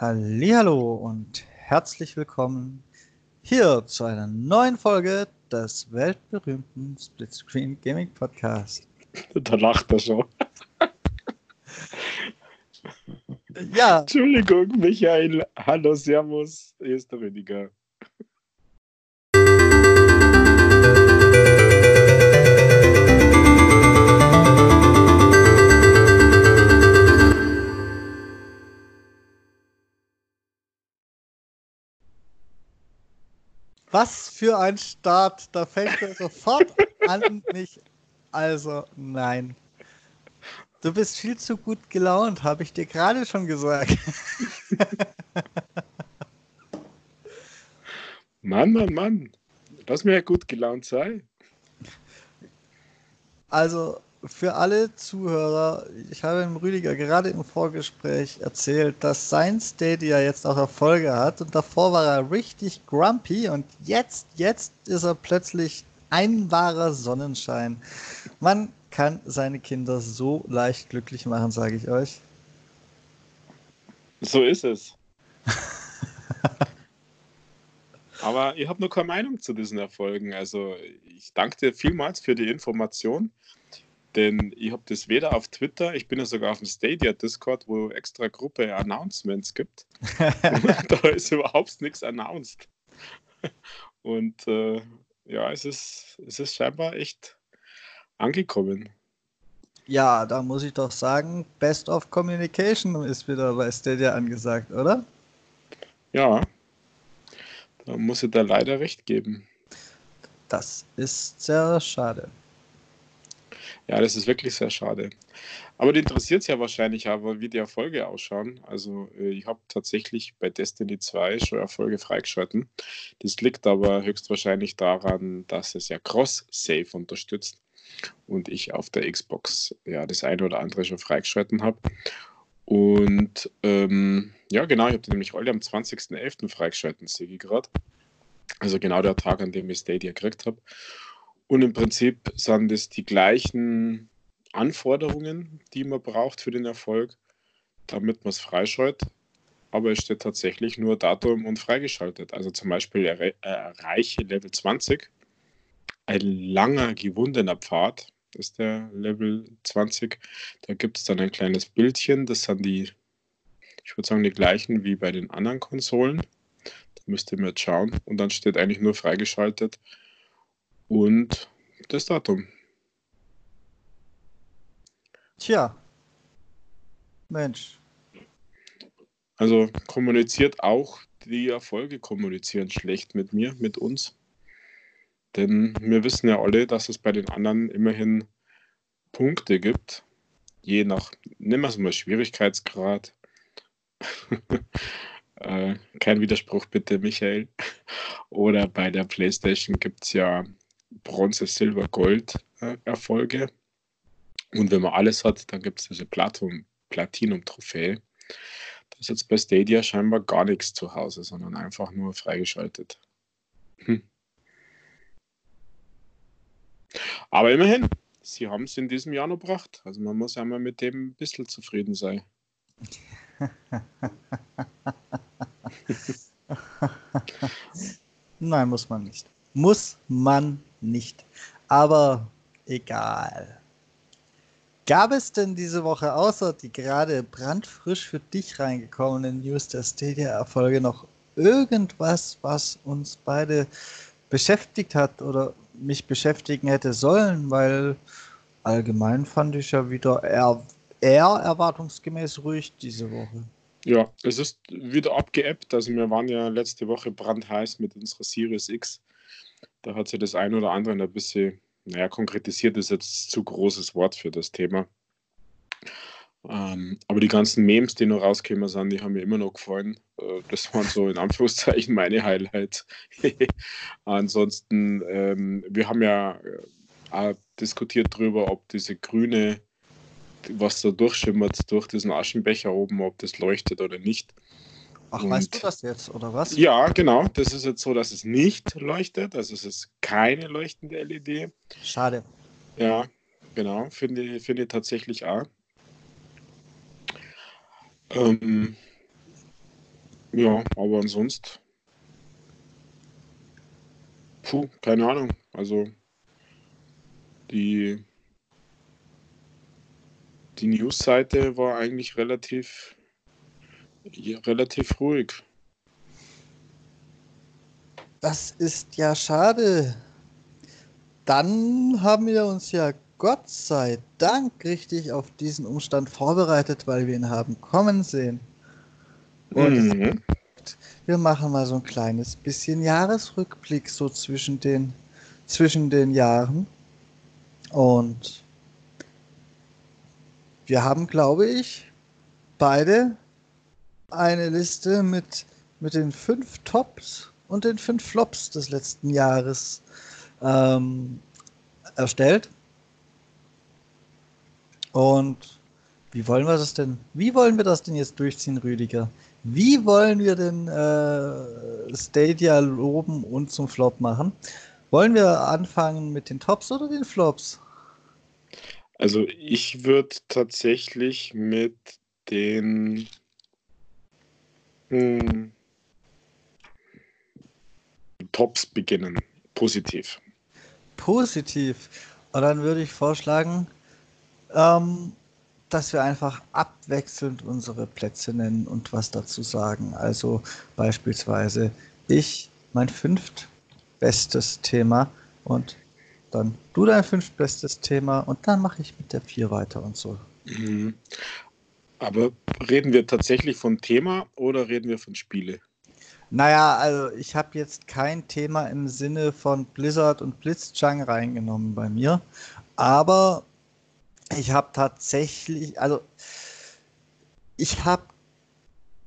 Hallo und herzlich willkommen hier zu einer neuen Folge des weltberühmten Splitscreen Gaming Podcast. Da lacht er schon. Ja, Entschuldigung, Michael. Hallo, Servus. Hier ist der Rüdiger. Was für ein Start. Da fängt er sofort an, mich. Also, nein. Du bist viel zu gut gelaunt, habe ich dir gerade schon gesagt. Mann, Mann, Mann. Lass mir ja gut gelaunt sein. Also für alle Zuhörer, ich habe dem Rüdiger gerade im Vorgespräch erzählt, dass sein Stadia jetzt auch Erfolge hat und davor war er richtig grumpy und jetzt, jetzt ist er plötzlich ein wahrer Sonnenschein. Man kann seine Kinder so leicht glücklich machen, sage ich euch. So ist es. Aber ich habe nur keine Meinung zu diesen Erfolgen. Also ich danke dir vielmals für die Information, denn ich habe das weder auf Twitter, ich bin ja sogar auf dem Stadia Discord, wo extra Gruppe Announcements gibt. da ist überhaupt nichts announced. Und äh, ja, es ist, es ist scheinbar echt angekommen. Ja, da muss ich doch sagen, Best of Communication ist wieder bei Stadia angesagt, oder? Ja, da muss ich da leider recht geben. Das ist sehr schade. Ja, das ist wirklich sehr schade. Aber die interessiert es ja wahrscheinlich aber, wie die Erfolge ausschauen. Also äh, ich habe tatsächlich bei Destiny 2 schon Erfolge freigeschalten. Das liegt aber höchstwahrscheinlich daran, dass es ja Cross-Save unterstützt und ich auf der Xbox ja das eine oder andere schon freigeschalten habe. Und ähm, ja, genau, ich habe die nämlich alle am 20.11. freigeschalten, sehe ich gerade. Also genau der Tag, an dem ich Stadia gekriegt habe. Und im Prinzip sind es die gleichen Anforderungen, die man braucht für den Erfolg, damit man es freischaltet. Aber es steht tatsächlich nur Datum und freigeschaltet. Also zum Beispiel erre- erreiche Level 20. Ein langer gewundener Pfad ist der Level 20. Da gibt es dann ein kleines Bildchen. Das sind die, ich würde sagen, die gleichen wie bei den anderen Konsolen. Da müsst ihr mir jetzt schauen. Und dann steht eigentlich nur freigeschaltet und das Datum. Tja. Mensch. Also kommuniziert auch, die Erfolge kommunizieren schlecht mit mir, mit uns. Denn wir wissen ja alle, dass es bei den anderen immerhin Punkte gibt, je nach, nehmen wir es mal Schwierigkeitsgrad. äh, kein Widerspruch bitte, Michael. Oder bei der PlayStation gibt es ja Bronze, Silber, Gold äh, Erfolge. Und wenn man alles hat, dann gibt es diese Platin Platinum-Trophäe. Da ist jetzt bei Stadia scheinbar gar nichts zu Hause, sondern einfach nur freigeschaltet. Hm. Aber immerhin, sie haben es in diesem Jahr noch gebracht. Also man muss einmal mit dem ein bisschen zufrieden sein. Nein, muss man nicht. Muss man nicht. Aber egal. Gab es denn diese Woche außer die gerade brandfrisch für dich reingekommenen News der Stadia-Erfolge noch irgendwas, was uns beide beschäftigt hat oder mich beschäftigen hätte sollen? Weil allgemein fand ich ja wieder eher, eher erwartungsgemäß ruhig diese Woche. Ja, es ist wieder abgeebbt. Also wir waren ja letzte Woche brandheiß mit unserer Series X. Da hat sich das ein oder andere ein bisschen, naja, konkretisiert ist jetzt zu großes Wort für das Thema. Ähm, aber die ganzen Memes, die noch rausgekommen sind, die haben mir immer noch gefallen. Äh, das waren so in Anführungszeichen meine Highlights. Ansonsten, ähm, wir haben ja äh, auch diskutiert darüber, ob diese grüne, was da durchschimmert durch diesen Aschenbecher oben, ob das leuchtet oder nicht. Ach, Und- weißt du das jetzt, oder was? Ja, genau. Das ist jetzt so, dass es nicht leuchtet. Also es ist keine leuchtende LED. Schade. Ja, genau. Finde ich, finde ich tatsächlich auch. Ähm, Ja, aber ansonsten. Puh, keine Ahnung. Also die, die News-Seite war eigentlich relativ, relativ ruhig. Das ist ja schade. Dann haben wir uns ja Gott sei Dank richtig auf diesen Umstand vorbereitet, weil wir ihn haben kommen sehen. Und mhm. wir machen mal so ein kleines bisschen Jahresrückblick so zwischen den, zwischen den Jahren. Und wir haben, glaube ich, beide eine Liste mit, mit den fünf Tops und den fünf Flops des letzten Jahres ähm, erstellt. Und wie wollen wir das denn? Wie wollen wir das denn jetzt durchziehen, Rüdiger? Wie wollen wir denn äh, Stadia loben und zum Flop machen? Wollen wir anfangen mit den Tops oder den Flops? Also ich würde tatsächlich mit den hm, Tops beginnen. Positiv. Positiv. Und dann würde ich vorschlagen, ähm, dass wir einfach abwechselnd unsere Plätze nennen und was dazu sagen. Also beispielsweise ich mein fünftbestes Thema und dann du dein fünftbestes Thema und dann mache ich mit der vier weiter und so. Mhm. Aber reden wir tatsächlich von Thema oder reden wir von Spiele? Naja, also ich habe jetzt kein Thema im Sinne von Blizzard und Blitzchung reingenommen bei mir, aber ich habe tatsächlich, also ich habe,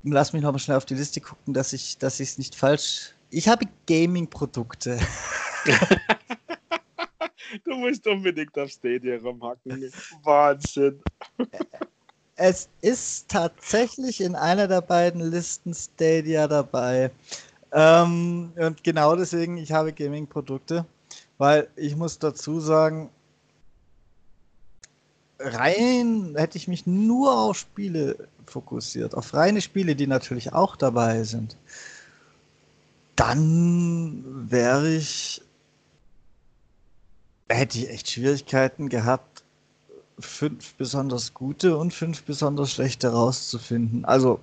lass mich noch mal schnell auf die Liste gucken, dass ich, dass ich es nicht falsch. Ich habe Gaming-Produkte. du musst unbedingt auf Stadia rumhacken. Wahnsinn. Es ist tatsächlich in einer der beiden Listen Stadia dabei. Ähm, und genau deswegen, ich habe Gaming-Produkte, weil ich muss dazu sagen, rein hätte ich mich nur auf Spiele fokussiert, auf reine Spiele, die natürlich auch dabei sind, dann wäre ich, hätte ich echt Schwierigkeiten gehabt, fünf besonders gute und fünf besonders schlechte rauszufinden. Also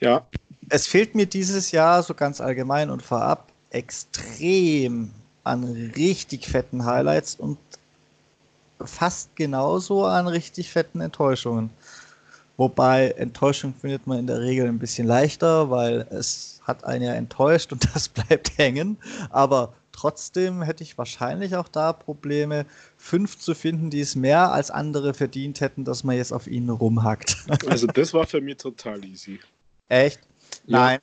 ja. Es fehlt mir dieses Jahr so ganz allgemein und vorab extrem an richtig fetten Highlights und fast genauso an richtig fetten Enttäuschungen. Wobei Enttäuschung findet man in der Regel ein bisschen leichter, weil es hat einen ja enttäuscht und das bleibt hängen. Aber trotzdem hätte ich wahrscheinlich auch da Probleme, fünf zu finden, die es mehr als andere verdient hätten, dass man jetzt auf ihnen rumhackt. Also das war für mich total easy. Echt? Ja. Nein.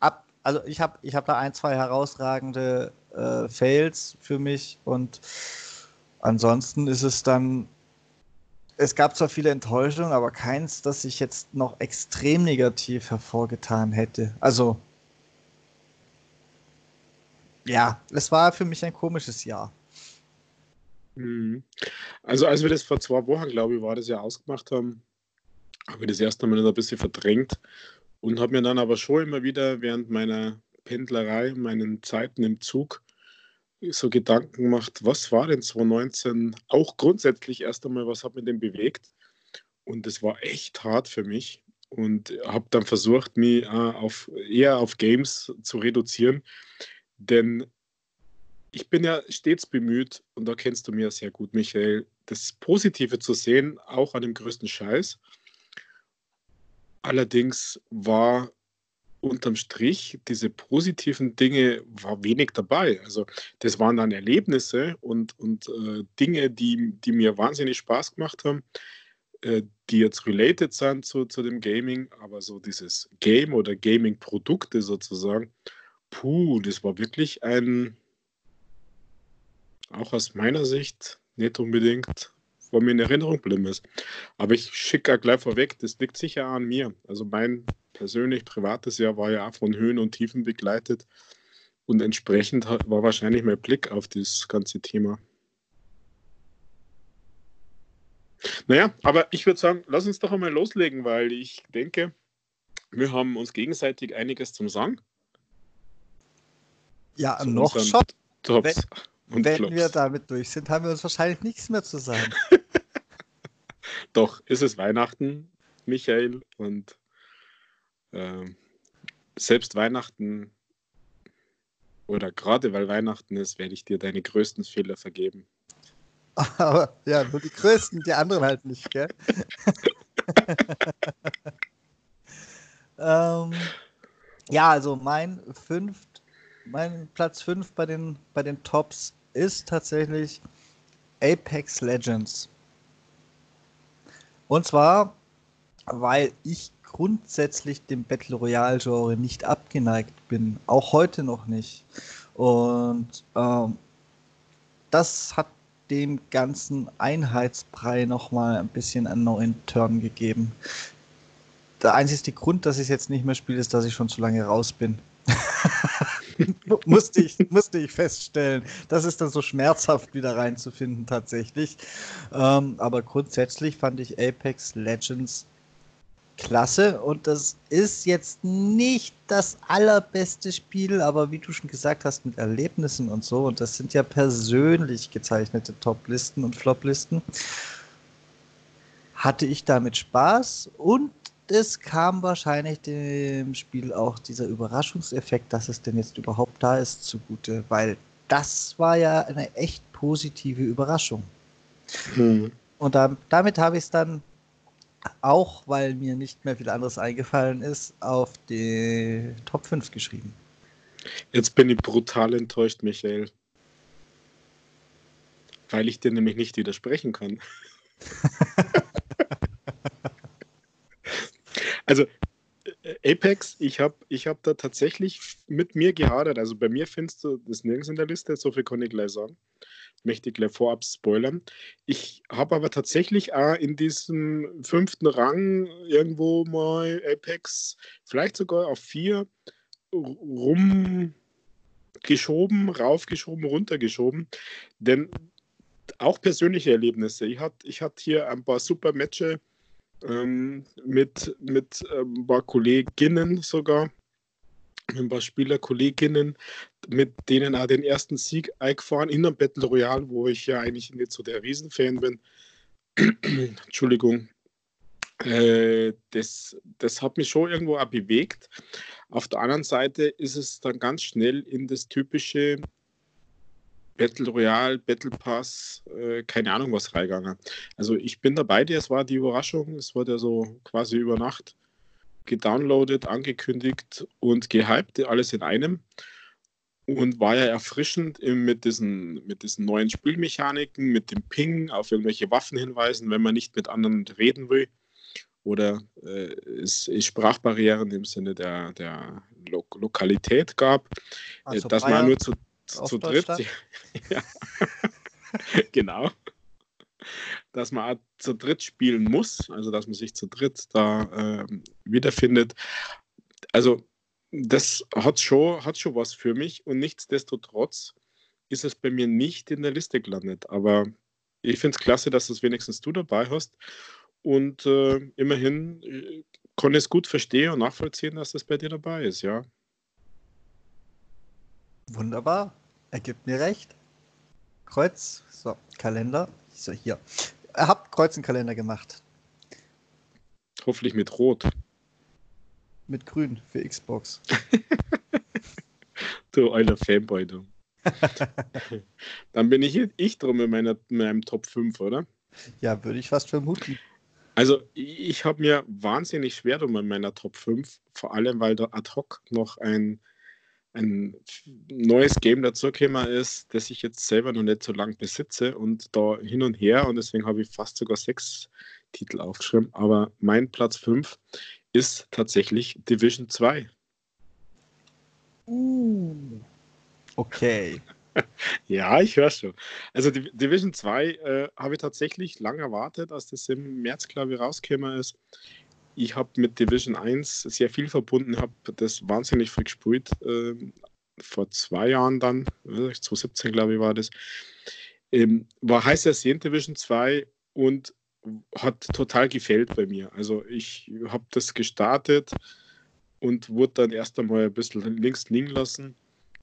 Ab, also ich habe ich hab da ein, zwei herausragende äh, Fails für mich und ansonsten ist es dann, es gab zwar viele Enttäuschungen, aber keins, das sich jetzt noch extrem negativ hervorgetan hätte. Also, ja, es war für mich ein komisches Jahr. Mhm. Also, als wir das vor zwei Wochen, glaube ich, war das ja ausgemacht haben, habe ich das erste Mal ein bisschen verdrängt und habe mir dann aber schon immer wieder während meiner Pendlerei, meinen Zeiten im Zug so Gedanken gemacht, was war denn 2019 auch grundsätzlich erst einmal, was hat mir denn bewegt? Und es war echt hart für mich und habe dann versucht, mich auf, eher auf Games zu reduzieren, denn ich bin ja stets bemüht, und da kennst du mir sehr gut, Michael, das Positive zu sehen, auch an dem größten Scheiß. Allerdings war unterm Strich, diese positiven Dinge war wenig dabei. Also das waren dann Erlebnisse und, und äh, Dinge, die, die mir wahnsinnig Spaß gemacht haben, äh, die jetzt related sind zu, zu dem Gaming, aber so dieses Game oder Gaming-Produkte sozusagen, puh, das war wirklich ein, auch aus meiner Sicht, nicht unbedingt wo mir in Erinnerung geblieben ist. Aber ich schicke gleich vorweg, das liegt sicher an mir. Also mein persönlich privates Jahr war ja auch von Höhen und Tiefen begleitet und entsprechend war wahrscheinlich mein Blick auf das ganze Thema. Naja, aber ich würde sagen, lass uns doch einmal loslegen, weil ich denke, wir haben uns gegenseitig einiges zum Sagen. Ja, zu noch schon. Tops wenn, wenn wir damit durch sind, haben wir uns wahrscheinlich nichts mehr zu sagen. Doch, ist es Weihnachten, Michael, und äh, selbst Weihnachten oder gerade weil Weihnachten ist, werde ich dir deine größten Fehler vergeben. Aber ja, nur die größten, die anderen halt nicht, gell? ähm, ja, also mein fünft, mein Platz 5 bei den, bei den Tops ist tatsächlich Apex Legends. Und zwar, weil ich grundsätzlich dem Battle Royale Genre nicht abgeneigt bin, auch heute noch nicht. Und ähm, das hat dem ganzen Einheitsbrei nochmal ein bisschen einen neuen Turn gegeben. Der einzige Grund, dass ich es jetzt nicht mehr spiele, ist, dass ich schon zu lange raus bin. musste, ich, musste ich feststellen. Das ist dann so schmerzhaft wieder reinzufinden tatsächlich. Ähm, aber grundsätzlich fand ich Apex Legends klasse und das ist jetzt nicht das allerbeste Spiel, aber wie du schon gesagt hast, mit Erlebnissen und so, und das sind ja persönlich gezeichnete Top-Listen und Flop-Listen, hatte ich damit Spaß und es kam wahrscheinlich dem Spiel auch dieser Überraschungseffekt, dass es denn jetzt überhaupt da ist, zugute, weil das war ja eine echt positive Überraschung. Hm. Und da, damit habe ich es dann auch weil mir nicht mehr viel anderes eingefallen ist, auf die Top 5 geschrieben. Jetzt bin ich brutal enttäuscht, Michael. Weil ich dir nämlich nicht widersprechen kann. also, äh, Apex, ich habe ich hab da tatsächlich mit mir gehadert. Also bei mir findest du das nirgends in der Liste, so viel kann ich gleich sagen möchte ich gleich vorab spoilern. Ich habe aber tatsächlich auch in diesem fünften Rang irgendwo mal Apex, vielleicht sogar auf vier, rumgeschoben, raufgeschoben, runtergeschoben. Denn auch persönliche Erlebnisse. Ich hatte ich hat hier ein paar super Matches ähm, mit, mit ähm, ein paar Kolleginnen sogar ein paar Spieler, Kolleginnen, mit denen auch den ersten Sieg eingefahren in einem Battle Royale, wo ich ja eigentlich nicht so der Riesenfan bin. Entschuldigung. Äh, das, das hat mich schon irgendwo auch bewegt. Auf der anderen Seite ist es dann ganz schnell in das typische Battle Royale, Battle Pass, äh, keine Ahnung was reingegangen. Also ich bin dabei, es war die Überraschung, es wurde ja so quasi über Nacht gedownloadet, angekündigt und gehypt, alles in einem. Und war ja erfrischend mit diesen, mit diesen neuen Spielmechaniken, mit dem Ping auf irgendwelche Waffen hinweisen, wenn man nicht mit anderen reden will. Oder äh, es, es Sprachbarrieren im Sinne der, der Lo Lokalität gab, also dass Bayern man nur zu, zu, dritt. ja. genau dass man zu dritt spielen muss, also dass man sich zu dritt da äh, wiederfindet. Also das hat schon, hat schon was für mich und nichtsdestotrotz ist es bei mir nicht in der Liste gelandet. Aber ich finde es klasse, dass das wenigstens du dabei hast. Und äh, immerhin äh, kann ich es gut verstehen und nachvollziehen, dass das bei dir dabei ist, ja. Wunderbar. Ergibt mir recht. Kreuz, so, Kalender. So, hier hab Kreuzenkalender gemacht. Hoffentlich mit Rot. Mit Grün für Xbox. du alter Fanboy, du. Dann bin ich, ich drum in, meiner, in meinem Top 5, oder? Ja, würde ich fast vermuten. Also, ich habe mir wahnsinnig schwer drum in meiner Top 5, vor allem weil da ad hoc noch ein ein neues Game dazugekommen ist, das ich jetzt selber noch nicht so lange besitze und da hin und her und deswegen habe ich fast sogar sechs Titel aufgeschrieben. Aber mein Platz 5 ist tatsächlich Division 2. Uh, okay. ja, ich höre schon. Also Division 2 äh, habe ich tatsächlich lange erwartet, als das im März, glaube ich, rausgekommen ist ich habe mit Division 1 sehr viel verbunden, habe das wahnsinnig früh gespielt. Äh, vor zwei Jahren dann, 2017 glaube ich war das. Ähm, war heiß ersehnt Division 2 und hat total gefällt bei mir. Also ich habe das gestartet und wurde dann erst einmal ein bisschen links liegen lassen.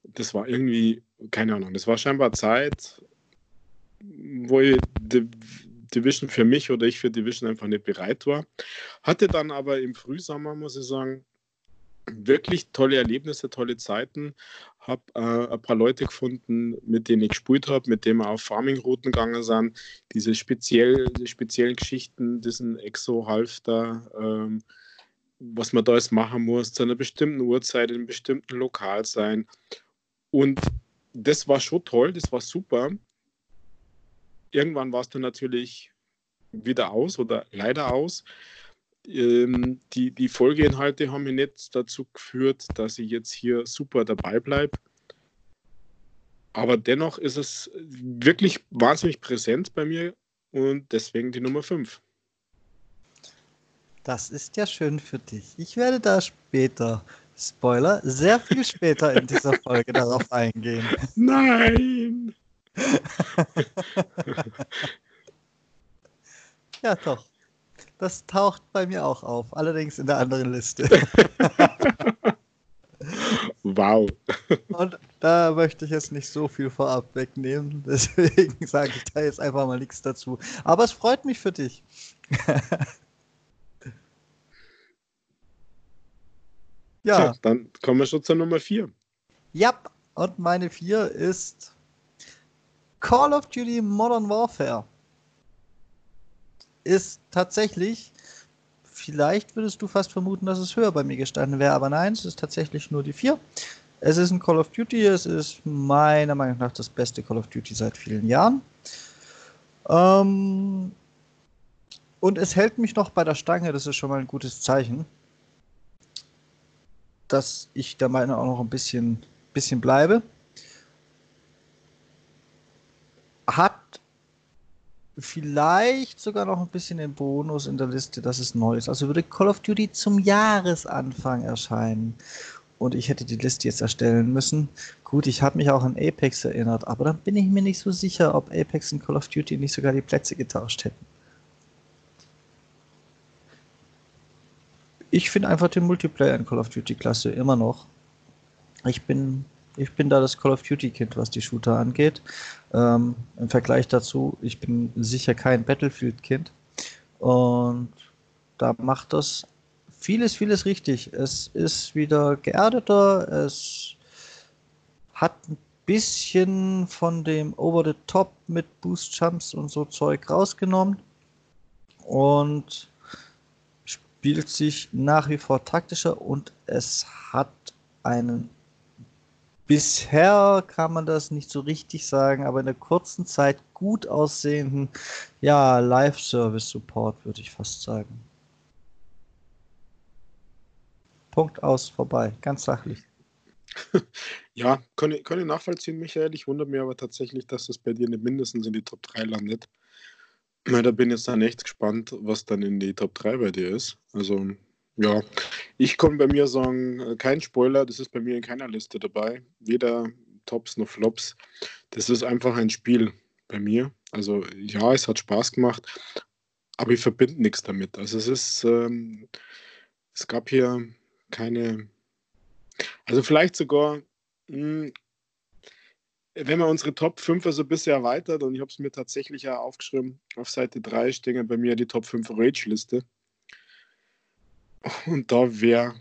Das war irgendwie, keine Ahnung, das war scheinbar Zeit, wo ich Division für mich oder ich für Division einfach nicht bereit war. Hatte dann aber im Frühsommer, muss ich sagen, wirklich tolle Erlebnisse, tolle Zeiten. Habe äh, ein paar Leute gefunden, mit denen ich gespielt habe, mit denen wir auf Farming-Routen gegangen sind. Diese speziell, die speziellen Geschichten, diesen Exo-Halfter, ähm, was man da jetzt machen muss, zu einer bestimmten Uhrzeit, in einem bestimmten Lokal sein. Und das war schon toll, das war super. Irgendwann war es dann natürlich wieder aus oder leider aus. Ähm, die, die Folgeinhalte haben mich nicht dazu geführt, dass ich jetzt hier super dabei bleibe. Aber dennoch ist es wirklich wahnsinnig präsent bei mir und deswegen die Nummer 5. Das ist ja schön für dich. Ich werde da später, Spoiler, sehr viel später in dieser Folge darauf eingehen. Nein! ja, doch. Das taucht bei mir auch auf, allerdings in der anderen Liste. wow. Und da möchte ich jetzt nicht so viel vorab wegnehmen, deswegen sage ich da jetzt einfach mal nichts dazu. Aber es freut mich für dich. ja. Dann kommen wir schon zur Nummer 4. Ja, und meine 4 ist Call of Duty Modern Warfare ist tatsächlich, vielleicht würdest du fast vermuten, dass es höher bei mir gestanden wäre, aber nein, es ist tatsächlich nur die 4. Es ist ein Call of Duty, es ist meiner Meinung nach das beste Call of Duty seit vielen Jahren. Ähm, und es hält mich noch bei der Stange, das ist schon mal ein gutes Zeichen, dass ich der Meinung auch noch ein bisschen, bisschen bleibe. Hat vielleicht sogar noch ein bisschen den Bonus in der Liste, dass es neu ist. Also würde Call of Duty zum Jahresanfang erscheinen und ich hätte die Liste jetzt erstellen müssen. Gut, ich habe mich auch an Apex erinnert, aber dann bin ich mir nicht so sicher, ob Apex und Call of Duty nicht sogar die Plätze getauscht hätten. Ich finde einfach den Multiplayer in Call of Duty klasse, immer noch. Ich bin ich bin da das Call of Duty-Kind, was die Shooter angeht. Ähm, Im Vergleich dazu, ich bin sicher kein Battlefield-Kind. Und da macht das vieles, vieles richtig. Es ist wieder geerdeter, es hat ein bisschen von dem Over the Top mit Boost Jumps und so Zeug rausgenommen und spielt sich nach wie vor taktischer und es hat einen bisher kann man das nicht so richtig sagen, aber in der kurzen Zeit gut aussehenden, ja, Live-Service-Support, würde ich fast sagen. Punkt aus, vorbei, ganz sachlich. Ja, kann ich, kann ich nachvollziehen, Michael. Ich wundere mich aber tatsächlich, dass das bei dir nicht mindestens in die Top 3 landet. Weil da bin ich jetzt dann echt gespannt, was dann in die Top 3 bei dir ist. Also ja, ich kann bei mir sagen, äh, kein Spoiler, das ist bei mir in keiner Liste dabei. Weder Tops noch Flops. Das ist einfach ein Spiel bei mir. Also ja, es hat Spaß gemacht, aber ich verbinde nichts damit. Also es ist, ähm, es gab hier keine, also vielleicht sogar, mh, hm, wenn man unsere Top 5 also bisher erweitert, und ich habe es mir tatsächlich ja aufgeschrieben, auf Seite 3 stehen bei mir die Top 5 Rage-Liste. Und da wäre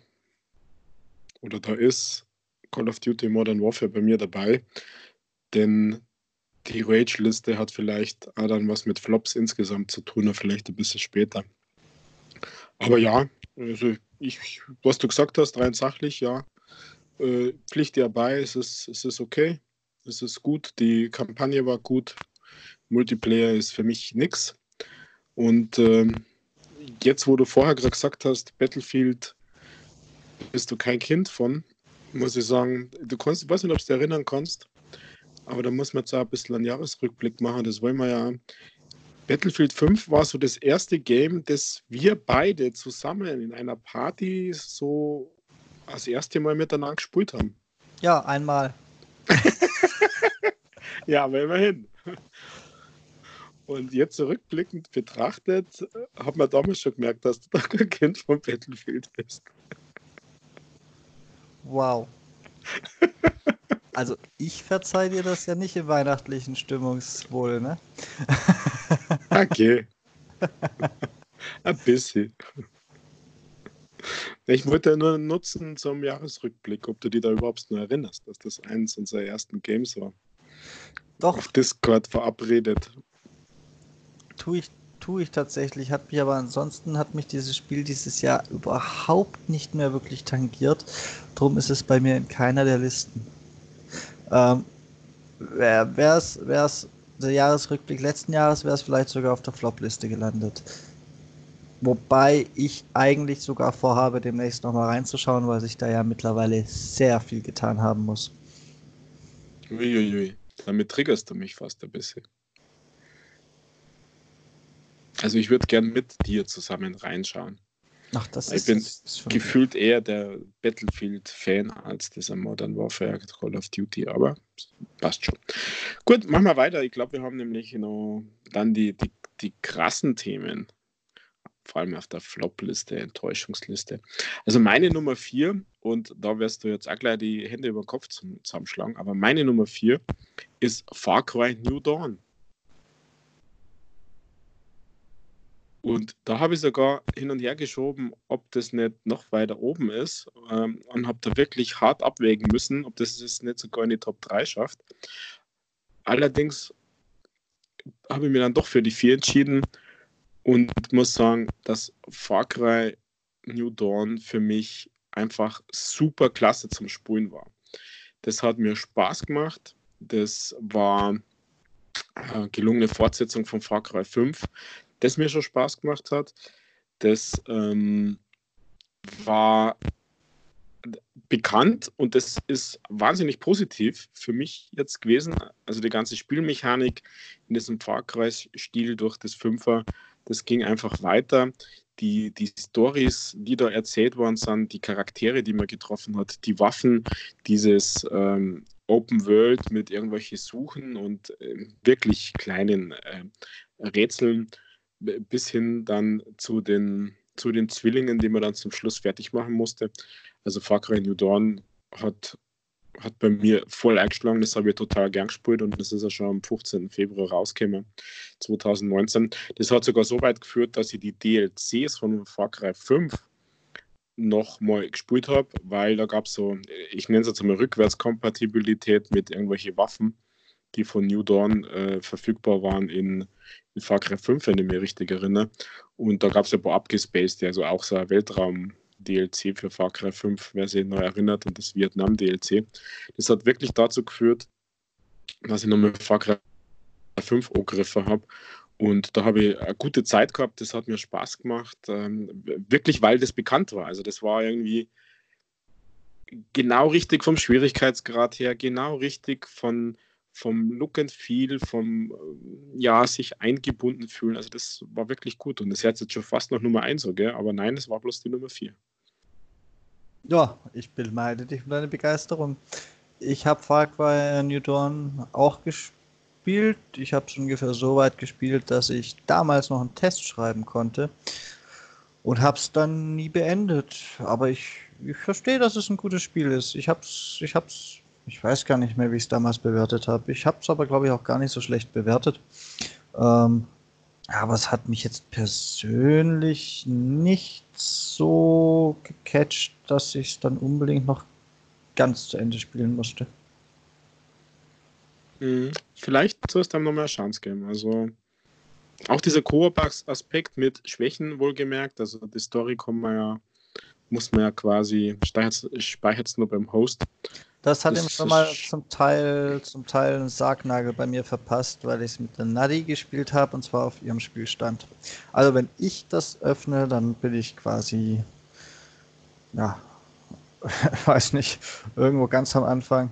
oder da ist Call of Duty Modern Warfare bei mir dabei, denn die Rage-Liste hat vielleicht auch dann was mit Flops insgesamt zu tun, oder vielleicht ein bisschen später. Aber ja, also ich, was du gesagt hast, rein sachlich, ja, äh, Pflicht dir bei, es ist, es ist okay, es ist gut, die Kampagne war gut, Multiplayer ist für mich nichts. Und ähm, jetzt, wo du vorher gerade gesagt hast, Battlefield bist du kein Kind von, muss ich sagen, du kannst, ich weiß nicht, ob du dich erinnern kannst, aber da muss man jetzt auch ein bisschen einen Jahresrückblick machen. Das wollen wir ja. Battlefield 5 war so das erste Game, das wir beide zusammen in einer Party so das erste Mal miteinander gespielt haben. Ja, einmal. ja, aber immerhin. Und jetzt zurückblickend betrachtet, hat man damals schon gemerkt, dass du doch kein Kind von Battlefield bist. Wow. Also ich verzeih dir das ja nicht im weihnachtlichen Stimmungswohl, ne? Okay. Ein bisschen. Ich wollte nur nutzen zum Jahresrückblick, ob du dich da überhaupt noch erinnerst, dass das eins unserer ersten Games war. Doch. Auf Discord verabredet. Tue ich, tue ich tatsächlich, hat mich aber ansonsten hat mich dieses Spiel dieses Jahr überhaupt nicht mehr wirklich tangiert. Drum ist es bei mir in keiner der Listen. Ähm, wäre es der Jahresrückblick letzten Jahres, wäre es vielleicht sogar auf der Flop-Liste gelandet. Wobei ich eigentlich sogar vorhabe, demnächst nochmal reinzuschauen, weil sich da ja mittlerweile sehr viel getan haben muss. Uiuiui, damit triggerst du mich fast ein bisschen. Also ich würde gern mit dir zusammen reinschauen. Ach, das ich ist, bin ist schon gefühlt eher der Battlefield-Fan als dieser Modern Warfare Call of Duty, aber passt schon. Gut, machen wir weiter. Ich glaube, wir haben nämlich noch dann die, die, die krassen Themen, vor allem auf der Flop-Liste, Enttäuschungsliste. Also meine Nummer vier, und da wirst du jetzt auch gleich die Hände über den Kopf zum, zusammenschlagen, aber meine Nummer vier ist Far Cry New Dawn. Und da habe ich sogar hin und her geschoben, ob das nicht noch weiter oben ist ähm, und habe da wirklich hart abwägen müssen, ob das es nicht sogar in die Top 3 schafft. Allerdings habe ich mir dann doch für die 4 entschieden und muss sagen, dass Far Cry New Dawn für mich einfach super klasse zum Spulen war. Das hat mir Spaß gemacht. Das war eine gelungene Fortsetzung von Far Cry 5 das mir schon Spaß gemacht hat. Das ähm, war bekannt und das ist wahnsinnig positiv für mich jetzt gewesen. Also die ganze Spielmechanik in diesem Far Cry-Stil durch das Fünfer, das ging einfach weiter. Die, die Stories, die da erzählt worden sind, die Charaktere, die man getroffen hat, die Waffen, dieses ähm, Open World mit irgendwelchen Suchen und äh, wirklich kleinen äh, Rätseln bis hin dann zu den, zu den Zwillingen, die man dann zum Schluss fertig machen musste. Also Far Cry New Dawn hat, hat bei mir voll eingeschlagen, das habe ich total gern gespielt und das ist ja schon am 15. Februar rausgekommen, 2019. Das hat sogar so weit geführt, dass ich die DLCs von Far Cry 5 noch mal gespielt habe, weil da gab es so, ich nenne es jetzt mal Rückwärtskompatibilität mit irgendwelchen Waffen, die von New Dawn äh, verfügbar waren in in Far Cry 5, wenn ich mich richtig erinnere. Und da gab es ja paar abgespaced, also auch so ein Weltraum-DLC für Far Cry 5, wer sich noch erinnert, und das Vietnam-DLC. Das hat wirklich dazu geführt, dass ich nochmal Far Cry 5 angegriffen habe. Und da habe ich eine gute Zeit gehabt, das hat mir Spaß gemacht, ähm, wirklich weil das bekannt war. Also das war irgendwie genau richtig vom Schwierigkeitsgrad her, genau richtig von, vom Look and Feel, vom äh, ja, sich eingebunden fühlen. Also das war wirklich gut. Und das ist jetzt schon fast noch Nummer 1, so, aber nein, das war bloß die Nummer 4. Ja, ich beneide dich um deine Begeisterung. Ich habe Far New Dawn auch gespielt. Ich habe es ungefähr so weit gespielt, dass ich damals noch einen Test schreiben konnte und habe es dann nie beendet. Aber ich, ich verstehe, dass es ein gutes Spiel ist. Ich habe es ich hab's ich weiß gar nicht mehr, wie ich es damals bewertet habe. Ich habe es aber, glaube ich, auch gar nicht so schlecht bewertet. Ähm, aber es hat mich jetzt persönlich nicht so gecatcht, dass ich es dann unbedingt noch ganz zu Ende spielen musste. Mhm. Vielleicht sollst du einem nochmal eine Chance geben. Also auch dieser Koop-Aspekt mit Schwächen wohlgemerkt. Also die Story kann man ja, muss man ja quasi, speichert es nur beim Host. Das hat ihm schon mal zum Teil, zum Teil einen Sargnagel bei mir verpasst, weil ich es mit der Nadi gespielt habe und zwar auf ihrem Spielstand. Also wenn ich das öffne, dann bin ich quasi, ja, weiß nicht, irgendwo ganz am Anfang.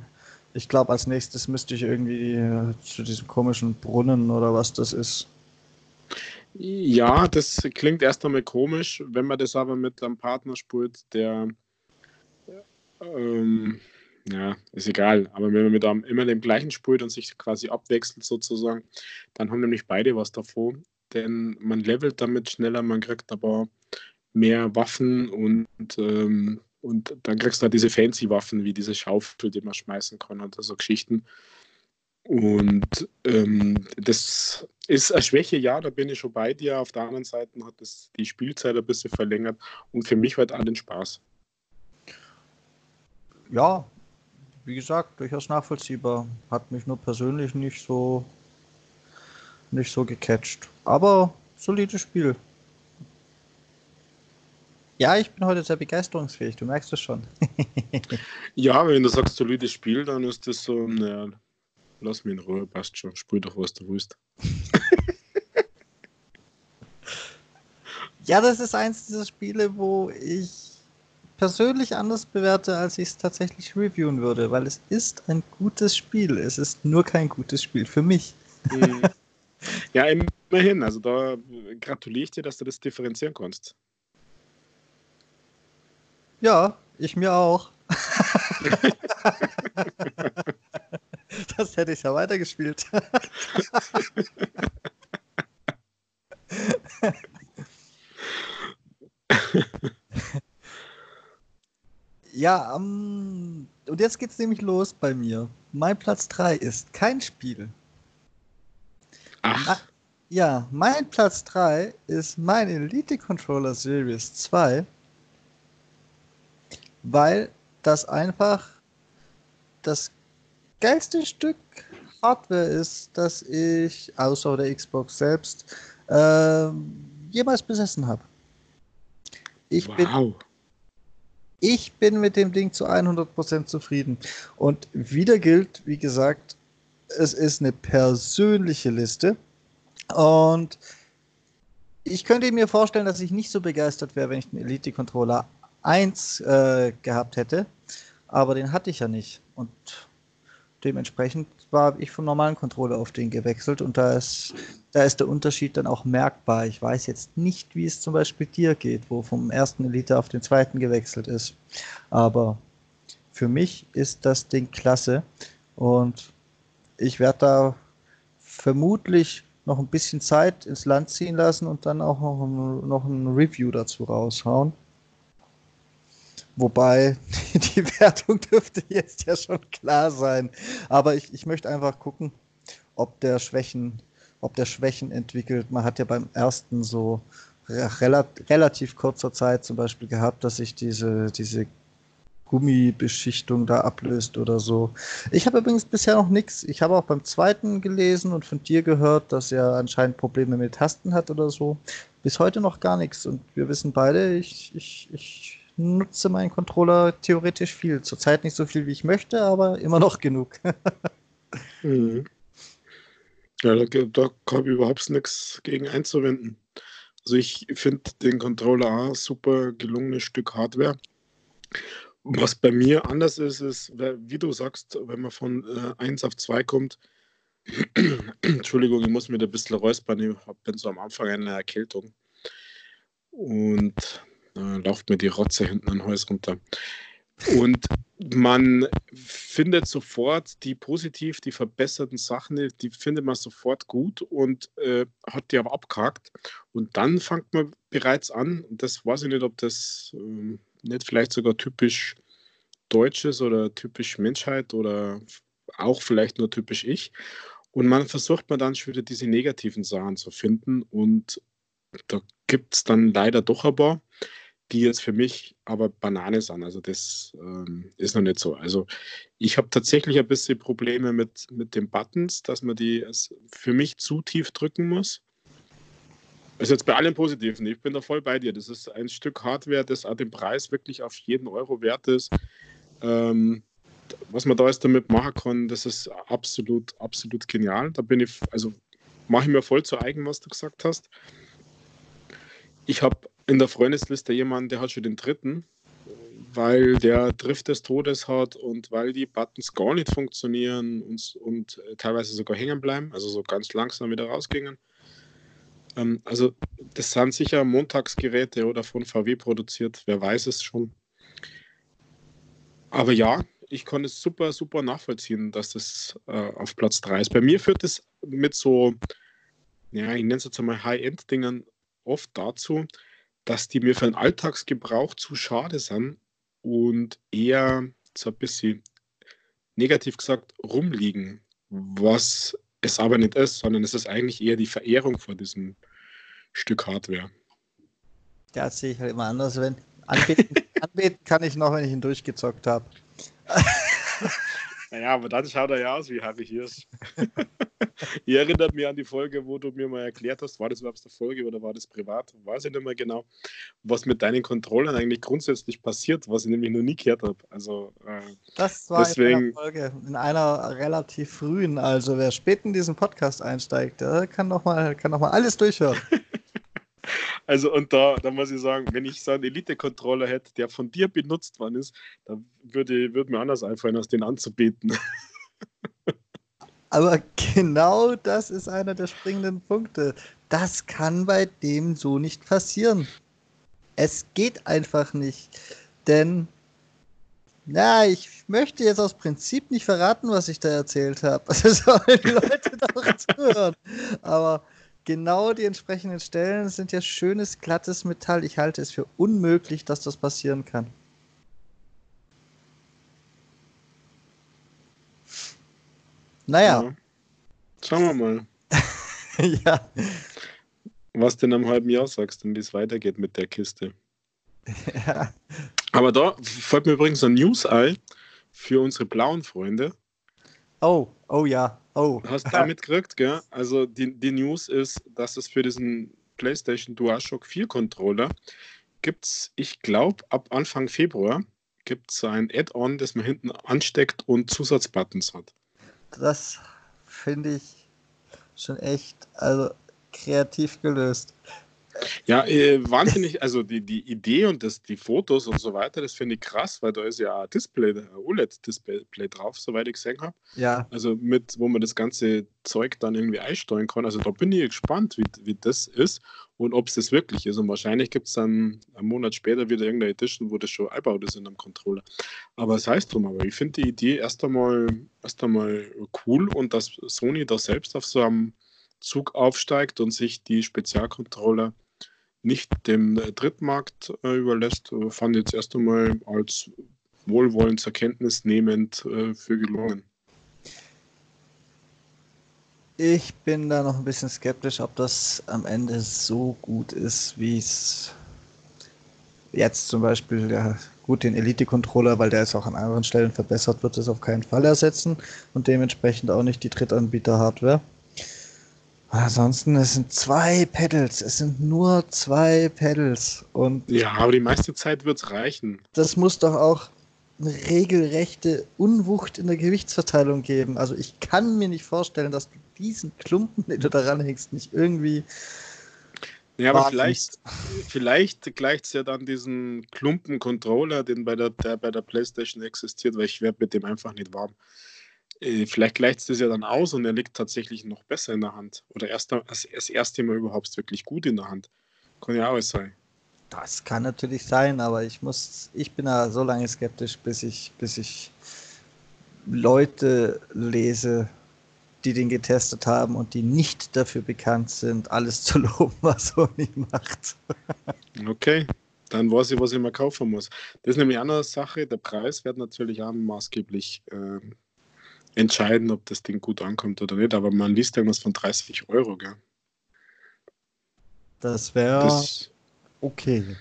Ich glaube, als nächstes müsste ich irgendwie äh, zu diesem komischen Brunnen oder was das ist. Ja, das klingt erst einmal komisch, wenn man das aber mit einem Partner spielt, der ähm, Ja, ist egal. Aber wenn man mit einem immer dem gleichen spielt und sich quasi abwechselt sozusagen, dann haben nämlich beide was davon. Denn man levelt damit schneller, man kriegt aber mehr Waffen und, ähm, und dann kriegst du halt diese fancy Waffen wie diese Schaufel, die man schmeißen kann und so Geschichten. Und ähm, das ist eine Schwäche, ja, da bin ich schon bei dir. Auf der anderen Seite hat es die Spielzeit ein bisschen verlängert und für mich halt allen Spaß. Ja, wie gesagt, durchaus nachvollziehbar. Hat mich nur persönlich nicht so nicht so gecatcht. Aber solides Spiel. Ja, ich bin heute sehr begeisterungsfähig, du merkst es schon. ja, wenn du sagst solides Spiel, dann ist das so, naja, lass mich in Ruhe, passt schon, spiel doch, was du willst. ja, das ist eins dieser Spiele, wo ich persönlich anders bewerte, als ich es tatsächlich reviewen würde, weil es ist ein gutes Spiel. Es ist nur kein gutes Spiel für mich. Mhm. Ja, immerhin. Also da gratuliere ich dir, dass du das differenzieren kannst. Ja, ich mir auch. das hätte ich ja weitergespielt. Ja, um, und jetzt geht's nämlich los bei mir. Mein Platz 3 ist kein Spiel. Ach. Ja, mein Platz 3 ist mein Elite Controller Series 2 weil das einfach das geilste Stück Hardware ist, das ich außer der Xbox selbst äh, jemals besessen habe. Ich wow. bin ich bin mit dem Ding zu 100% zufrieden. Und wieder gilt, wie gesagt, es ist eine persönliche Liste. Und ich könnte mir vorstellen, dass ich nicht so begeistert wäre, wenn ich einen Elite-Controller 1 äh, gehabt hätte, aber den hatte ich ja nicht. Und dementsprechend war ich vom normalen Controller auf den gewechselt und da ist, da ist der Unterschied dann auch merkbar. Ich weiß jetzt nicht, wie es zum Beispiel dir geht, wo vom ersten Elite auf den zweiten gewechselt ist. Aber für mich ist das Ding klasse und ich werde da vermutlich noch ein bisschen Zeit ins Land ziehen lassen und dann auch noch ein, noch ein Review dazu raushauen. Wobei die Wertung dürfte jetzt ja schon klar sein. Aber ich, ich möchte einfach gucken, ob der Schwächen, ob der Schwächen entwickelt. Man hat ja beim ersten so relativ kurzer Zeit zum Beispiel gehabt, dass sich diese, diese Gummibeschichtung da ablöst oder so. Ich habe übrigens bisher noch nichts. Ich habe auch beim zweiten gelesen und von dir gehört, dass er anscheinend Probleme mit Tasten hat oder so. Bis heute noch gar nichts. Und wir wissen beide, ich, ich, ich nutze meinen Controller theoretisch viel. Zurzeit nicht so viel, wie ich möchte, aber immer noch genug. mhm. Ja, da, da habe ich überhaupt nichts gegen einzuwenden. Also ich finde den Controller auch super gelungenes Stück Hardware. Was bei mir anders ist, ist, wie du sagst, wenn man von äh, 1 auf 2 kommt, Entschuldigung, ich muss mir ein bisschen räuspern, ich bin so am Anfang einer Erkältung. Und äh, läuft mir die Rotze hinten an Hals runter. Und man findet sofort die positiv, die verbesserten Sachen, die findet man sofort gut und äh, hat die aber abgehakt. Und dann fängt man bereits an, das weiß ich nicht, ob das äh, nicht vielleicht sogar typisch Deutsches oder typisch Menschheit oder auch vielleicht nur typisch ich. Und man versucht man dann schon wieder diese negativen Sachen zu finden und da gibt es dann leider doch aber die jetzt für mich aber Banane sind. Also das ähm, ist noch nicht so. Also ich habe tatsächlich ein bisschen Probleme mit, mit den Buttons, dass man die für mich zu tief drücken muss. Ist jetzt bei allen Positiven. Ich bin da voll bei dir. Das ist ein Stück Hardware, das auch den Preis wirklich auf jeden Euro wert ist. Ähm, was man da jetzt damit machen kann, das ist absolut, absolut genial. Da bin ich, also mache ich mir voll zu eigen, was du gesagt hast. Ich habe in der Freundesliste jemanden, der hat schon den dritten, weil der Drift des Todes hat und weil die Buttons gar nicht funktionieren und, und teilweise sogar hängen bleiben, also so ganz langsam wieder rausgingen. Ähm, also das sind sicher Montagsgeräte oder von VW produziert, wer weiß es schon. Aber ja, ich kann es super, super nachvollziehen, dass das äh, auf Platz 3 ist. Bei mir führt es mit so, ja, ich nenne es jetzt einmal High-End-Dingern oft dazu, dass die mir für den Alltagsgebrauch zu schade sind und eher so ein bisschen negativ gesagt rumliegen, was es aber nicht ist, sondern es ist eigentlich eher die Verehrung vor diesem Stück Hardware. Ja, das sehe ich halt immer anders. Wenn anbeten, anbeten kann ich noch, wenn ich ihn durchgezockt habe. Naja, aber dann schaut er ja aus wie Harry Hirsch. Ihr erinnert mich an die Folge, wo du mir mal erklärt hast, war das überhaupt eine Folge oder war das privat? Weiß ich nicht mehr genau, was mit deinen Controllern eigentlich grundsätzlich passiert, was ich nämlich noch nie gehört habe. Also, äh, das war deswegen... in einer Folge, in einer relativ frühen. Also, wer spät in diesen Podcast einsteigt, der kann nochmal noch alles durchhören. Also, und da, da muss ich sagen, wenn ich so einen Elite-Controller hätte, der von dir benutzt worden ist, dann würde, würde mir anders einfallen, als den anzubieten. Aber genau das ist einer der springenden Punkte. Das kann bei dem so nicht passieren. Es geht einfach nicht. Denn, na, ich möchte jetzt aus Prinzip nicht verraten, was ich da erzählt habe. Also sollen die Leute doch zuhören. Aber genau die entsprechenden Stellen sind ja schönes, glattes Metall. Ich halte es für unmöglich, dass das passieren kann. Naja. Ja. Schauen wir mal. ja. Was denn am halben Jahr sagst und wie es weitergeht mit der Kiste. Ja. Aber da fällt mir übrigens ein News ein für unsere blauen Freunde. Oh, oh ja. Oh. Hast du damit gekriegt, gell? Also die, die News ist, dass es für diesen PlayStation DualShock 4 Controller gibt es, ich glaube, ab Anfang Februar gibt es ein Add-on, das man hinten ansteckt und Zusatzbuttons hat. Das finde ich schon echt, also kreativ gelöst. Ja, äh, wahnsinnig, also die, die Idee und das, die Fotos und so weiter, das finde ich krass, weil da ist ja ein Display, ein OLED-Display drauf, soweit ich gesehen habe. Ja. Also mit, wo man das ganze Zeug dann irgendwie einsteuern kann. Also da bin ich gespannt, wie, wie das ist und ob es das wirklich ist. Und wahrscheinlich gibt es dann einen Monat später wieder irgendeine Edition, wo das schon eingebaut ist in einem Controller. Aber es das heißt drum, aber ich finde die Idee erst einmal, erst einmal cool und dass Sony da selbst auf so einem Zug aufsteigt und sich die Spezialcontroller nicht dem Drittmarkt äh, überlässt, äh, fand jetzt erst einmal als wohlwollend zur Kenntnis nehmend äh, für gelungen. Ich bin da noch ein bisschen skeptisch, ob das am Ende so gut ist, wie es jetzt zum Beispiel, ja, gut, den Elite-Controller, weil der ist auch an anderen Stellen verbessert, wird es auf keinen Fall ersetzen und dementsprechend auch nicht die Drittanbieter-Hardware. Ansonsten, es sind zwei Pedals. Es sind nur zwei Pedals. Und ja, aber die meiste Zeit wird es reichen. Das muss doch auch eine regelrechte Unwucht in der Gewichtsverteilung geben. Also ich kann mir nicht vorstellen, dass du diesen Klumpen, den du daran hängst, nicht irgendwie. Ja, aber vielleicht, vielleicht gleicht es ja dann diesen Klumpen-Controller, den bei der, der bei der PlayStation existiert, weil ich werde mit dem einfach nicht warm. Äh, vielleicht gleicht es das ja dann aus und er liegt tatsächlich noch besser in der Hand. Oder erst das, das erste Mal überhaupt wirklich gut in der Hand. Kann ja auch sein. Das kann natürlich sein, aber ich muss, ich bin da so lange skeptisch, bis ich, bis ich Leute lese, die den getestet haben und die nicht dafür bekannt sind, alles zu loben, was Sony macht. okay, dann weiß ich, was ich mal kaufen muss. Das ist nämlich eine andere Sache. Der Preis wird natürlich auch maßgeblich äh, entscheiden, ob das Ding gut ankommt oder nicht. Aber man liest irgendwas von 30 Euro, gell? Das wäre okay.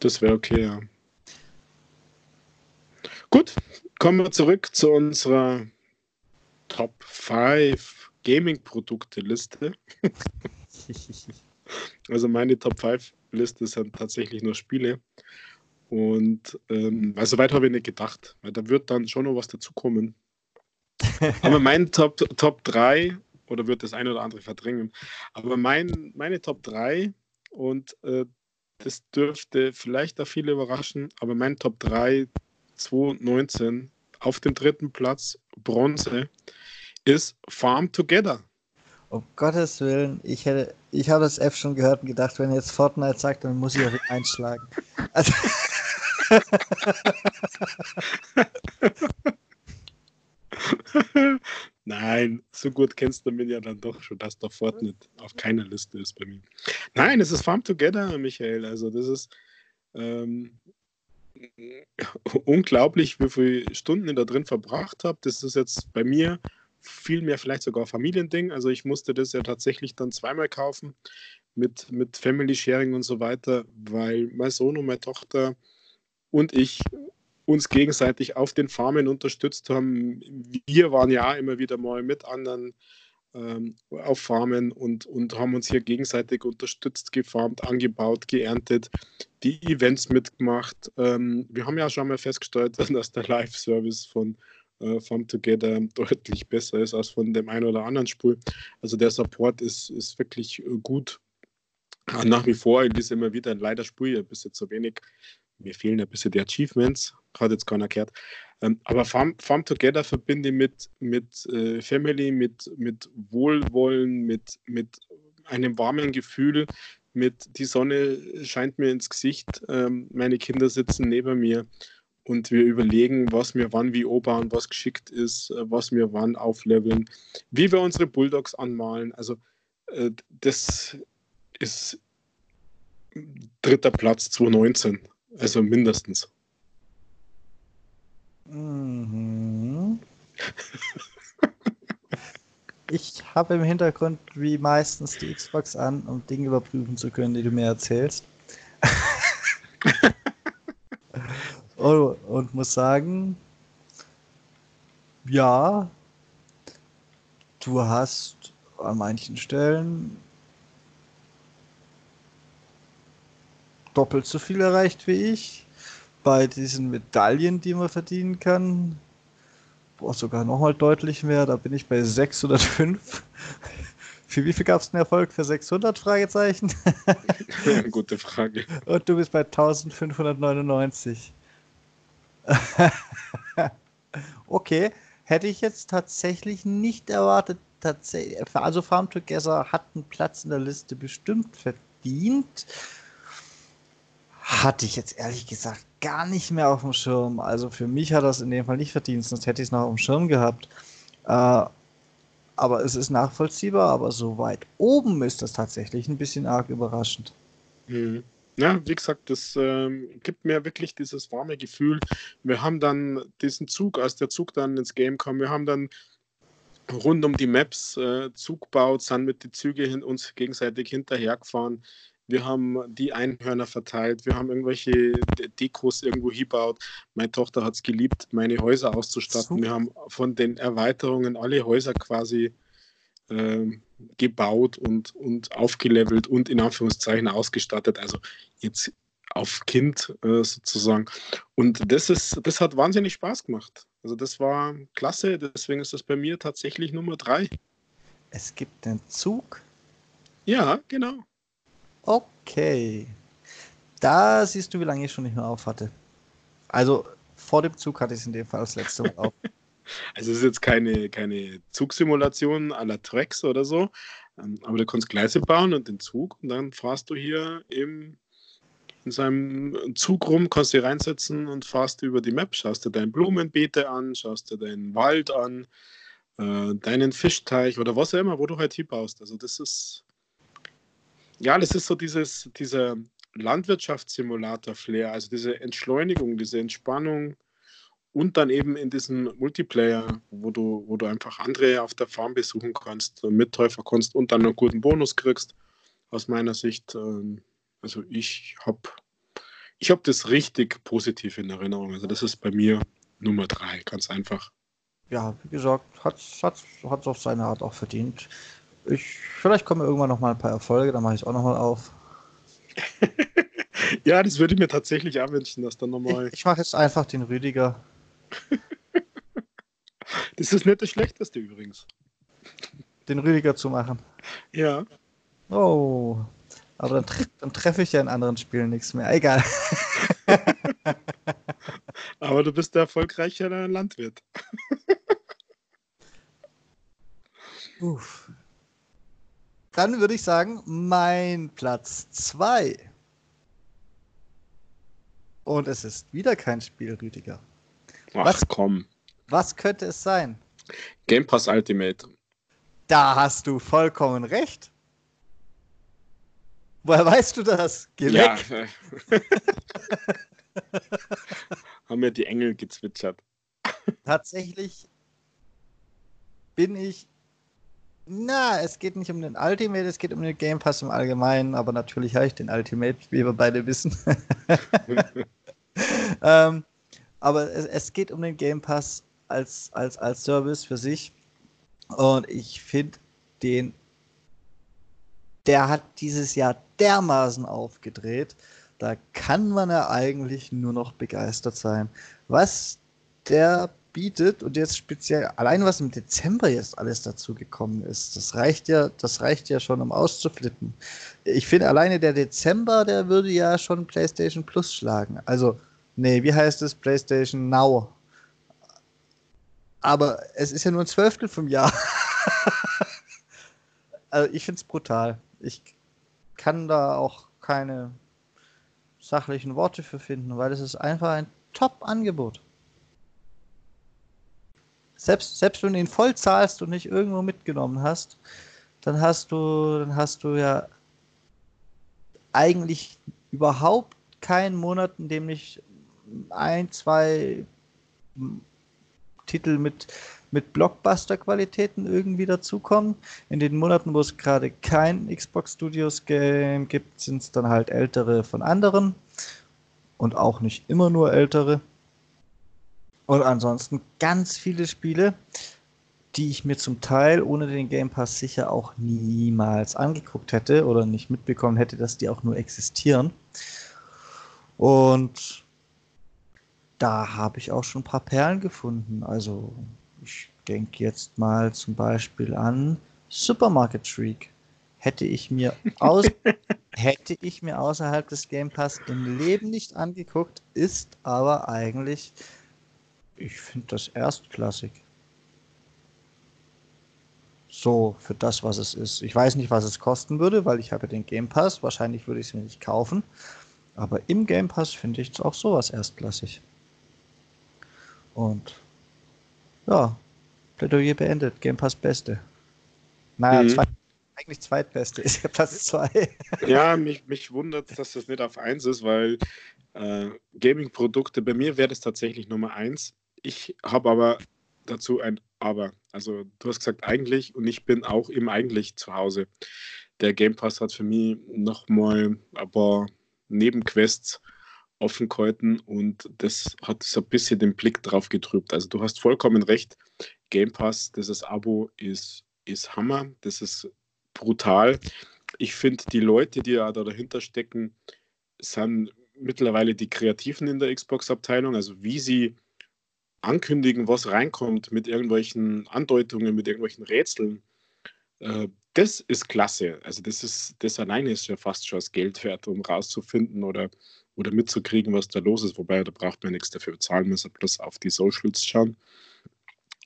Das wäre okay, ja. Gut, kommen wir zurück zu unserer Top 5 Gaming-Produkte-Liste. also meine Top 5 Liste sind tatsächlich nur Spiele. Und ähm, also weit habe ich nicht gedacht, weil da wird dann schon noch was dazukommen. Aber mein Top, Top 3, oder wird das eine oder andere verdrängen, aber mein, meine Top 3, und äh, das dürfte vielleicht auch viele überraschen, aber mein Top 3 2019 auf dem dritten Platz, Bronze, ist Farm Together. Um Gottes Willen, ich hätte, ich habe das F schon gehört und gedacht, wenn jetzt Fortnite sagt, dann muss ich auf ihn einschlagen. Also so gut kennst du mich ja dann doch schon, dass der Fortnite auf keiner Liste ist bei mir. Nein, es ist Farm Together, Michael. Also das ist ähm, unglaublich, wie viele Stunden ich da drin verbracht habe. Das ist jetzt bei mir viel mehr vielleicht sogar Familiending. Also ich musste das ja tatsächlich dann zweimal kaufen mit, mit Family Sharing und so weiter, weil mein Sohn und meine Tochter und ich uns gegenseitig auf den Farmen unterstützt haben. Wir waren ja immer wieder mal mit anderen ähm, auf Farmen und, und haben uns hier gegenseitig unterstützt, gefarmt, angebaut, geerntet, die Events mitgemacht. Ähm, wir haben ja schon mal festgestellt, dass der Live-Service von äh, Farm Together deutlich besser ist als von dem einen oder anderen Spul. Also der Support ist, ist wirklich äh, gut. Nach wie vor, lese immer wieder, leider ich ein bisschen zu wenig mir fehlen ein bisschen die Achievements, hat jetzt keiner gehört. Ähm, aber Farm, Farm Together verbinde ich mit, mit äh, Family, mit, mit Wohlwollen, mit, mit einem warmen Gefühl, mit die Sonne scheint mir ins Gesicht, ähm, meine Kinder sitzen neben mir und wir überlegen, was wir wann wie obauen, was geschickt ist, äh, was wir wann aufleveln, wie wir unsere Bulldogs anmalen. Also äh, das ist dritter Platz 2019. Also mindestens. Mhm. Ich habe im Hintergrund wie meistens die Xbox an, um Dinge überprüfen zu können, die du mir erzählst. und, und muss sagen, ja, du hast an manchen Stellen doppelt so viel erreicht wie ich. Bei diesen Medaillen, die man verdienen kann, boah, sogar nochmal deutlich mehr. Da bin ich bei 605. Für wie viel gab es einen Erfolg? Für 600 Fragezeichen? Gute Frage. Und du bist bei 1599. okay, hätte ich jetzt tatsächlich nicht erwartet. Also Farm Together hat einen Platz in der Liste bestimmt verdient hatte ich jetzt ehrlich gesagt gar nicht mehr auf dem Schirm. Also für mich hat das in dem Fall nicht verdient, sonst hätte ich es noch auf dem Schirm gehabt. Äh, aber es ist nachvollziehbar, aber so weit oben ist das tatsächlich ein bisschen arg überraschend. Mhm. Ja, wie gesagt, das ähm, gibt mir wirklich dieses warme Gefühl. Wir haben dann diesen Zug, als der Zug dann ins Game kam, wir haben dann rund um die Maps äh, Zug gebaut, sind mit den Zügen uns gegenseitig hinterhergefahren wir haben die Einhörner verteilt, wir haben irgendwelche Dekos irgendwo hingebaut. Meine Tochter hat es geliebt, meine Häuser auszustatten. Super. Wir haben von den Erweiterungen alle Häuser quasi äh, gebaut und, und aufgelevelt und in Anführungszeichen ausgestattet. Also jetzt auf Kind äh, sozusagen. Und das ist, das hat wahnsinnig Spaß gemacht. Also das war klasse, deswegen ist das bei mir tatsächlich Nummer drei. Es gibt den Zug. Ja, genau. Okay. Da siehst du, wie lange ich schon nicht mehr auf hatte. Also vor dem Zug hatte ich es in dem Fall das letzte Mal auf. Also es ist jetzt keine, keine Zugsimulation à la oder so, ähm, aber du kannst Gleise bauen und den Zug und dann fahrst du hier im, in seinem Zug rum, kannst dich reinsetzen und fahrst über die Map, schaust dir dein Blumenbeete an, schaust dir deinen Wald an, äh, deinen Fischteich oder was auch immer, wo du halt hinbaust. Also das ist ja, das ist so dieses, dieser Landwirtschaftssimulator-Flair, also diese Entschleunigung, diese Entspannung und dann eben in diesem Multiplayer, wo du, wo du einfach andere auf der Farm besuchen kannst, Mittäufer kannst und dann einen guten Bonus kriegst, aus meiner Sicht. Ähm, also ich habe ich hab das richtig positiv in Erinnerung. Also das ist bei mir Nummer drei, ganz einfach. Ja, wie gesagt, hat es auf seine Art auch verdient. Ich, vielleicht kommen irgendwann noch mal ein paar Erfolge, dann mache ich es auch noch mal auf. ja, das würde ich mir tatsächlich auch wünschen, dass dann nochmal. Ich, ich mache jetzt einfach den Rüdiger. das ist nicht das Schlechteste übrigens. Den Rüdiger zu machen. Ja. Oh. Aber dann, tre dann treffe ich ja in anderen Spielen nichts mehr. Egal. Aber du bist der erfolgreiche Landwirt. Uff. Dann würde ich sagen, mein Platz 2. Und es ist wieder kein Spiel, Rüdiger. Ach was, komm. Was könnte es sein? Game Pass Ultimate. Da hast du vollkommen recht. Woher weißt du das? Geh ja. weg. Haben mir die Engel gezwitschert. Tatsächlich bin ich. Na, es geht nicht um den Ultimate, es geht um den Game Pass im Allgemeinen, aber natürlich habe ich den Ultimate, wie wir beide wissen. ähm, aber es, es, geht um den Game Pass als, als, als Service für sich. Und ich finde den, der hat dieses Jahr dermaßen aufgedreht. Da kann man ja eigentlich nur noch begeistert sein. Was der bietet und jetzt speziell allein was im Dezember jetzt alles dazu gekommen ist, das reicht ja, das reicht ja schon, um auszuflippen. Ich finde alleine der Dezember, der würde ja schon PlayStation Plus schlagen. Also, nee, wie heißt es? PlayStation Now. Aber es ist ja nur ein Zwölftel vom Jahr. also ich finde es brutal. Ich kann da auch keine sachlichen Worte für finden, weil es ist einfach ein Top-Angebot. Selbst, selbst wenn du ihn voll zahlst und nicht irgendwo mitgenommen hast, dann hast du, dann hast du ja eigentlich überhaupt keinen Monat, in dem nicht ein, zwei Titel mit, mit Blockbuster-Qualitäten irgendwie dazukommen. In den Monaten, wo es gerade kein Xbox Studios Game gibt, sind es dann halt ältere von anderen und auch nicht immer nur ältere. Und ansonsten ganz viele Spiele, die ich mir zum Teil ohne den Game Pass sicher auch niemals angeguckt hätte oder nicht mitbekommen hätte, dass die auch nur existieren. Und da habe ich auch schon ein paar Perlen gefunden. Also ich denke jetzt mal zum Beispiel an Supermarket Shriek. Hätte ich mir aus hätte ich mir außerhalb des Game Pass im Leben nicht angeguckt, ist aber eigentlich ich finde das erstklassig. So, für das, was es ist. Ich weiß nicht, was es kosten würde, weil ich habe den Game Pass. Wahrscheinlich würde ich es mir nicht kaufen. Aber im Game Pass finde ich es auch sowas erstklassig. Und ja, Plädoyer beendet. Game Pass Beste. Naja, mhm. zweit, eigentlich zweitbeste ist ja Platz 2. Ja, mich, mich wundert, dass das nicht auf 1 ist, weil äh, Gaming-Produkte, bei mir wäre das tatsächlich Nummer 1. Ich habe aber dazu ein Aber. Also du hast gesagt eigentlich und ich bin auch im eigentlich zu Hause. Der Game Pass hat für mich nochmal ein paar Nebenquests offen gehalten und das hat so ein bisschen den Blick drauf getrübt. Also du hast vollkommen recht. Game Pass, dieses Abo ist, ist Hammer, das ist brutal. Ich finde, die Leute, die da dahinter stecken, sind mittlerweile die Kreativen in der Xbox-Abteilung. Also wie sie ankündigen, was reinkommt mit irgendwelchen Andeutungen, mit irgendwelchen Rätseln, äh, das ist klasse. Also das ist, das alleine ist ja fast schon das Geld wert, um rauszufinden oder, oder mitzukriegen, was da los ist. Wobei, da braucht man nichts dafür bezahlen, muss man bloß auf die Socials schauen.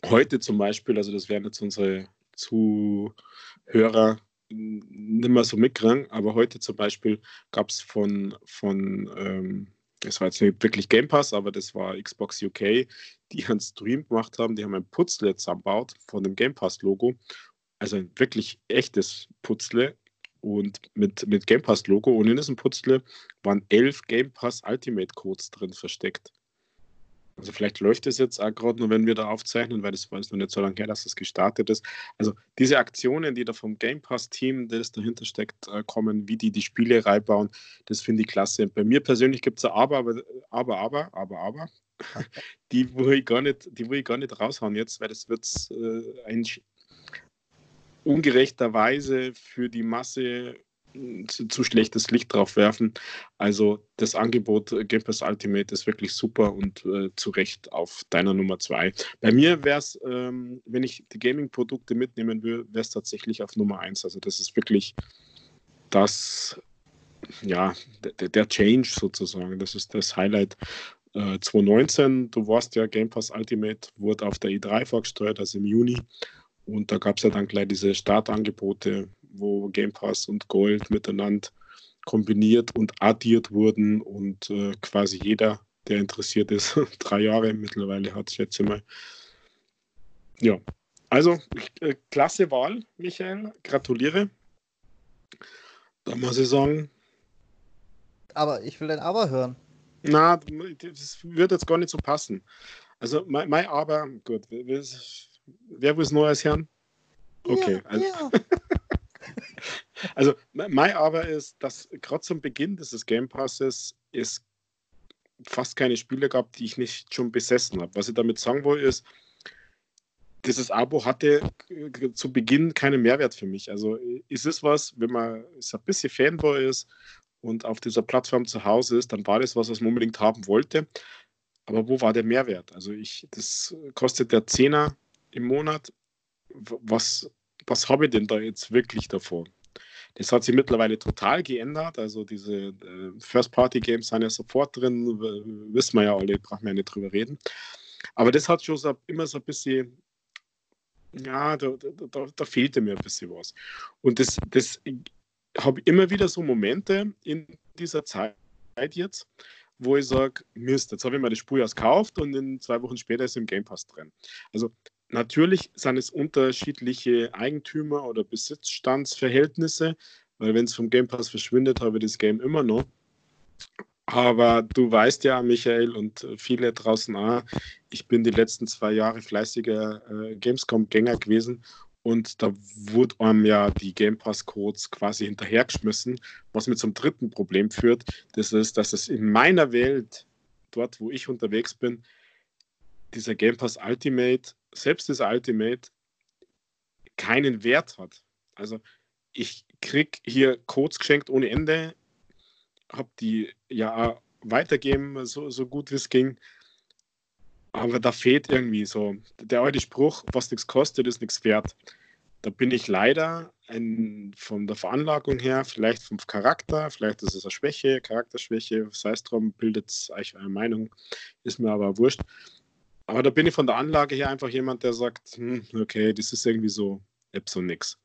Heute zum Beispiel, also das wären jetzt unsere Zuhörer nicht mehr so mitkriegen, aber heute zum Beispiel gab es von, von ähm, das war jetzt nicht wirklich Game Pass, aber das war Xbox UK, die einen Stream gemacht haben. Die haben ein Putzle zusammengebaut von dem Game Pass-Logo. Also ein wirklich echtes Putzle und mit, mit Game Pass-Logo. Und in diesem Putzle waren elf Game Pass Ultimate Codes drin versteckt. Also vielleicht läuft es jetzt auch gerade nur, wenn wir da aufzeichnen, weil das war jetzt noch nicht so lange her, dass das gestartet ist. Also diese Aktionen, die da vom Game Pass-Team, das dahinter steckt, äh, kommen, wie die die Spiele reinbauen, das finde ich klasse. Bei mir persönlich gibt es aber, aber, aber, aber, aber, aber, die wo ich gar nicht, die will ich gar nicht raushauen jetzt, weil das wird äh, ein ungerechterweise für die Masse zu, zu, schlechtes Licht drauf werfen. Also das Angebot äh, Game Pass Ultimate ist wirklich super und äh, zu Recht auf deiner Nummer zwei. Bei mir wäre es, ähm, wenn ich die Gaming-Produkte mitnehmen würde, wäre es tatsächlich auf Nummer eins. Also das ist wirklich das, ja, der, der Change sozusagen. Das ist das Highlight. Äh, 2019, du warst ja Game Pass Ultimate, wurde auf der E3 vorgestellt, also im Juni. Und da gab es ja dann gleich diese Startangebote wo Game Pass und Gold miteinander kombiniert und addiert wurden und äh, quasi jeder, der interessiert ist, drei Jahre mittlerweile hat, schätze mal. Ja, Also, äh, klasse Wahl, Michael. Gratuliere. Da muss ich sagen. Aber ich will dein Aber hören. Na, das wird jetzt gar nicht so passen. Also, mein, mein Aber, gut, wer, wer will es Neues hören? Okay. Ja, also, ja. also, mein Aber ist, dass gerade zum Beginn dieses Game Passes es fast keine Spiele gab, die ich nicht schon besessen habe. Was ich damit sagen will, ist, dieses Abo hatte zu Beginn keinen Mehrwert für mich. Also ist es was, wenn man ein bisschen Fanboy ist und auf dieser Plattform zu Hause ist, dann war das was, was man unbedingt haben wollte. Aber wo war der Mehrwert? Also ich, das kostet der Zehner im Monat. Was, was habe ich denn da jetzt wirklich davon? Das hat sich mittlerweile total geändert. Also diese äh, First-Party-Games sind ja sofort drin, wissen wir ja alle, brauchen wir ja nicht drüber reden. Aber das hat schon so, immer so ein bisschen ja, da, da, da fehlte mir ein bisschen was. Und das, das habe immer wieder so Momente in dieser Zeit jetzt, wo ich sage, Mist, jetzt habe ich mir das Spiel gekauft und in zwei Wochen später ist es im Game Pass drin. Also natürlich sind es unterschiedliche Eigentümer oder Besitzstandsverhältnisse, weil wenn es vom Game Pass verschwindet, habe ich das Game immer noch. Aber du weißt ja, Michael und viele draußen auch, ich bin die letzten zwei Jahre fleißiger äh, Gamescom-Gänger gewesen und da wurde einem ja die Game Pass-Codes quasi hinterhergeschmissen, was mir zum dritten Problem führt. Das ist, dass es in meiner Welt, dort wo ich unterwegs bin, dieser Game Pass Ultimate, selbst dieser Ultimate, keinen Wert hat. Also ich kriege hier Codes geschenkt ohne Ende habe die ja weitergeben, so, so gut wie es ging. Aber da fehlt irgendwie so der alte Spruch, was nichts kostet, ist nichts wert. Da bin ich leider ein, von der Veranlagung her, vielleicht vom Charakter, vielleicht ist es eine Schwäche, Charakterschwäche, sei es drum, bildet euch eine Meinung, ist mir aber wurscht. Aber da bin ich von der Anlage her einfach jemand, der sagt, hm, okay, das ist irgendwie so, so nix.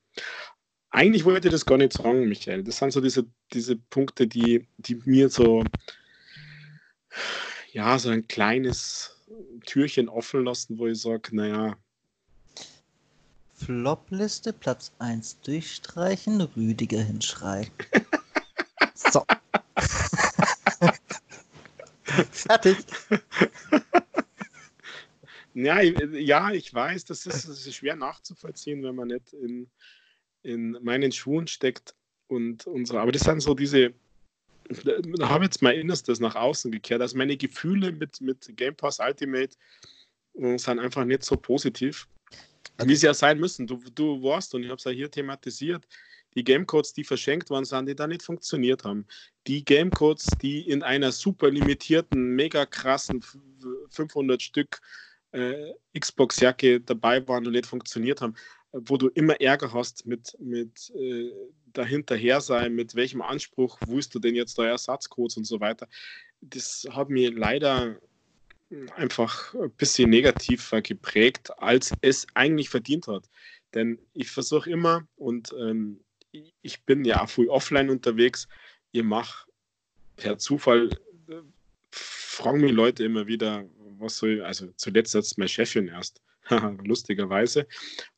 Eigentlich wollte ich das gar nicht sagen, Michael. Das sind so diese, diese Punkte, die, die mir so, ja, so ein kleines Türchen offen lassen, wo ich sage, naja. Flopliste Platz 1 durchstreichen, Rüdiger hinschreiben. so. Fertig. Ja, ja, ich weiß, das ist, das ist schwer nachzuvollziehen, wenn man nicht in, in meinen Schuhen steckt und unsere, aber das sind so diese, da habe jetzt mein Innerstes nach außen gekehrt. Also meine Gefühle mit, mit Game Pass Ultimate äh, sind einfach nicht so positiv, wie sie ja sein müssen. Du, du warst, und ich habe es ja hier thematisiert, die Gamecodes, die verschenkt worden sind, die da nicht funktioniert haben. Die Gamecodes, die in einer super limitierten, mega krassen 500 Stück äh, Xbox-Jacke dabei waren und nicht funktioniert haben wo du immer Ärger hast mit, mit äh, dahinterher sein, mit welchem Anspruch willst du denn jetzt da Ersatzcodes und so weiter. Das hat mir leider einfach ein bisschen negativer geprägt, als es eigentlich verdient hat. Denn ich versuche immer, und ähm, ich bin ja auch früh offline unterwegs, ihr macht per Zufall, äh, fragen mich Leute immer wieder, was soll, also zuletzt jetzt meine Chefin erst, lustigerweise.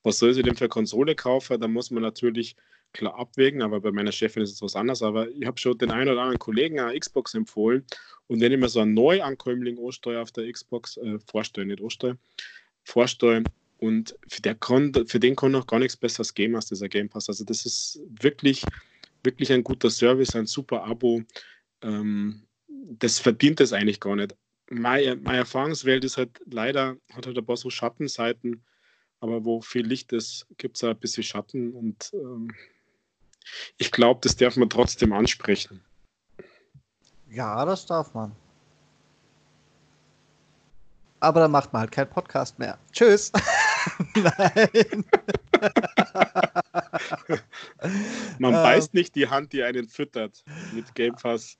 Was soll sie denn für Konsole kaufen? Da muss man natürlich klar abwägen, aber bei meiner Chefin ist es was anderes. Aber ich habe schon den einen oder anderen Kollegen eine Xbox empfohlen und wenn ich mir so einen Neuankömmling Osteuer auf der Xbox äh, vorstelle, nicht Osteuer, vorstelle, und für, der kann, für den kann noch gar nichts Besseres geben als dieser Game Pass. Also das ist wirklich, wirklich ein guter Service, ein super Abo. Ähm, das verdient es eigentlich gar nicht meine, meine Erfahrungswelt ist halt leider, hat halt ein paar so Schattenseiten, aber wo viel Licht ist, gibt es ein bisschen Schatten und ähm, ich glaube, das darf man trotzdem ansprechen. Ja, das darf man. Aber dann macht man halt keinen Podcast mehr. Tschüss. Nein. man ähm, beißt nicht die Hand, die einen füttert mit Game Pass.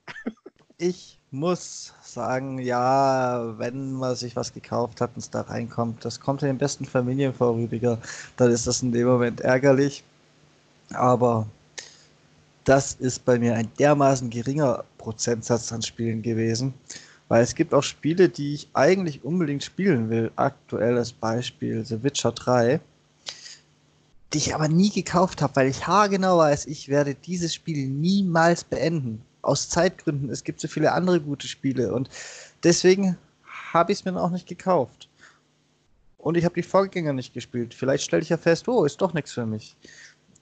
Ich muss sagen, ja, wenn man sich was gekauft hat und es da reinkommt, das kommt in den besten Familien vor, Rüdiger, dann ist das in dem Moment ärgerlich. Aber das ist bei mir ein dermaßen geringer Prozentsatz an Spielen gewesen, weil es gibt auch Spiele, die ich eigentlich unbedingt spielen will. Aktuelles Beispiel The Witcher 3. die ich aber nie gekauft habe, weil ich haargenau weiß, ich werde dieses Spiel niemals beenden. Aus Zeitgründen. Es gibt so viele andere gute Spiele und deswegen habe ich es mir auch nicht gekauft. Und ich habe die Vorgänger nicht gespielt. Vielleicht stelle ich ja fest, oh, ist doch nichts für mich.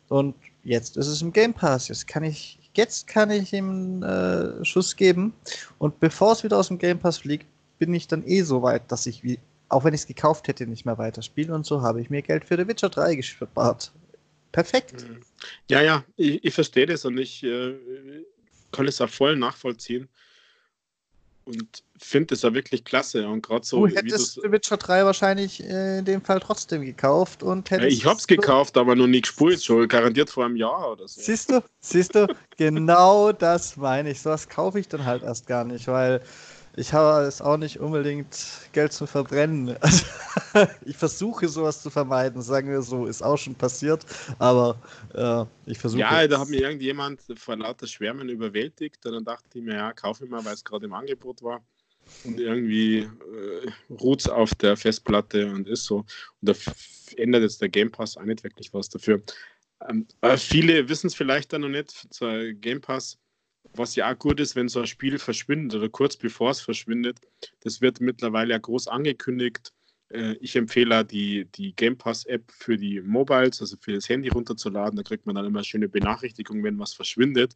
Und jetzt ist es im Game Pass. Jetzt kann ich, jetzt kann ich ihm äh, Schuss geben. Und bevor es wieder aus dem Game Pass fliegt, bin ich dann eh so weit, dass ich, wie, auch wenn ich es gekauft hätte, nicht mehr weiterspiele. Und so habe ich mir Geld für The Witcher 3 gespart. Perfekt. Mhm. Ja, ja, ich, ich verstehe das und ich äh, kann es auch voll nachvollziehen und finde es ja wirklich klasse. Und gerade so. Du hättest Witcher 3 wahrscheinlich äh, in dem Fall trotzdem gekauft und hättest. Ja, ich hab's gekauft, aber noch nie gespielt, schon garantiert vor einem Jahr oder so. Siehst du, siehst du, genau das meine ich. So was kaufe ich dann halt erst gar nicht, weil ich habe es auch nicht unbedingt Geld zu verbrennen. Also, ich versuche sowas zu vermeiden, sagen wir so, ist auch schon passiert, aber äh, ich versuche. Ja, da hat mir irgendjemand vor lauter Schwärmen überwältigt und dann dachte ich mir, ja, kaufe ich mal, weil es gerade im Angebot war. Und irgendwie äh, ruht es auf der Festplatte und ist so. Und da ändert jetzt der Game Pass auch nicht wirklich was dafür. Ähm, viele wissen es vielleicht dann noch nicht. Zur Game Pass was ja auch gut ist, wenn so ein Spiel verschwindet oder kurz bevor es verschwindet. Das wird mittlerweile ja groß angekündigt. Äh, ich empfehle die, die Game Pass-App für die Mobiles, also für das Handy runterzuladen. Da kriegt man dann immer schöne Benachrichtigungen, wenn was verschwindet.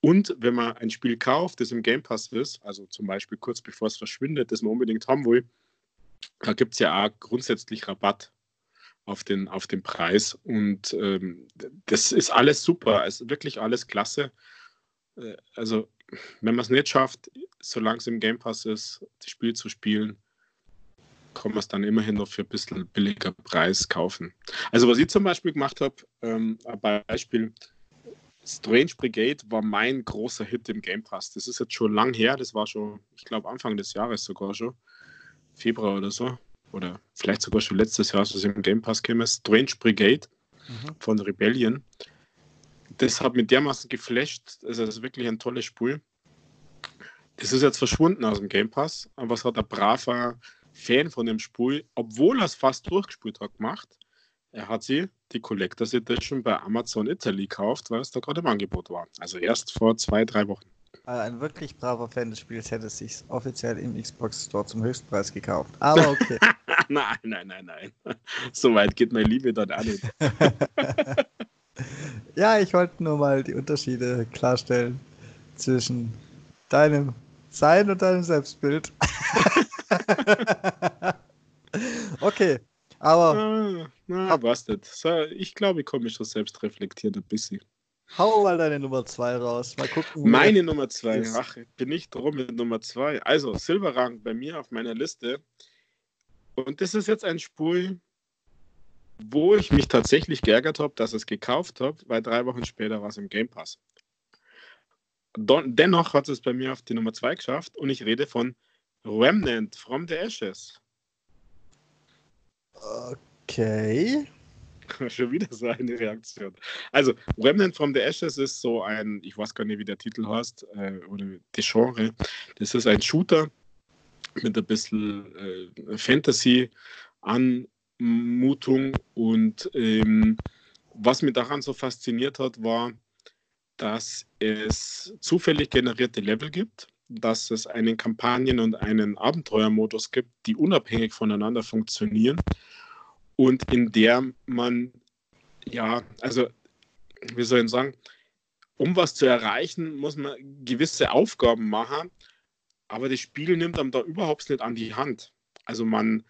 Und wenn man ein Spiel kauft, das im Game Pass ist, also zum Beispiel kurz bevor es verschwindet, das man unbedingt haben will, da gibt es ja auch grundsätzlich Rabatt auf den, auf den Preis. Und ähm, das ist alles super, ist wirklich alles klasse. Äh, also wenn man es nicht schafft, solange es im Game Pass ist, das Spiel zu spielen, kann man es dann immerhin noch für ein bisschen billiger Preis kaufen. Also was ich zum Beispiel gemacht habe, ähm, ein Beispiel, Strange Brigade war mein großer Hit im Game Pass. Das ist jetzt schon lang her, das war schon, ich glaube Anfang des Jahres sogar schon, Februar oder so, oder vielleicht sogar schon letztes Jahr, als es im Game Pass käme, Strange Brigade mhm. von Rebellion das hat mich dermaßen geflasht. Also das ist wirklich ein tolles Spiel. Das ist jetzt verschwunden aus dem Game Pass, aber es hat ein braver Fan von dem Spiel, obwohl er es fast durchgespielt hat, gemacht. Er hat sie, die Collectors Edition, bei Amazon Italy gekauft, weil es da gerade im Angebot war. Also erst vor zwei, drei Wochen. Ein wirklich braver Fan des Spiels hätte es sich offiziell im Xbox Store zum Höchstpreis gekauft. Aber okay. nein, nein, nein, nein. So weit geht meine Liebe dann auch nicht. Ja, ich wollte nur mal die Unterschiede klarstellen zwischen deinem Sein und deinem Selbstbild. okay, aber. Ah, na, was das? Ich glaube, ich komme schon selbst reflektiert ein bisschen. Hau mal deine Nummer 2 raus. Mal gucken. Meine Nummer 2. Ach, bin ich drum mit Nummer 2. Also, Silberrang bei mir auf meiner Liste. Und das ist jetzt ein Spul, wo ich mich tatsächlich geärgert habe, dass ich es gekauft habe, weil drei Wochen später war es im Game Pass. Dennoch hat es bei mir auf die Nummer 2 geschafft und ich rede von Remnant from the Ashes. Okay. Schon wieder so eine Reaktion. Also, Remnant from the Ashes ist so ein, ich weiß gar nicht, wie der Titel heißt, äh, oder die Genre. Das ist ein Shooter mit ein bisschen äh, Fantasy an Mutung. Und ähm, was mich daran so fasziniert hat, war, dass es zufällig generierte Level gibt, dass es einen Kampagnen- und einen Abenteuermodus gibt, die unabhängig voneinander funktionieren und in der man, ja, also, wie soll ich sagen, um was zu erreichen, muss man gewisse Aufgaben machen, aber das Spiel nimmt einem da überhaupt nicht an die Hand. Also man,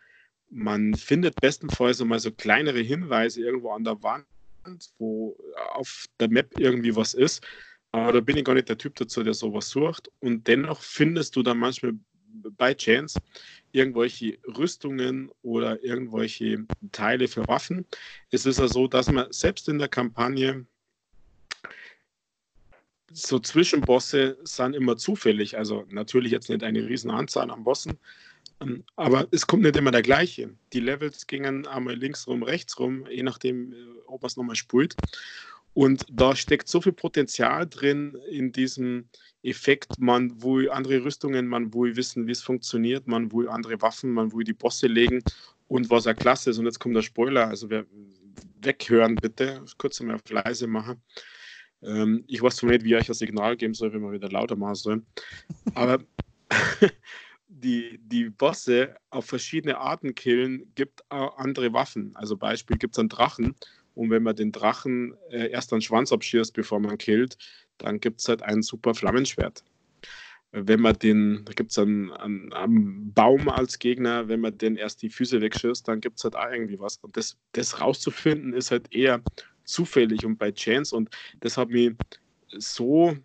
man findet bestenfalls mal so kleinere Hinweise irgendwo an der Wand, wo auf der Map irgendwie was ist. Aber da bin ich gar nicht der Typ dazu, der sowas sucht. Und dennoch findest du dann manchmal bei Chance irgendwelche Rüstungen oder irgendwelche Teile für Waffen. Es ist ja so, dass man selbst in der Kampagne so Zwischenbosse sind immer zufällig. Also natürlich jetzt nicht eine riesen Anzahl an Bossen, aber es kommt nicht immer der gleiche. Die Levels gingen einmal links rum, rechts rum, je nachdem, äh, ob man es nochmal spult. Und da steckt so viel Potenzial drin in diesem Effekt. Man will andere Rüstungen, man will wissen, wie es funktioniert, man will andere Waffen, man will die Bosse legen. Und was ja klasse ist, und jetzt kommt der Spoiler, also wer, weghören, bitte. Kurz mal auf leise machen. Ähm, ich weiß zwar nicht, wie ich ein Signal geben soll, wenn man wieder lauter machen soll. Aber die, die Bosse auf verschiedene Arten killen, gibt auch andere Waffen. Also Beispiel gibt es einen Drachen. Und wenn man den Drachen äh, erst einen Schwanz abschießt, bevor man killt, dann gibt es halt ein super Flammenschwert wenn man den, da gibt es einen, einen, einen, Baum als Gegner, wenn man den erst die Füße wegschießt, dann gibt es halt auch irgendwie was. Und das, das rauszufinden ist halt eher zufällig und bei Chance und das hat mich so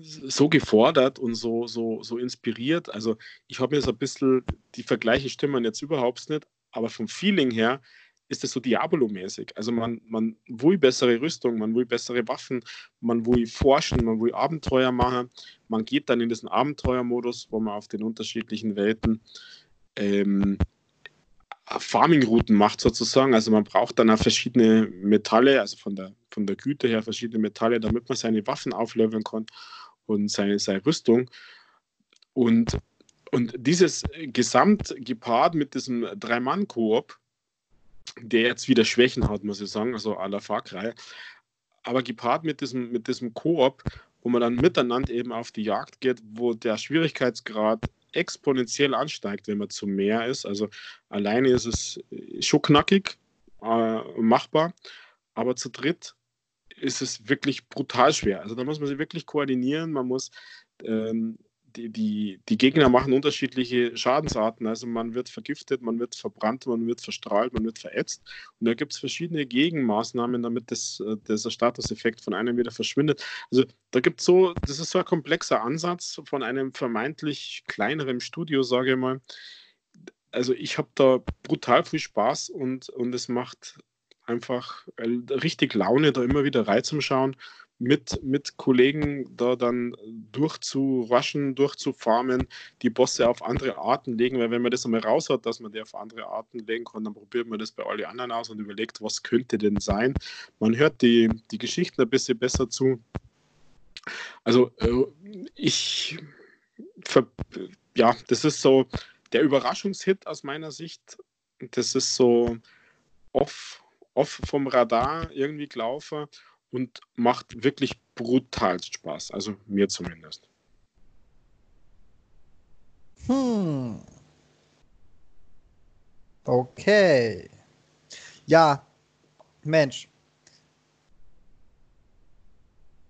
so gefordert und so, so, so inspiriert. Also ich habe so ein bisschen, die Vergleiche stimmen jetzt überhaupt nicht, aber vom Feeling her ist es so Diabolo-mäßig. Also man, man will bessere Rüstung, man will bessere Waffen, man will forschen, man will Abenteuer machen. Man geht dann in diesen Abenteuermodus, wo man auf den unterschiedlichen Welten ähm, Farming-Routen macht sozusagen. Also man braucht dann auch verschiedene Metalle, also von der, von der Güte her verschiedene Metalle, damit man seine Waffen aufleveln kann und seine, seine Rüstung. Und, und dieses Gesamt gepaart mit diesem Drei-Mann-Koop, der jetzt wieder Schwächen hat, muss ich sagen, also à la Far. Aber gepaart mit diesem, mit diesem Koop, wo man dann miteinander eben auf die Jagd geht, wo der Schwierigkeitsgrad exponentiell ansteigt, wenn man zu mehr ist. Also alleine ist es schon knackig, äh, machbar, aber zu dritt ist es wirklich brutal schwer. Also da muss man sich wirklich koordinieren, man muss ähm, die, die, die Gegner machen unterschiedliche Schadensarten. Also man wird vergiftet, man wird verbrannt, man wird verstrahlt, man wird verätzt. Und da gibt es verschiedene Gegenmaßnahmen, damit das, äh, dieser Statuseffekt von einem wieder verschwindet. Also da gibt so, das ist so ein komplexer Ansatz von einem vermeintlich kleineren Studio, sage ich mal. Also ich habe da brutal viel Spaß und, und es macht einfach äh, richtig Laune, da immer wieder reinzuschauen mit, mit Kollegen da dann durchzuraschen, durchzufarmen, die Bosse auf andere Arten legen, weil wenn man das einmal raus hat, dass man die auf andere Arten legen kann, dann probiert man das bei allen anderen aus und überlegt, was könnte denn sein. Man hört die, die Geschichten ein bisschen besser zu. Also äh, ich, ja, das ist so der Überraschungshit aus meiner Sicht. Das ist so off, off vom Radar irgendwie gelaufen und macht wirklich brutal Spaß. Also mir zumindest. Hm. Okay. Ja, Mensch.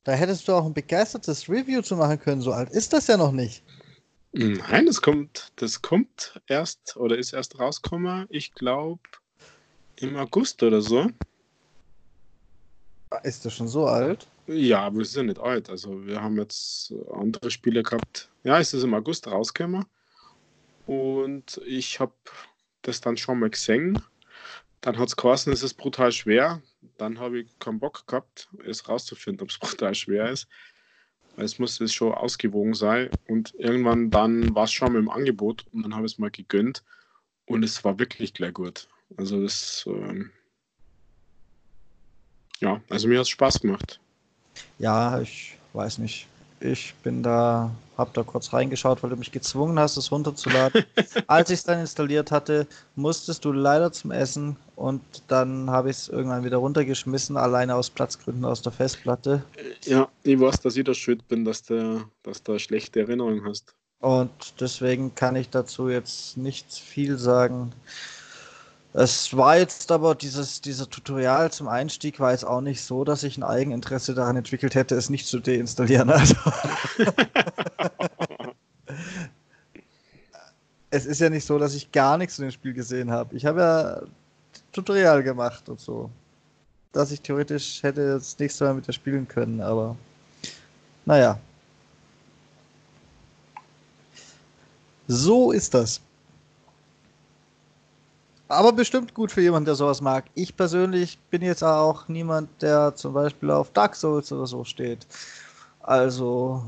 Da hättest du auch ein begeistertes Review zu machen können. So alt ist das ja noch nicht. Nein, das kommt, das kommt erst oder ist erst rausgekommen, ich glaube, im August oder so. Ist das schon so alt? Ja, aber wir sind nicht alt. Also wir haben jetzt andere Spiele gehabt. Ja, es ist im August rausgekommen. Und ich habe das dann schon mal gesehen. Dann hat es geheißen, es ist brutal schwer. Dann habe ich keinen Bock gehabt, es rauszufinden, ob es brutal schwer ist. Es muss es schon ausgewogen sein. Und irgendwann dann war es schon mal im Angebot und dann habe ich es mal gegönnt. Und es war wirklich gleich gut. Also das ähm, ja, also mir hat es Spaß gemacht. Ja, ich weiß nicht. Ich bin da, hab da kurz reingeschaut, weil du mich gezwungen hast, es runterzuladen. Als ich es dann installiert hatte, musstest du leider zum Essen und dann habe ich es irgendwann wieder runtergeschmissen, alleine aus Platzgründen aus der Festplatte. Ja, ich weiß, dass ich da schuld bin, dass du dass da schlechte Erinnerungen hast. Und deswegen kann ich dazu jetzt nicht viel sagen. Es war jetzt aber dieses, dieser Tutorial zum Einstieg war jetzt auch nicht so, dass ich ein Eigeninteresse daran entwickelt hätte, es nicht zu deinstallieren. Also es ist ja nicht so, dass ich gar nichts in dem Spiel gesehen habe. Ich habe ja Tutorial gemacht und so. Dass ich theoretisch hätte das nächste Mal mit der spielen können, aber naja. So ist das aber bestimmt gut für jemanden, der sowas mag. Ich persönlich bin jetzt auch niemand, der zum Beispiel auf Dark Souls oder so steht. Also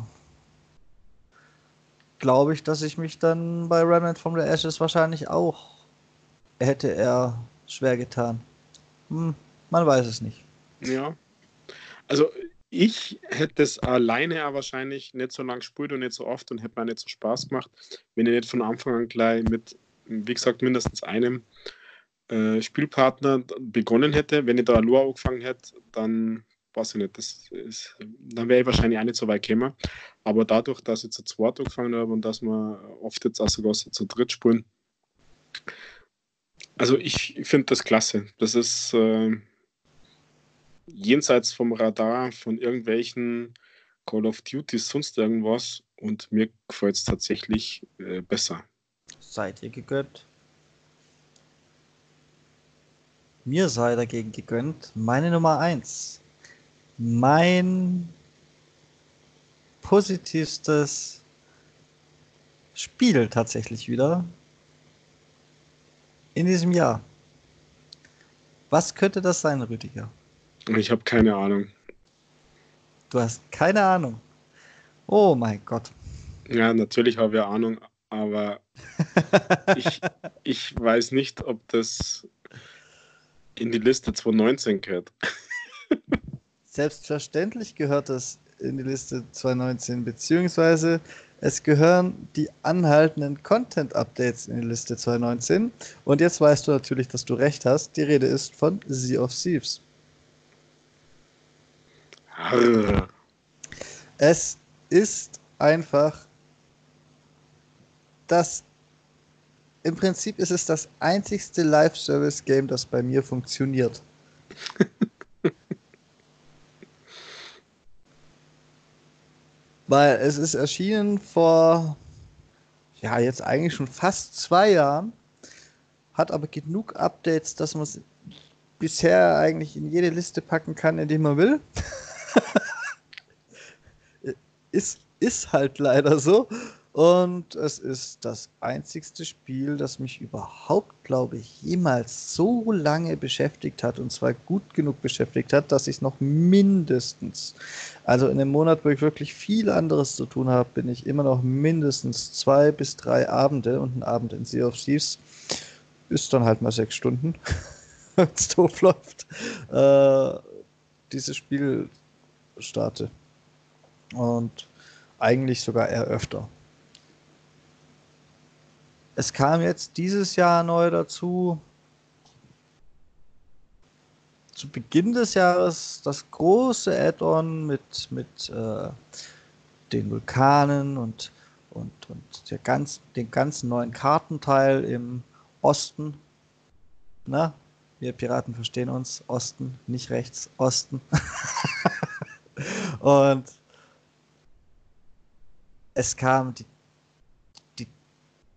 glaube ich, dass ich mich dann bei Remnant from the Ashes wahrscheinlich auch hätte er schwer getan. Hm, man weiß es nicht. Ja. Also ich hätte es alleine ja wahrscheinlich nicht so lange gespielt und nicht so oft und hätte mir nicht so Spaß gemacht, wenn ich nicht von Anfang an gleich mit wie gesagt, mindestens einem äh, Spielpartner begonnen hätte, wenn ich da Lua angefangen hätte, dann weiß ich nicht, das ist, dann wäre ich wahrscheinlich auch nicht so weit gekommen. Aber dadurch, dass ich zu zweit angefangen habe und dass wir oft jetzt auch sogar so zu dritt spielen, also ich finde das klasse. Das ist äh, jenseits vom Radar von irgendwelchen Call of Duty, sonst irgendwas und mir gefällt es tatsächlich äh, besser. Seid ihr gegönnt? Mir sei dagegen gegönnt meine Nummer 1 mein positivstes Spiel tatsächlich wieder in diesem Jahr. Was könnte das sein, Rüdiger? Ich habe keine Ahnung. Du hast keine Ahnung. Oh mein Gott. Ja, natürlich habe ich Ahnung, aber ich, ich weiß nicht, ob das in die Liste 2019 gehört. Selbstverständlich gehört das in die Liste 2019, beziehungsweise es gehören die anhaltenden Content-Updates in die Liste 2019. Und jetzt weißt du natürlich, dass du recht hast. Die Rede ist von Sea of Thieves. Arr. Es ist einfach das. Im Prinzip ist es das einzigste Live-Service-Game, das bei mir funktioniert. Weil es ist erschienen vor, ja, jetzt eigentlich schon fast zwei Jahren, hat aber genug Updates, dass man es bisher eigentlich in jede Liste packen kann, in die man will. ist, ist halt leider so. Und es ist das einzigste Spiel, das mich überhaupt, glaube ich, jemals so lange beschäftigt hat und zwar gut genug beschäftigt hat, dass ich es noch mindestens, also in einem Monat, wo ich wirklich viel anderes zu tun habe, bin ich immer noch mindestens zwei bis drei Abende und ein Abend in Sea of Thieves ist dann halt mal sechs Stunden, wenn es doof läuft, äh, dieses Spiel starte. Und eigentlich sogar eher öfter. Es kam jetzt dieses Jahr neu dazu. Zu Beginn des Jahres das große Add-on mit, mit äh, den Vulkanen und, und, und der ganz, den ganzen neuen Kartenteil im Osten. Na, wir Piraten verstehen uns. Osten, nicht rechts, Osten. und es kam die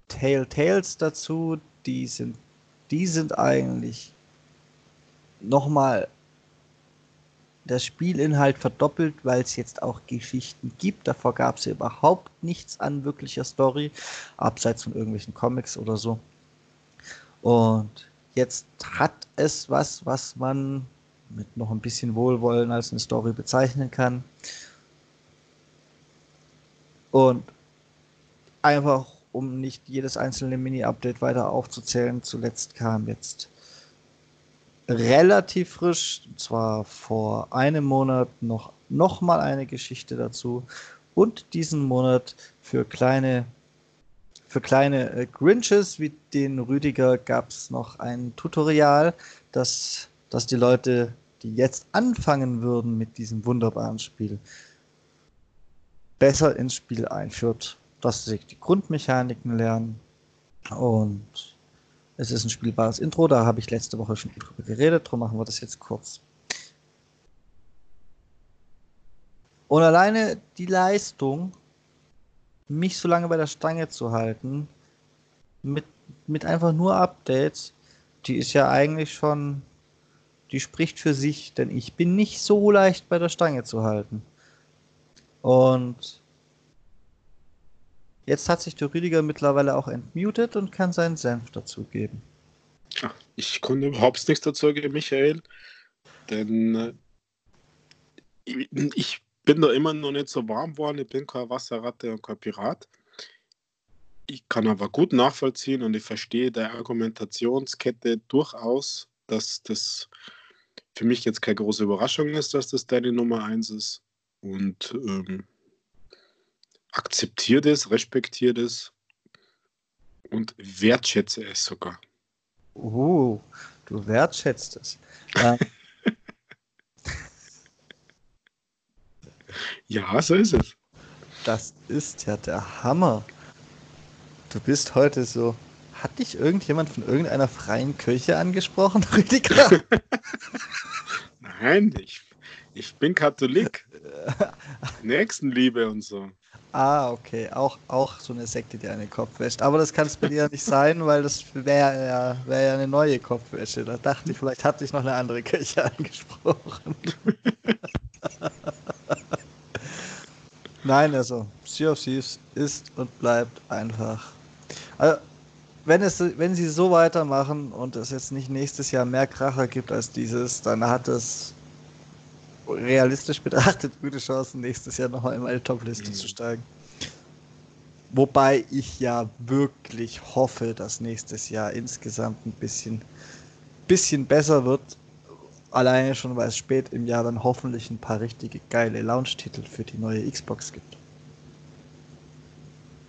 Telltales dazu, die sind, die sind eigentlich nochmal der Spielinhalt verdoppelt, weil es jetzt auch Geschichten gibt. Davor gab es ja überhaupt nichts an wirklicher Story, abseits von irgendwelchen Comics oder so. Und jetzt hat es was, was man mit noch ein bisschen Wohlwollen als eine Story bezeichnen kann. Und einfach um nicht jedes einzelne Mini-Update weiter aufzuzählen. Zuletzt kam jetzt relativ frisch, und zwar vor einem Monat noch, noch mal eine Geschichte dazu. Und diesen Monat für kleine, für kleine äh, Grinches wie den Rüdiger gab es noch ein Tutorial, das, das die Leute, die jetzt anfangen würden mit diesem wunderbaren Spiel, besser ins Spiel einführt dass sie die Grundmechaniken lernen. Und es ist ein spielbares Intro, da habe ich letzte Woche schon drüber geredet, darum machen wir das jetzt kurz. Und alleine die Leistung, mich so lange bei der Stange zu halten, mit, mit einfach nur Updates, die ist ja eigentlich schon, die spricht für sich, denn ich bin nicht so leicht bei der Stange zu halten. Und Jetzt hat sich der Rüdiger mittlerweile auch entmutet und kann seinen Senf dazugeben. Ich konnte überhaupt nichts dazu geben, Michael. Denn äh, ich bin da immer noch nicht so warm geworden. Ich bin kein Wasserratte und kein Pirat. Ich kann aber gut nachvollziehen und ich verstehe der Argumentationskette durchaus, dass das für mich jetzt keine große Überraschung ist, dass das deine Nummer eins ist. Und ähm, akzeptiere es, respektiere es und wertschätze es sogar. Uh, du wertschätzt es. Ähm, ja, so ist es. Das ist ja der Hammer. Du bist heute so. Hat dich irgendjemand von irgendeiner freien Kirche angesprochen, Rüdiger? Nein, ich, ich bin Katholik. Nächstenliebe und so. Ah, okay. Auch, auch so eine Sekte, die einen Kopf wäscht. Aber das kann es bei dir nicht sein, weil das wäre ja, wär ja eine neue Kopfwäsche. Da dachte ich, vielleicht hat dich noch eine andere Kirche angesprochen. Nein, also Sea of Thieves ist und bleibt einfach. Also, wenn, es, wenn sie so weitermachen und es jetzt nicht nächstes Jahr mehr Kracher gibt als dieses, dann hat es realistisch betrachtet gute Chancen, nächstes Jahr noch einmal in die Top-Liste mhm. zu steigen. Wobei ich ja wirklich hoffe, dass nächstes Jahr insgesamt ein bisschen, bisschen besser wird. Alleine schon, weil es spät im Jahr dann hoffentlich ein paar richtige geile Launch-Titel für die neue Xbox gibt.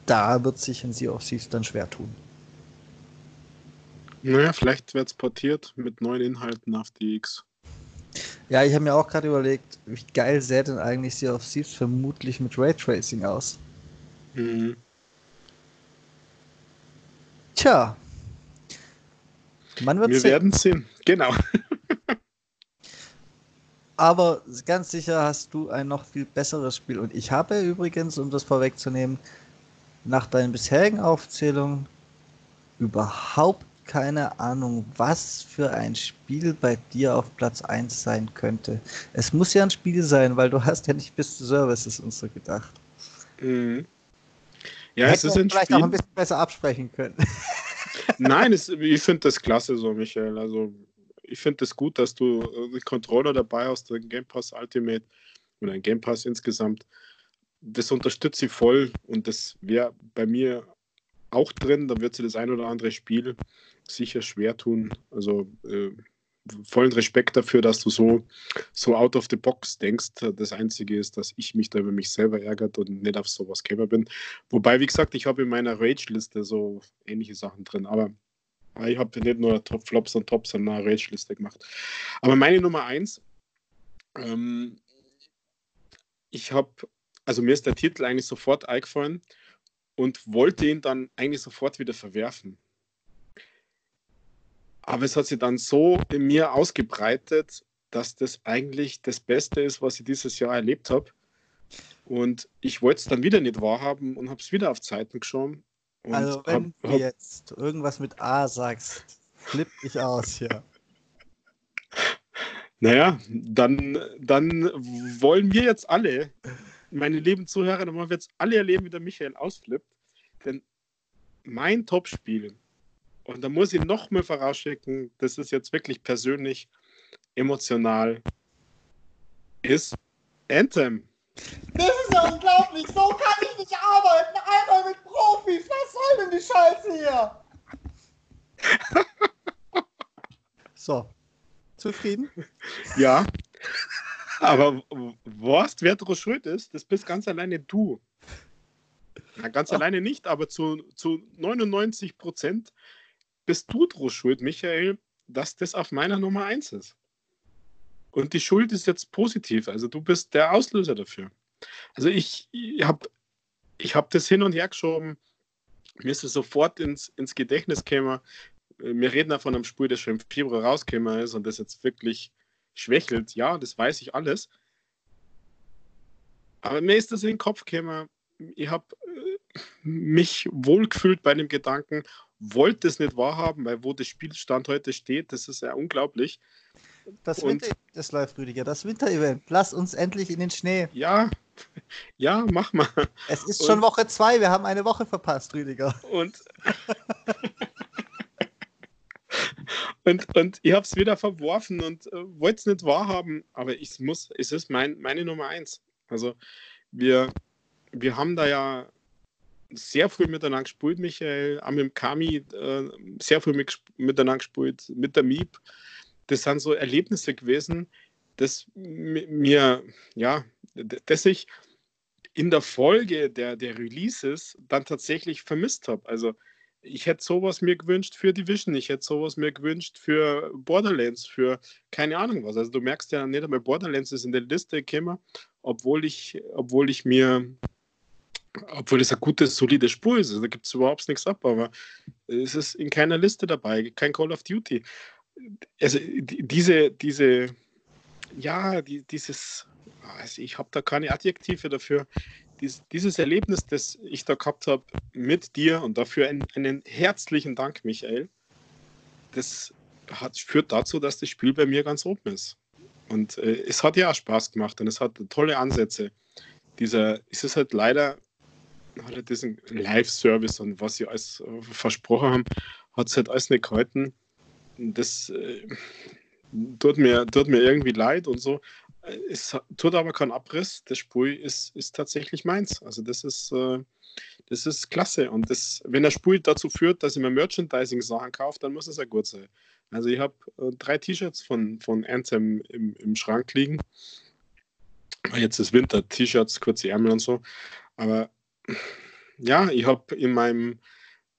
Da wird sich ein Sea of Thieves dann schwer tun. Naja, vielleicht wird es portiert mit neuen Inhalten auf die X. Ja, ich habe mir auch gerade überlegt, wie geil sähe denn eigentlich Sea of Thieves vermutlich mit Raytracing aus? Mhm. Tja. Man wird Wir sehen. werden sehen, genau. Aber ganz sicher hast du ein noch viel besseres Spiel. Und ich habe übrigens, um das vorwegzunehmen, nach deinen bisherigen Aufzählungen überhaupt keine Ahnung, was für ein Spiel bei dir auf Platz 1 sein könnte. Es muss ja ein Spiel sein, weil du hast ja nicht bis zu Services und so gedacht. Mhm. Ja, es ist ein vielleicht Spiel. auch ein bisschen besser absprechen können. Nein, es, ich finde das klasse so, Michael. Also ich finde es das gut, dass du äh, die Controller dabei hast, den Game Pass Ultimate oder ein Game Pass insgesamt. Das unterstütze ich voll und das wäre bei mir auch drin. Da wird sie das ein oder andere Spiel sicher schwer tun. Also äh, vollen Respekt dafür, dass du so, so out of the box denkst. Das Einzige ist, dass ich mich da über mich selber ärgert und nicht auf sowas gekommen bin. Wobei, wie gesagt, ich habe in meiner Rage-Liste so ähnliche Sachen drin. Aber ich habe nicht nur Top Flops und Tops, sondern eine Rage-Liste gemacht. Aber meine Nummer eins, ähm, ich habe, also mir ist der Titel eigentlich sofort eingefallen und wollte ihn dann eigentlich sofort wieder verwerfen. Aber es hat sich dann so in mir ausgebreitet, dass das eigentlich das Beste ist, was ich dieses Jahr erlebt habe. Und ich wollte es dann wieder nicht wahrhaben und habe es wieder auf Zeiten geschoben. also wenn hab, du hab, jetzt irgendwas mit A sagst, flipp ich aus hier. Naja, dann, dann wollen wir jetzt alle, meine lieben Zuhörer, dann wollen wir jetzt alle erleben, wie der Michael ausflippt. Denn mein Topspiel und da muss ich nochmal vorausschicken, das ist jetzt wirklich persönlich, emotional, ist Anthem. Das ist ja unglaublich. So kann ich nicht arbeiten. Einmal mit Profis. Was soll denn die Scheiße hier? so. Zufrieden? Ja. Aber was wer draus schuld ist, das bist ganz alleine du. Na, ganz Ach. alleine nicht, aber zu, zu 99 Prozent bist du draus schuld, Michael, dass das auf meiner Nummer 1 ist. Und die Schuld ist jetzt positiv. Also du bist der Auslöser dafür. Also ich, ich habe ich hab das hin und her geschoben. Mir ist es sofort ins, ins Gedächtnis gekommen. Wir reden ja von einem Spiel, das schon im Februar rausgekommen ist und das jetzt wirklich schwächelt. Ja, das weiß ich alles. Aber mir ist das in den Kopf gekommen. Ich habe äh, mich wohlgefühlt bei dem Gedanken wollte es nicht wahrhaben, weil wo der Spielstand heute steht, das ist ja unglaublich. Das Winter, das läuft, Rüdiger, das Winter-Event. Lass uns endlich in den Schnee. Ja, ja, mach mal. Es ist und, schon Woche zwei, wir haben eine Woche verpasst, Rüdiger. Und, und, und ich habe es wieder verworfen und äh, wollte es nicht wahrhaben, aber ich muss, es ist mein, meine Nummer eins. Also wir, wir haben da ja sehr früh miteinander gespielt, Michael, auch mit dem Kami äh, sehr früh mit, miteinander gespielt, mit der Miep. Das sind so Erlebnisse gewesen, dass mir, ja, dass ich in der Folge der, der Releases dann tatsächlich vermisst habe. Also ich hätte sowas mir gewünscht für Division, ich hätte sowas mir gewünscht für Borderlands, für keine Ahnung was. Also du merkst ja nicht einmal, Borderlands ist in der Liste gekommen, obwohl ich, obwohl ich mir, obwohl es ein gutes, solides Spur ist. Also da gibt es überhaupt nichts ab, aber es ist in keiner Liste dabei, kein Call of Duty. Also diese, diese, ja, die, dieses, also ich habe da keine Adjektive dafür, dies, dieses Erlebnis, das ich da gehabt habe mit dir und dafür einen, einen herzlichen Dank, Michael, das hat, führt dazu, dass das Spiel bei mir ganz oben ist. Und äh, es hat ja auch Spaß gemacht und es hat tolle Ansätze. Dieser, es ist halt leider, hat er diesen Live-Service und was sie alles äh, versprochen haben, hat es halt alles nicht gehalten. Das äh, tut, mir, tut mir irgendwie leid und so es tut aber keinen Abriss. Das Spiel ist, ist tatsächlich meins. Also das ist, äh, das ist klasse. Und das, wenn der Spiel dazu führt, dass ich mir Merchandising-Sachen kaufe, dann muss es ja gut sein. Also ich habe äh, drei T-Shirts von, von Anthem im, im Schrank liegen. Jetzt ist Winter, T-Shirts, kurze Ärmel und so. Aber ja, ich habe in meinem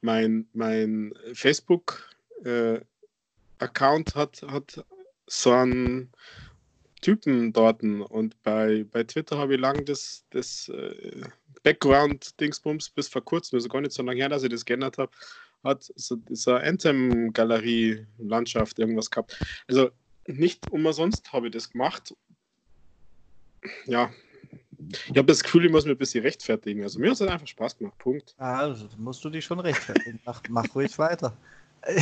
mein, mein Facebook-Account äh, hat, hat so ein Typen dort. Und bei, bei Twitter habe ich lang das, das äh, Background-Dingsbums bis vor kurzem, also gar nicht so lange her, dass ich das geändert habe, hat so dieser Anthem-Galerie-Landschaft irgendwas gehabt. Also nicht umsonst habe ich das gemacht. Ja, ich habe das Gefühl, ich muss mir ein bisschen rechtfertigen. Also mir hat es einfach Spaß gemacht. Punkt. Also musst du dich schon rechtfertigen. mach, mach ruhig weiter.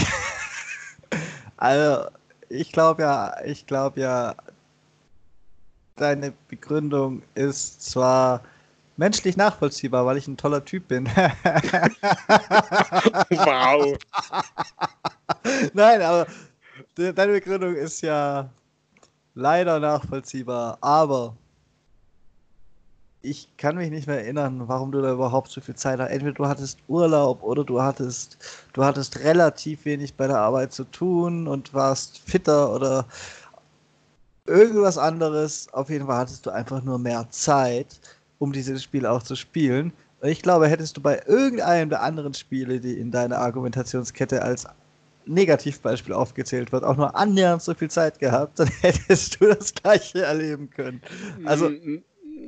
also ich glaube ja, ich glaube ja, deine Begründung ist zwar menschlich nachvollziehbar, weil ich ein toller Typ bin. wow. Nein, aber deine Begründung ist ja leider nachvollziehbar, aber ich kann mich nicht mehr erinnern, warum du da überhaupt so viel Zeit hast. Entweder du hattest Urlaub oder du hattest, du hattest relativ wenig bei der Arbeit zu tun und warst fitter oder irgendwas anderes. Auf jeden Fall hattest du einfach nur mehr Zeit, um dieses Spiel auch zu spielen. Und ich glaube, hättest du bei irgendeinem der anderen Spiele, die in deiner Argumentationskette als Negativbeispiel aufgezählt wird, auch nur annähernd so viel Zeit gehabt, dann hättest du das gleiche erleben können. Also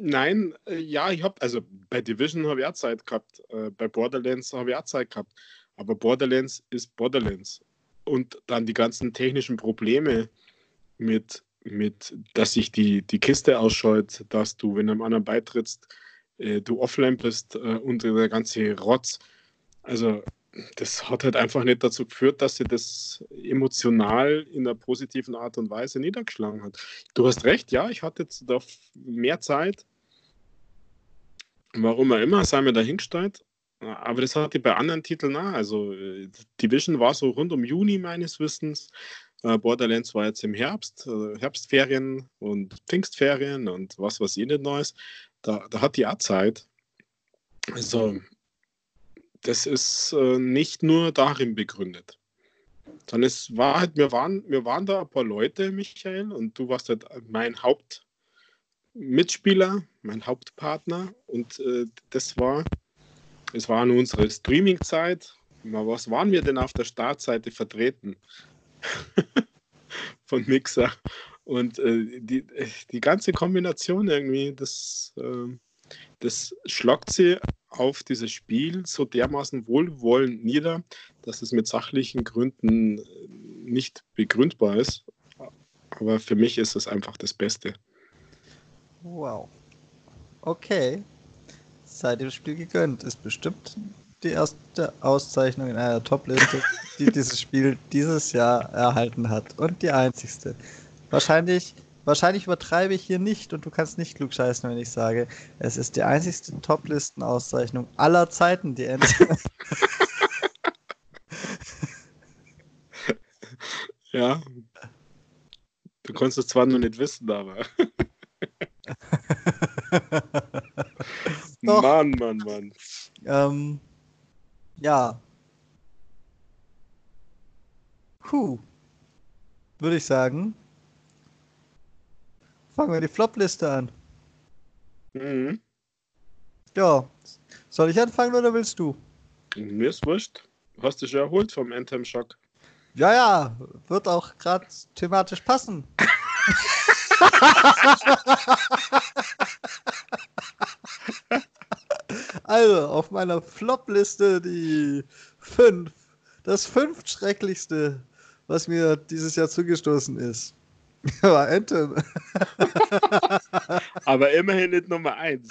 Nein, äh, ja, ich habe, also bei Division habe ich auch Zeit gehabt, äh, bei Borderlands habe ich auch Zeit gehabt, aber Borderlands ist Borderlands. Und dann die ganzen technischen Probleme mit mit, dass sich die, die Kiste ausscheut, dass du, wenn du einem anderen beitrittst, äh, du offline bist äh, und der ganze Rotz. Also das hat halt einfach nicht dazu geführt, dass sie das emotional in einer positiven Art und Weise niedergeschlagen hat. Du hast recht, ja, ich hatte jetzt da mehr Zeit. Warum auch immer, sei mir dahingestellt. Aber das hatte ich bei anderen Titeln auch. Also äh, Division war so rund um Juni meines Wissens. Äh, Borderlands war jetzt im Herbst, äh, Herbstferien und Pfingstferien und was weiß ich nicht Neues. Da, da hat die auch Zeit. Also, das ist äh, nicht nur darin begründet. Sondern es war halt, wir waren, wir waren da ein paar Leute, Michael, und du warst halt mein Hauptmitspieler, mein Hauptpartner. Und das war, es war nur unsere Streaming-Zeit. Was waren wir denn auf der Startseite vertreten? von Mixer. Und äh, die, die ganze Kombination irgendwie, das, äh, das schlagt sie auf dieses Spiel so dermaßen wohlwollend nieder, dass es mit sachlichen Gründen äh, nicht begründbar ist. Aber für mich ist es einfach das Beste. Wow. Okay. Sei dem Spiel gegönnt. Ist bestimmt die erste Auszeichnung in einer Top-Liste, die dieses Spiel dieses Jahr erhalten hat. Und die einzigste. Wahrscheinlich, wahrscheinlich übertreibe ich hier nicht und du kannst nicht klug scheißen, wenn ich sage, es ist die einzigste Top-Listen-Auszeichnung aller Zeiten, die endet. ja. Du konntest es zwar noch nicht wissen, aber. Mann, Mann, Mann. Ähm, ja. Puh. Würde ich sagen. Fangen wir die Flop-Liste an. Mhm. Ja. Soll ich anfangen oder willst du? Mir ist wurscht. Hast du schon erholt vom Anthem-Schock? Ja, ja, wird auch gerade thematisch passen. also, auf meiner Flop-Liste die fünf. Das fünft schrecklichste, was mir dieses Jahr zugestoßen ist. War Anthem. Aber immerhin nicht Nummer eins.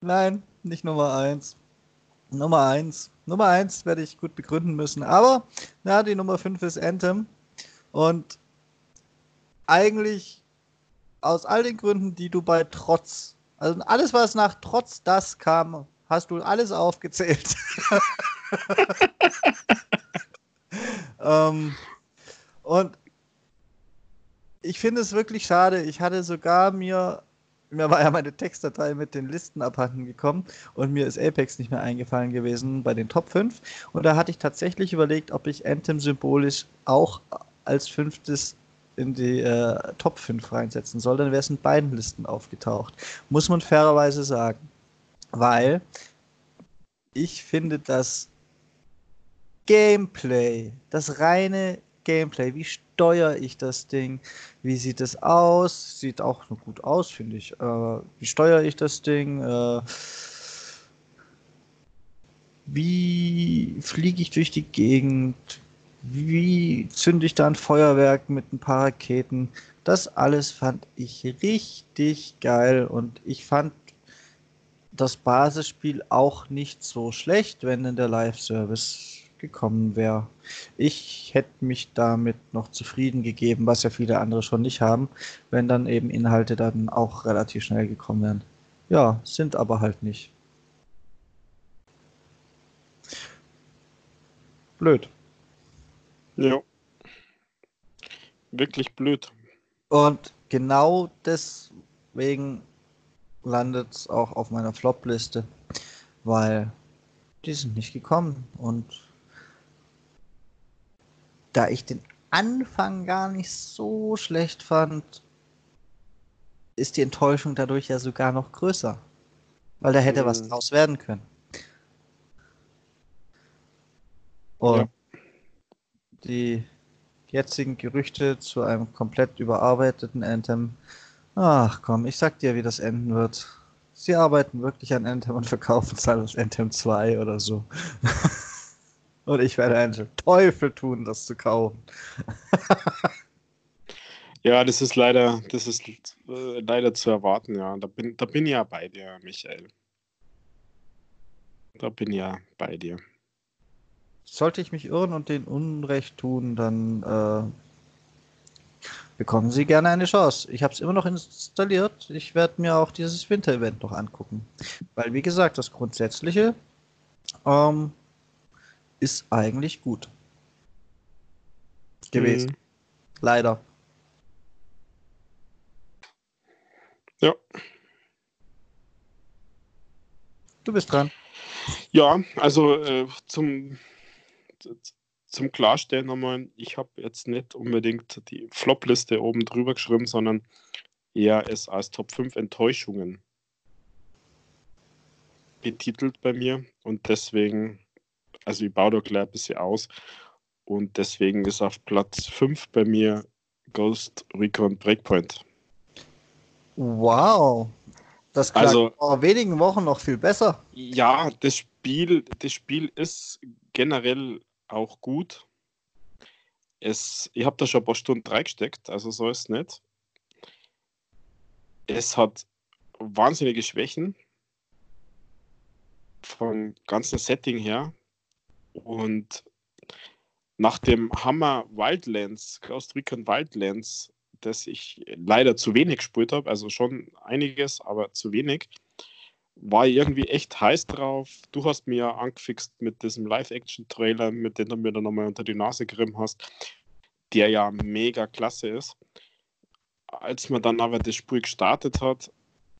Nein, nicht Nummer eins. Nummer eins. Nummer eins werde ich gut begründen müssen. Aber, na, die Nummer fünf ist Anthem. Und eigentlich aus all den Gründen, die du bei Trotz, also alles, was nach Trotz das kam, hast du alles aufgezählt. ähm, und ich finde es wirklich schade. Ich hatte sogar mir, mir war ja meine Textdatei mit den Listen abhanden gekommen und mir ist Apex nicht mehr eingefallen gewesen bei den Top 5. Und da hatte ich tatsächlich überlegt, ob ich Anthem symbolisch auch als fünftes in die äh, Top 5 reinsetzen soll, dann wäre es in beiden Listen aufgetaucht. Muss man fairerweise sagen. Weil ich finde, das Gameplay, das reine Gameplay, wie steuere ich das Ding, wie sieht es aus, sieht auch noch gut aus, finde ich. Äh, wie steuere ich das Ding, äh, wie fliege ich durch die Gegend, wie zünde ich da ein Feuerwerk mit ein paar Raketen. Das alles fand ich richtig geil und ich fand das Basisspiel auch nicht so schlecht, wenn in der Live-Service gekommen wäre. Ich hätte mich damit noch zufrieden gegeben, was ja viele andere schon nicht haben, wenn dann eben Inhalte dann auch relativ schnell gekommen wären. Ja, sind aber halt nicht. Blöd. Ja. Wirklich blöd. Und genau deswegen landet es auch auf meiner Flop-Liste, weil die sind nicht gekommen. Und da ich den Anfang gar nicht so schlecht fand, ist die Enttäuschung dadurch ja sogar noch größer. Weil da hätte mhm. was draus werden können. Und ja die jetzigen Gerüchte zu einem komplett überarbeiteten Anthem. Ach komm, ich sag dir, wie das enden wird. Sie arbeiten wirklich an Anthem und verkaufen es halt als Anthem 2 oder so. und ich werde einen Teufel tun, das zu kaufen. ja, das ist leider, das ist äh, leider zu erwarten, ja. Da bin, da bin ich ja bei dir, Michael. Da bin ich ja bei dir. Sollte ich mich irren und den Unrecht tun, dann äh, bekommen Sie gerne eine Chance. Ich habe es immer noch installiert. Ich werde mir auch dieses Winter-Event noch angucken. Weil, wie gesagt, das Grundsätzliche ähm, ist eigentlich gut gewesen. Mhm. Leider. Ja. Du bist dran. Ja, also äh, zum zum Klarstellen nochmal, ich habe jetzt nicht unbedingt die Flop-Liste oben drüber geschrieben, sondern eher es als Top 5 Enttäuschungen betitelt bei mir und deswegen, also ich baue da gleich ein bisschen aus und deswegen ist auf Platz 5 bei mir Ghost Recon Breakpoint. Wow, das klang also, vor wenigen Wochen noch viel besser. Ja, das Spiel, das Spiel ist generell auch gut. Es, ich habe da schon ein paar Stunden reingesteckt, also so ist es nicht. Es hat wahnsinnige Schwächen vom ganzen Setting her. Und nach dem Hammer Wildlands, Ghost Recon Wildlands, das ich leider zu wenig gespielt habe, also schon einiges, aber zu wenig, war irgendwie echt heiß drauf. Du hast mir ja angefixt mit diesem Live-Action-Trailer, mit dem du mir dann nochmal unter die Nase gerieben hast, der ja mega klasse ist. Als man dann aber das Spiel gestartet hat,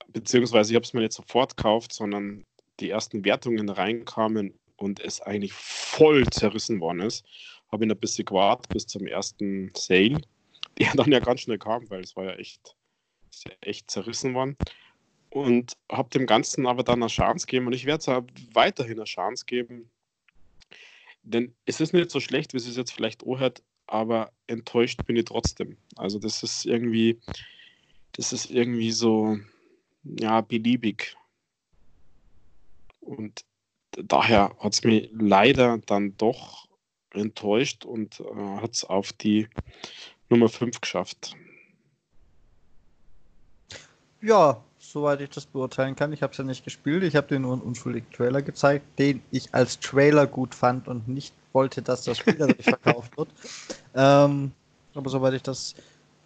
beziehungsweise ich habe es mir nicht sofort gekauft, sondern die ersten Wertungen reinkamen und es eigentlich voll zerrissen worden ist, habe ich ein bisschen gewartet bis zum ersten Sale, der dann ja ganz schnell kam, weil es war ja echt, echt zerrissen worden und habe dem Ganzen aber dann eine Chance gegeben und ich werde es weiterhin eine Chance geben. Denn es ist nicht so schlecht, wie es jetzt vielleicht auch hört, aber enttäuscht bin ich trotzdem. Also das ist irgendwie, das ist irgendwie so, ja, beliebig. Und daher hat es mich leider dann doch enttäuscht und äh, hat es auf die Nummer 5 geschafft. Ja, soweit ich das beurteilen kann. Ich habe es ja nicht gespielt. Ich habe dir nur einen unschuldigen Trailer gezeigt, den ich als Trailer gut fand und nicht wollte, dass das Spiel dadurch verkauft wird. Ähm, aber soweit ich das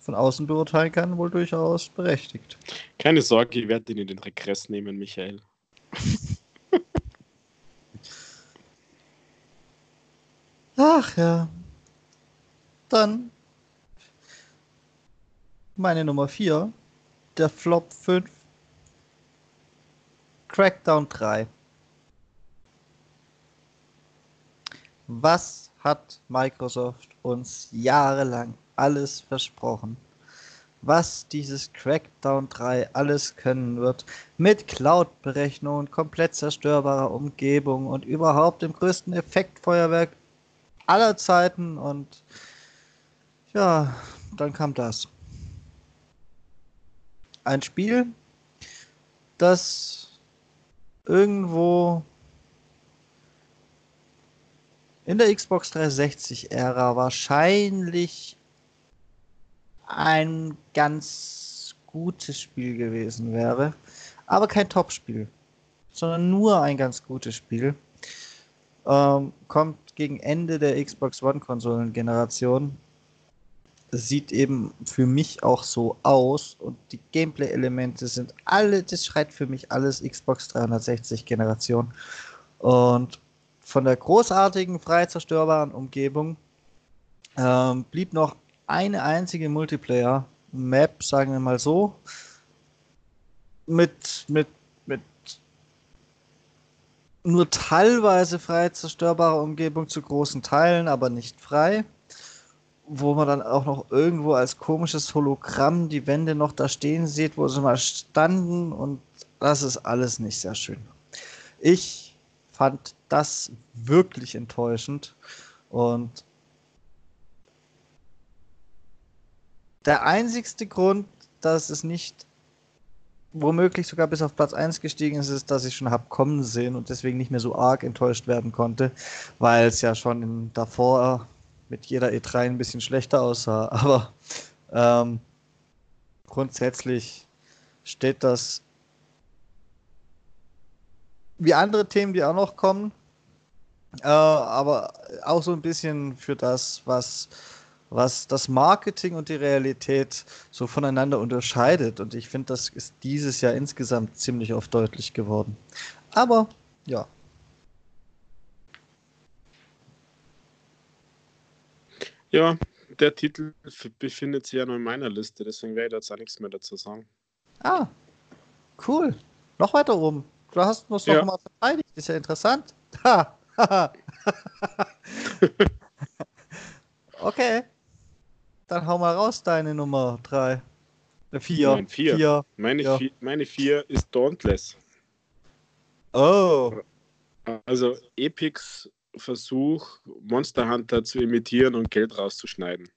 von außen beurteilen kann, wohl durchaus berechtigt. Keine Sorge, ich werde ihn in den Regress nehmen, Michael. Ach ja. Dann meine Nummer 4, der Flop 5, Crackdown 3. Was hat Microsoft uns jahrelang alles versprochen? Was dieses Crackdown 3 alles können wird, mit Cloud-Berechnung, komplett zerstörbarer Umgebung und überhaupt dem größten Effektfeuerwerk aller Zeiten und ja, dann kam das. Ein Spiel, das irgendwo in der Xbox 360-Ära wahrscheinlich ein ganz gutes Spiel gewesen wäre, aber kein Top-Spiel, sondern nur ein ganz gutes Spiel. Ähm, kommt gegen Ende der Xbox One-Konsolen-Generation. Sieht eben für mich auch so aus und die Gameplay-Elemente sind alle, das schreit für mich alles Xbox 360-Generation. Und von der großartigen, frei zerstörbaren Umgebung ähm, blieb noch eine einzige Multiplayer-Map, sagen wir mal so, mit, mit, mit nur teilweise frei zerstörbarer Umgebung zu großen Teilen, aber nicht frei. Wo man dann auch noch irgendwo als komisches Hologramm die Wände noch da stehen sieht, wo sie mal standen und das ist alles nicht sehr schön. Ich fand das wirklich enttäuschend und der einzigste Grund, dass es nicht womöglich sogar bis auf Platz 1 gestiegen ist, ist, dass ich schon habe kommen sehen und deswegen nicht mehr so arg enttäuscht werden konnte, weil es ja schon davor mit jeder E3 ein bisschen schlechter aussah. Aber ähm, grundsätzlich steht das wie andere Themen, die auch noch kommen, äh, aber auch so ein bisschen für das, was was das Marketing und die Realität so voneinander unterscheidet. Und ich finde, das ist dieses Jahr insgesamt ziemlich oft deutlich geworden. Aber ja. Ja, der Titel befindet sich ja nur in meiner Liste, deswegen werde ich jetzt auch nichts mehr dazu sagen. Ah, cool. Noch weiter oben. Du hast uns ja. noch mal verteidigt. Ist ja interessant. Ha. okay. Dann hau mal raus, deine Nummer 3. 4. Nein, vier. vier. Meine, ja. vier, meine 4 ist Dauntless. Oh. Also Epics Versuch, Monster Hunter zu imitieren und Geld rauszuschneiden.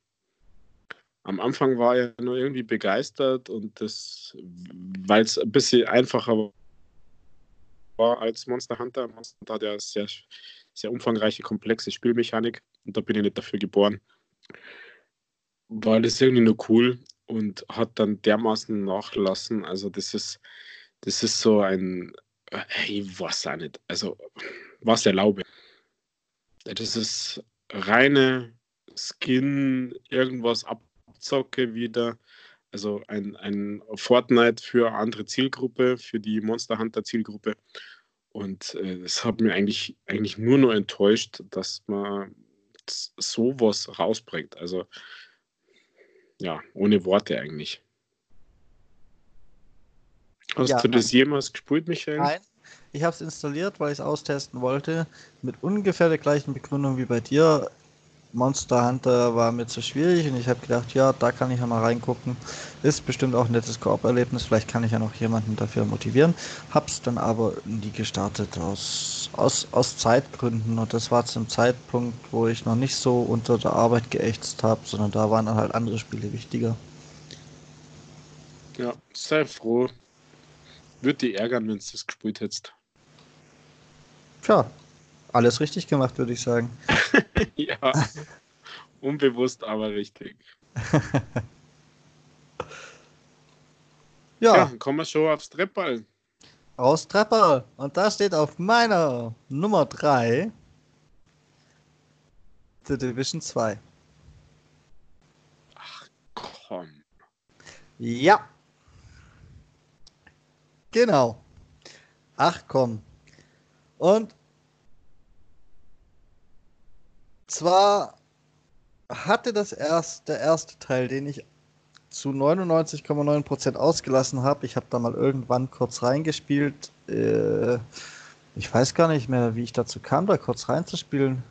Am Anfang war er nur irgendwie begeistert und das, weil es ein bisschen einfacher war als Monster Hunter. Monster Hunter hat ja sehr, sehr umfangreiche, komplexe Spielmechanik und da bin ich nicht dafür geboren war das irgendwie nur cool und hat dann dermaßen nachlassen. Also das ist, das ist so ein, ich weiß auch nicht, also was erlaube. Das ist reine Skin, irgendwas abzocke wieder. Also ein, ein Fortnite für eine andere Zielgruppe, für die Monster Hunter Zielgruppe. Und äh, das hat mir eigentlich, eigentlich nur noch enttäuscht, dass man sowas rausbringt. Also ja, ohne Worte eigentlich. Hast ja, du das jemals gespielt, Michael? Nein, ich habe es installiert, weil ich es austesten wollte. Mit ungefähr der gleichen Begründung wie bei dir. Monster Hunter war mir zu schwierig und ich habe gedacht, ja, da kann ich ja mal reingucken. Ist bestimmt auch ein nettes Koop-Erlebnis, vielleicht kann ich ja noch jemanden dafür motivieren. Hab's dann aber nie gestartet aus, aus, aus Zeitgründen und das war zum Zeitpunkt, wo ich noch nicht so unter der Arbeit geächtzt habe, sondern da waren dann halt andere Spiele wichtiger. Ja, sei froh. Würde dich ärgern, wenn du das gespielt hättest. Tja, alles richtig gemacht, würde ich sagen. ja, unbewusst, aber richtig. ja. ja, kommen wir schon aufs Treppball. Aus Treppball. Und da steht auf meiner Nummer 3 The Division 2. Ach komm. Ja. Genau. Ach komm. Und zwar hatte das erst, der erste Teil, den ich zu 99,9% ausgelassen habe. Ich habe da mal irgendwann kurz reingespielt. Äh, ich weiß gar nicht mehr, wie ich dazu kam, da kurz reinzuspielen.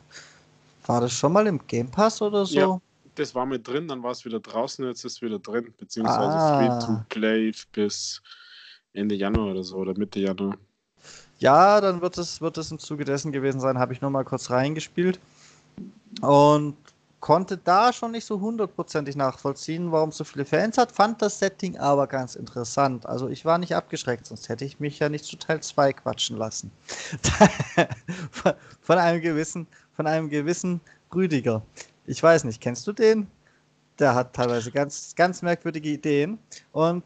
War das schon mal im Game Pass oder so? Ja, das war mit drin, dann war es wieder draußen, jetzt ist es wieder drin, beziehungsweise ah. Free to Play bis Ende Januar oder so oder Mitte Januar. Ja, dann wird es, wird es im Zuge dessen gewesen sein, habe ich nur mal kurz reingespielt und konnte da schon nicht so hundertprozentig nachvollziehen, warum so viele Fans hat, fand das Setting aber ganz interessant. Also ich war nicht abgeschreckt, sonst hätte ich mich ja nicht zu Teil 2 quatschen lassen. von einem gewissen, von einem gewissen Rüdiger. Ich weiß nicht, kennst du den? Der hat teilweise ganz, ganz merkwürdige Ideen und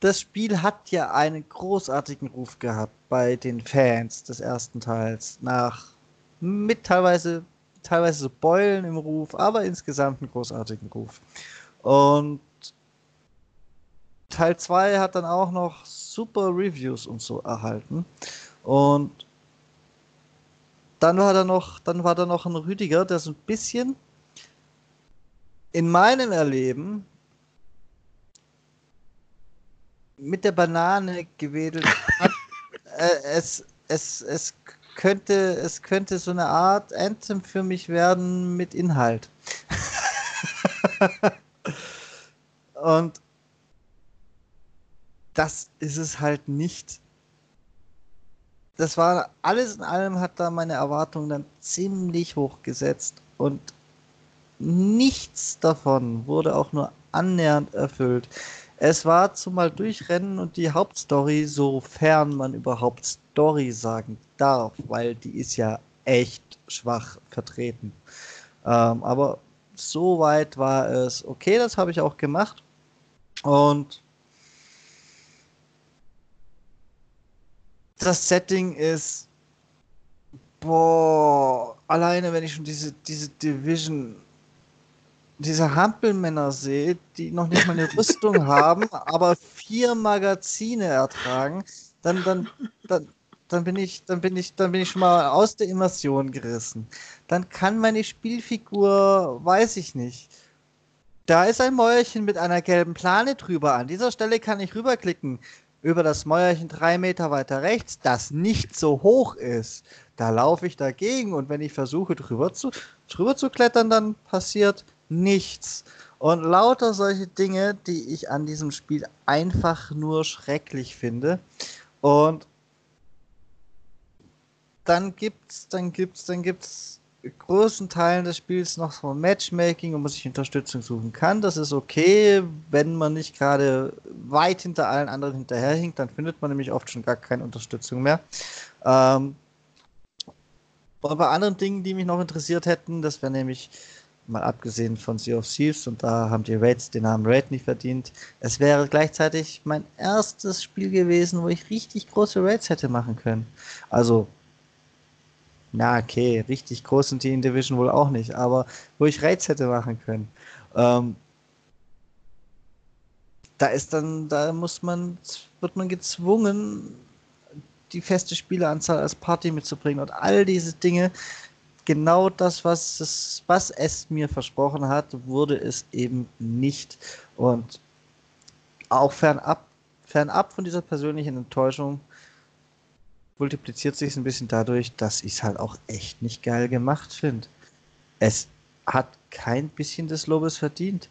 das Spiel hat ja einen großartigen Ruf gehabt bei den Fans des ersten Teils. Nach mit teilweise, teilweise so Beulen im Ruf, aber insgesamt einen großartigen Ruf. Und Teil 2 hat dann auch noch super Reviews und so erhalten. Und dann war da noch, dann war da noch ein Rüdiger, der so ein bisschen in meinem Erleben mit der Banane gewedelt hat. äh, es, es, es, könnte, es könnte so eine Art Anthem für mich werden mit Inhalt. Und das ist es halt nicht. Das war alles in allem hat da meine Erwartungen dann ziemlich hoch gesetzt und nichts davon wurde auch nur annähernd erfüllt. Es war zumal Durchrennen und die Hauptstory, sofern man überhaupt Story sagen darf, weil die ist ja echt schwach vertreten. Ähm, aber soweit war es okay, das habe ich auch gemacht. Und das Setting ist, boah, alleine wenn ich schon diese, diese Division diese Hampelmänner sehe, die noch nicht mal eine Rüstung haben, aber vier Magazine ertragen, dann, dann, dann, dann bin ich, dann bin ich, dann bin ich schon mal aus der Immersion gerissen. Dann kann meine Spielfigur, weiß ich nicht. Da ist ein Mäuerchen mit einer gelben Plane drüber. An dieser Stelle kann ich rüberklicken über das Mäuerchen drei Meter weiter rechts, das nicht so hoch ist. Da laufe ich dagegen und wenn ich versuche drüber zu, drüber zu klettern, dann passiert nichts. Und lauter solche Dinge, die ich an diesem Spiel einfach nur schrecklich finde. Und dann gibt's, dann gibt's, dann gibt's großen Teilen des Spiels noch so Matchmaking, wo man sich Unterstützung suchen kann. Das ist okay, wenn man nicht gerade weit hinter allen anderen hinterherhinkt, dann findet man nämlich oft schon gar keine Unterstützung mehr. Ähm, und bei anderen Dingen, die mich noch interessiert hätten, das wäre nämlich mal abgesehen von Sea of Thieves und da haben die Raids den Namen Raid nicht verdient. Es wäre gleichzeitig mein erstes Spiel gewesen, wo ich richtig große Raids hätte machen können. Also, na okay, richtig groß sind die in Division wohl auch nicht, aber wo ich Raids hätte machen können. Ähm, da ist dann, da muss man, wird man gezwungen, die feste Spieleranzahl als Party mitzubringen und all diese Dinge, genau das, was es, was es mir versprochen hat, wurde es eben nicht. Und auch fernab, fernab von dieser persönlichen Enttäuschung multipliziert sich es ein bisschen dadurch, dass ich es halt auch echt nicht geil gemacht finde. Es hat kein bisschen des Lobes verdient.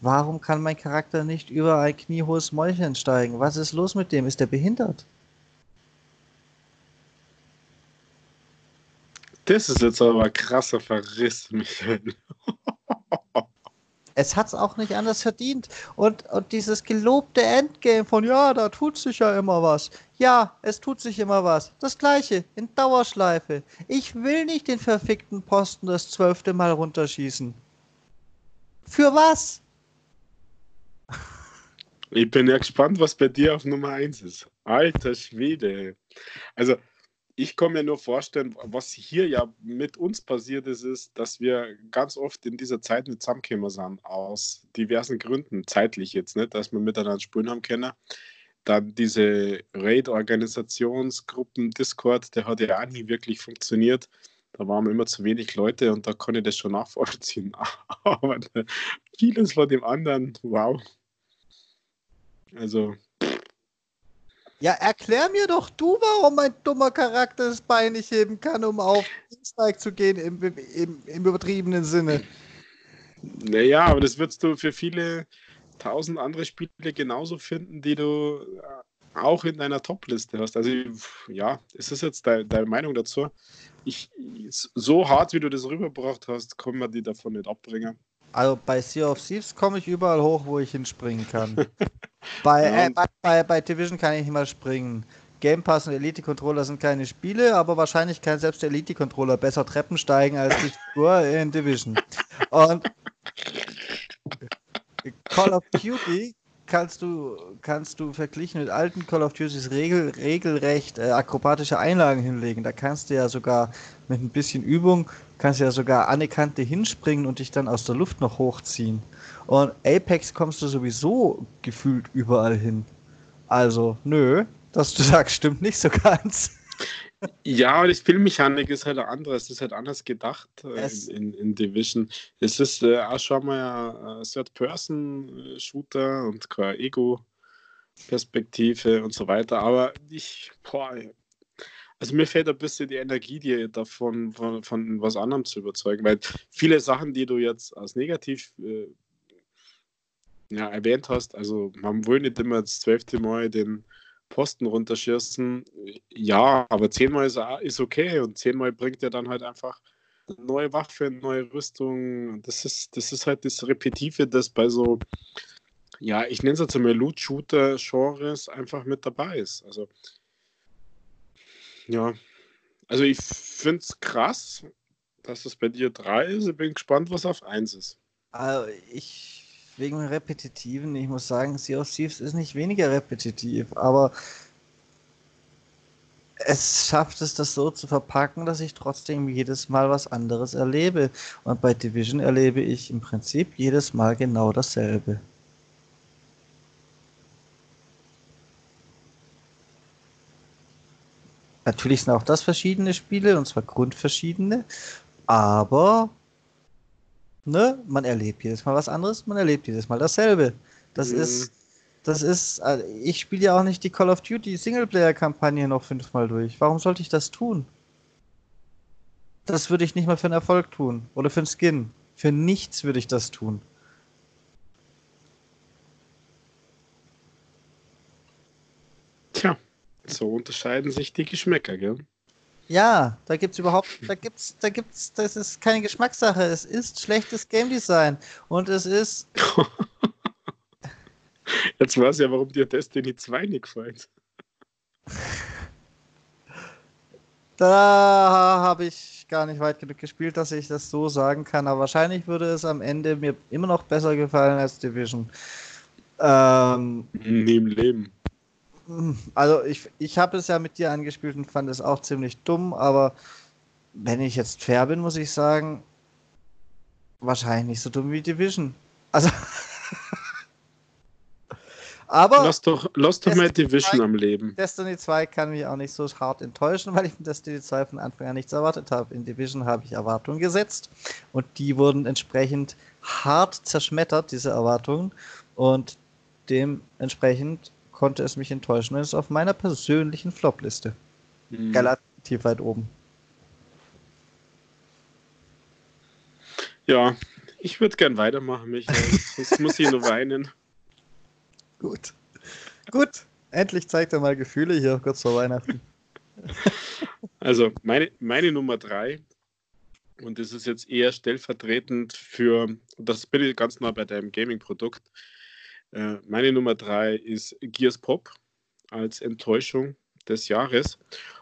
Warum kann mein Charakter nicht über ein kniehohes Mäulchen steigen? Was ist los mit dem? Ist der behindert? Das ist jetzt aber ein krasser Verriss, Michael. es hat es auch nicht anders verdient. Und, und dieses gelobte Endgame von, ja, da tut sich ja immer was. Ja, es tut sich immer was. Das gleiche, in Dauerschleife. Ich will nicht den verfickten Posten das zwölfte Mal runterschießen. Für was? Ich bin ja gespannt, was bei dir auf Nummer 1 ist. Alter Schwede. Also, ich kann mir nur vorstellen, was hier ja mit uns passiert ist, ist, dass wir ganz oft in dieser Zeit nicht zusammengekommen sind, aus diversen Gründen, zeitlich jetzt nicht, dass wir miteinander spielen haben können. Dann diese Raid-Organisationsgruppen, Discord, der hat ja auch nie wirklich funktioniert. Da waren immer zu wenig Leute und da kann ich das schon nachvollziehen. Aber vieles von dem anderen, wow. Also, ja, erklär mir doch du, warum mein dummer Charakter das Bein nicht heben kann, um auf Dienstag zu gehen im, im, im übertriebenen Sinne. Naja, aber das würdest du für viele tausend andere Spiele genauso finden, die du äh, auch in deiner Top-Liste hast. Also ja, es ist jetzt deine, deine Meinung dazu. Ich, so hart, wie du das rübergebracht hast, können wir die davon nicht abbringen. Also bei Sea of Thieves komme ich überall hoch, wo ich hinspringen kann. bei, ja. äh, bei, bei, Division kann ich nicht mal springen. Game Pass und Elite-Controller sind keine Spiele, aber wahrscheinlich kann selbst der Elite-Controller besser Treppen steigen als die Figur in Division. Und Call of Duty kannst du, kannst du verglichen mit alten Call of Duties regel, regelrecht äh, akrobatische Einlagen hinlegen. Da kannst du ja sogar mit ein bisschen Übung, kannst du ja sogar an die Kante hinspringen und dich dann aus der Luft noch hochziehen. Und Apex kommst du sowieso gefühlt überall hin. Also, nö, dass du sagst, stimmt nicht so ganz. Ja, die Spielmechanik ist halt anders. Es ist halt anders gedacht äh, in, in, in, Division. Es ist äh, auch schon mal ein Third-Person-Shooter und keine Ego-Perspektive und so weiter. Aber ich, boah, also mir fehlt ein bisschen die Energie, die davon von, von was anderem zu überzeugen, weil viele Sachen, die du jetzt als negativ äh, ja, erwähnt hast, also man will nicht immer das zwölfte Mal den Posten runterschießen. Ja, aber zehnmal ist, ist okay und zehnmal bringt er dann halt einfach neue Waffe, neue Rüstung. Das ist, das ist halt das Repetitive, das bei so, ja, ich nenne es jetzt einmal Loot-Shooter-Genres einfach mit dabei ist. Also, ja, also ich finde es krass, dass es bei dir drei ist. Ich bin gespannt, was auf eins ist. Also ich wegen Repetitiven, ich muss sagen, Sea of Thieves ist nicht weniger repetitiv, aber es schafft es, das so zu verpacken, dass ich trotzdem jedes Mal was anderes erlebe. Und bei Division erlebe ich im Prinzip jedes Mal genau dasselbe. Natürlich sind auch das verschiedene Spiele, und zwar grundverschiedene, aber ne, man erlebt jedes Mal was anderes, man erlebt jedes Mal dasselbe. Das mhm. ist, das ist, also ich spiele ja auch nicht die Call of Duty Singleplayer-Kampagne noch fünfmal durch. Warum sollte ich das tun? Das würde ich nicht mal für einen Erfolg tun. Oder für einen Skin. Für nichts würde ich das tun. Tja, so unterscheiden sich die Geschmäcker, gell? Ja, da gibt's überhaupt, da gibt's, da gibt's, das ist keine Geschmackssache. Es ist schlechtes Game Design und es ist. Jetzt weiß ich ja, warum dir Destiny 2 nicht gefällt. Da habe ich gar nicht weit genug gespielt, dass ich das so sagen kann. Aber wahrscheinlich würde es am Ende mir immer noch besser gefallen als Division. Ähm, Neben Leben. Also ich, ich habe es ja mit dir angespielt und fand es auch ziemlich dumm, aber wenn ich jetzt fair bin, muss ich sagen, wahrscheinlich nicht so dumm wie Division. Also. aber. Lass doch, lass doch mal Division 2, am Leben. Destiny 2 kann mich auch nicht so hart enttäuschen, weil ich in Destiny 2 von Anfang an nichts erwartet habe. In Division habe ich Erwartungen gesetzt und die wurden entsprechend hart zerschmettert, diese Erwartungen. Und dementsprechend konnte es mich enttäuschen. Und ist auf meiner persönlichen Flop-Liste. Mhm. Relativ weit oben. Ja, ich würde gern weitermachen, Michael. Sonst muss ich nur weinen. Gut. Gut. Endlich zeigt er mal Gefühle hier kurz vor Weihnachten. Also, meine, meine Nummer drei, und das ist jetzt eher stellvertretend für, das bin ich ganz nah bei deinem Gaming-Produkt. Äh, meine Nummer drei ist Gears Pop als Enttäuschung des Jahres.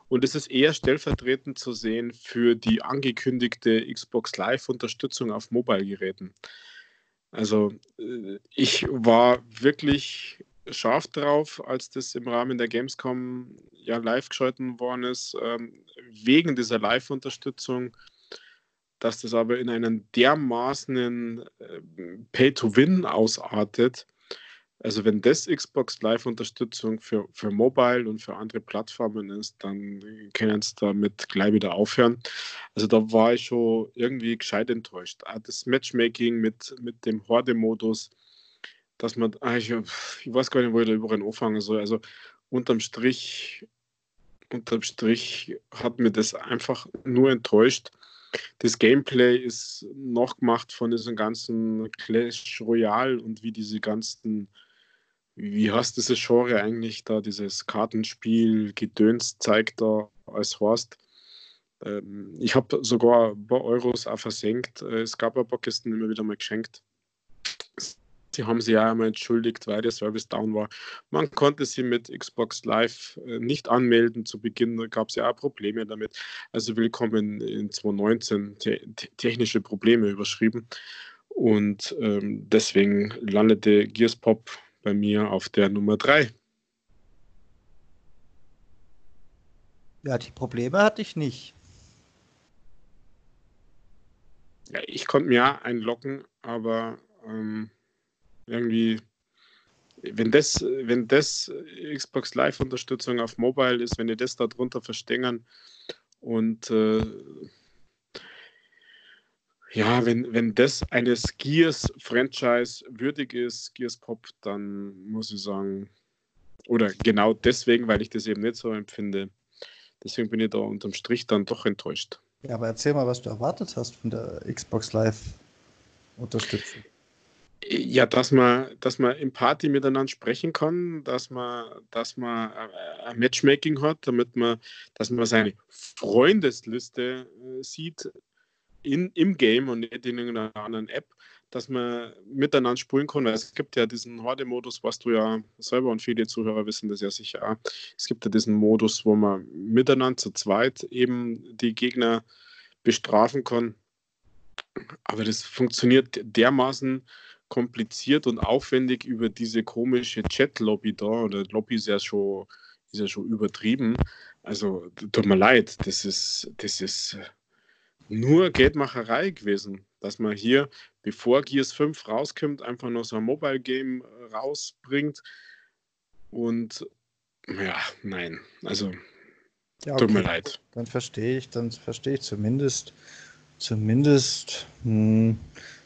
Und es ist eher stellvertretend zu sehen für die angekündigte Xbox Live-Unterstützung auf Mobile-Geräten. Also äh, ich war wirklich scharf drauf, als das im Rahmen der Gamescom ja live geschalten worden ist, ähm, wegen dieser Live-Unterstützung, dass das aber in einen dermaßenen äh, Pay-to-Win ausartet, also wenn das Xbox Live-Unterstützung für, für Mobile und für andere Plattformen ist, dann können sie damit gleich wieder aufhören. Also da war ich schon irgendwie gescheit enttäuscht. Das Matchmaking mit, mit dem Horde-Modus, dass man, ah, ich, ich, weiß gar nicht, wo ich da überall anfangen soll. Also unterm Strich, unterm Strich hat mir das einfach nur enttäuscht. Das Gameplay ist noch gemacht von diesem ganzen Clash Royale und wie diese ganzen wie hast dieses Genre eigentlich da, dieses Kartenspiel, Gedöns zeigt da als Horst? Ähm, ich habe sogar ein paar Euros auch versenkt. Äh, es gab ein paar Kisten immer wieder mal geschenkt. Sie haben sich ja einmal entschuldigt, weil der Service down war. Man konnte sie mit Xbox Live äh, nicht anmelden. Zu Beginn gab es ja auch Probleme damit. Also willkommen in 2019 te technische Probleme überschrieben. Und ähm, deswegen landete Gears Pop bei mir auf der Nummer 3. Ja, die Probleme hatte ich nicht. Ja, ich konnte mir ja einloggen, aber ähm, irgendwie, wenn das, wenn das Xbox Live-Unterstützung auf Mobile ist, wenn ihr das darunter verstängern und äh, ja, wenn, wenn das eines Gears-Franchise würdig ist, Gears Pop, dann muss ich sagen, oder genau deswegen, weil ich das eben nicht so empfinde, deswegen bin ich da unterm Strich dann doch enttäuscht. Ja, aber erzähl mal, was du erwartet hast von der Xbox Live-Unterstützung. Ja, dass man, dass man im Party miteinander sprechen kann, dass man, dass man äh, ein Matchmaking hat, damit man, dass man seine Freundesliste äh, sieht, in, im Game und nicht in irgendeiner anderen App, dass man miteinander spielen kann. Es gibt ja diesen Horde-Modus, was du ja selber und viele Zuhörer wissen das ja sicher auch. Es gibt ja diesen Modus, wo man miteinander zu zweit eben die Gegner bestrafen kann. Aber das funktioniert dermaßen kompliziert und aufwendig über diese komische Chat-Lobby da. Oder Lobby ist ja schon, ist ja schon übertrieben. Also tut mir leid, das ist, das ist nur Geldmacherei gewesen, dass man hier, bevor Gears 5 rauskommt, einfach noch so ein Mobile Game äh, rausbringt. Und ja, nein, also ja, okay. tut mir leid. Dann verstehe ich, dann verstehe ich zumindest, zumindest hm,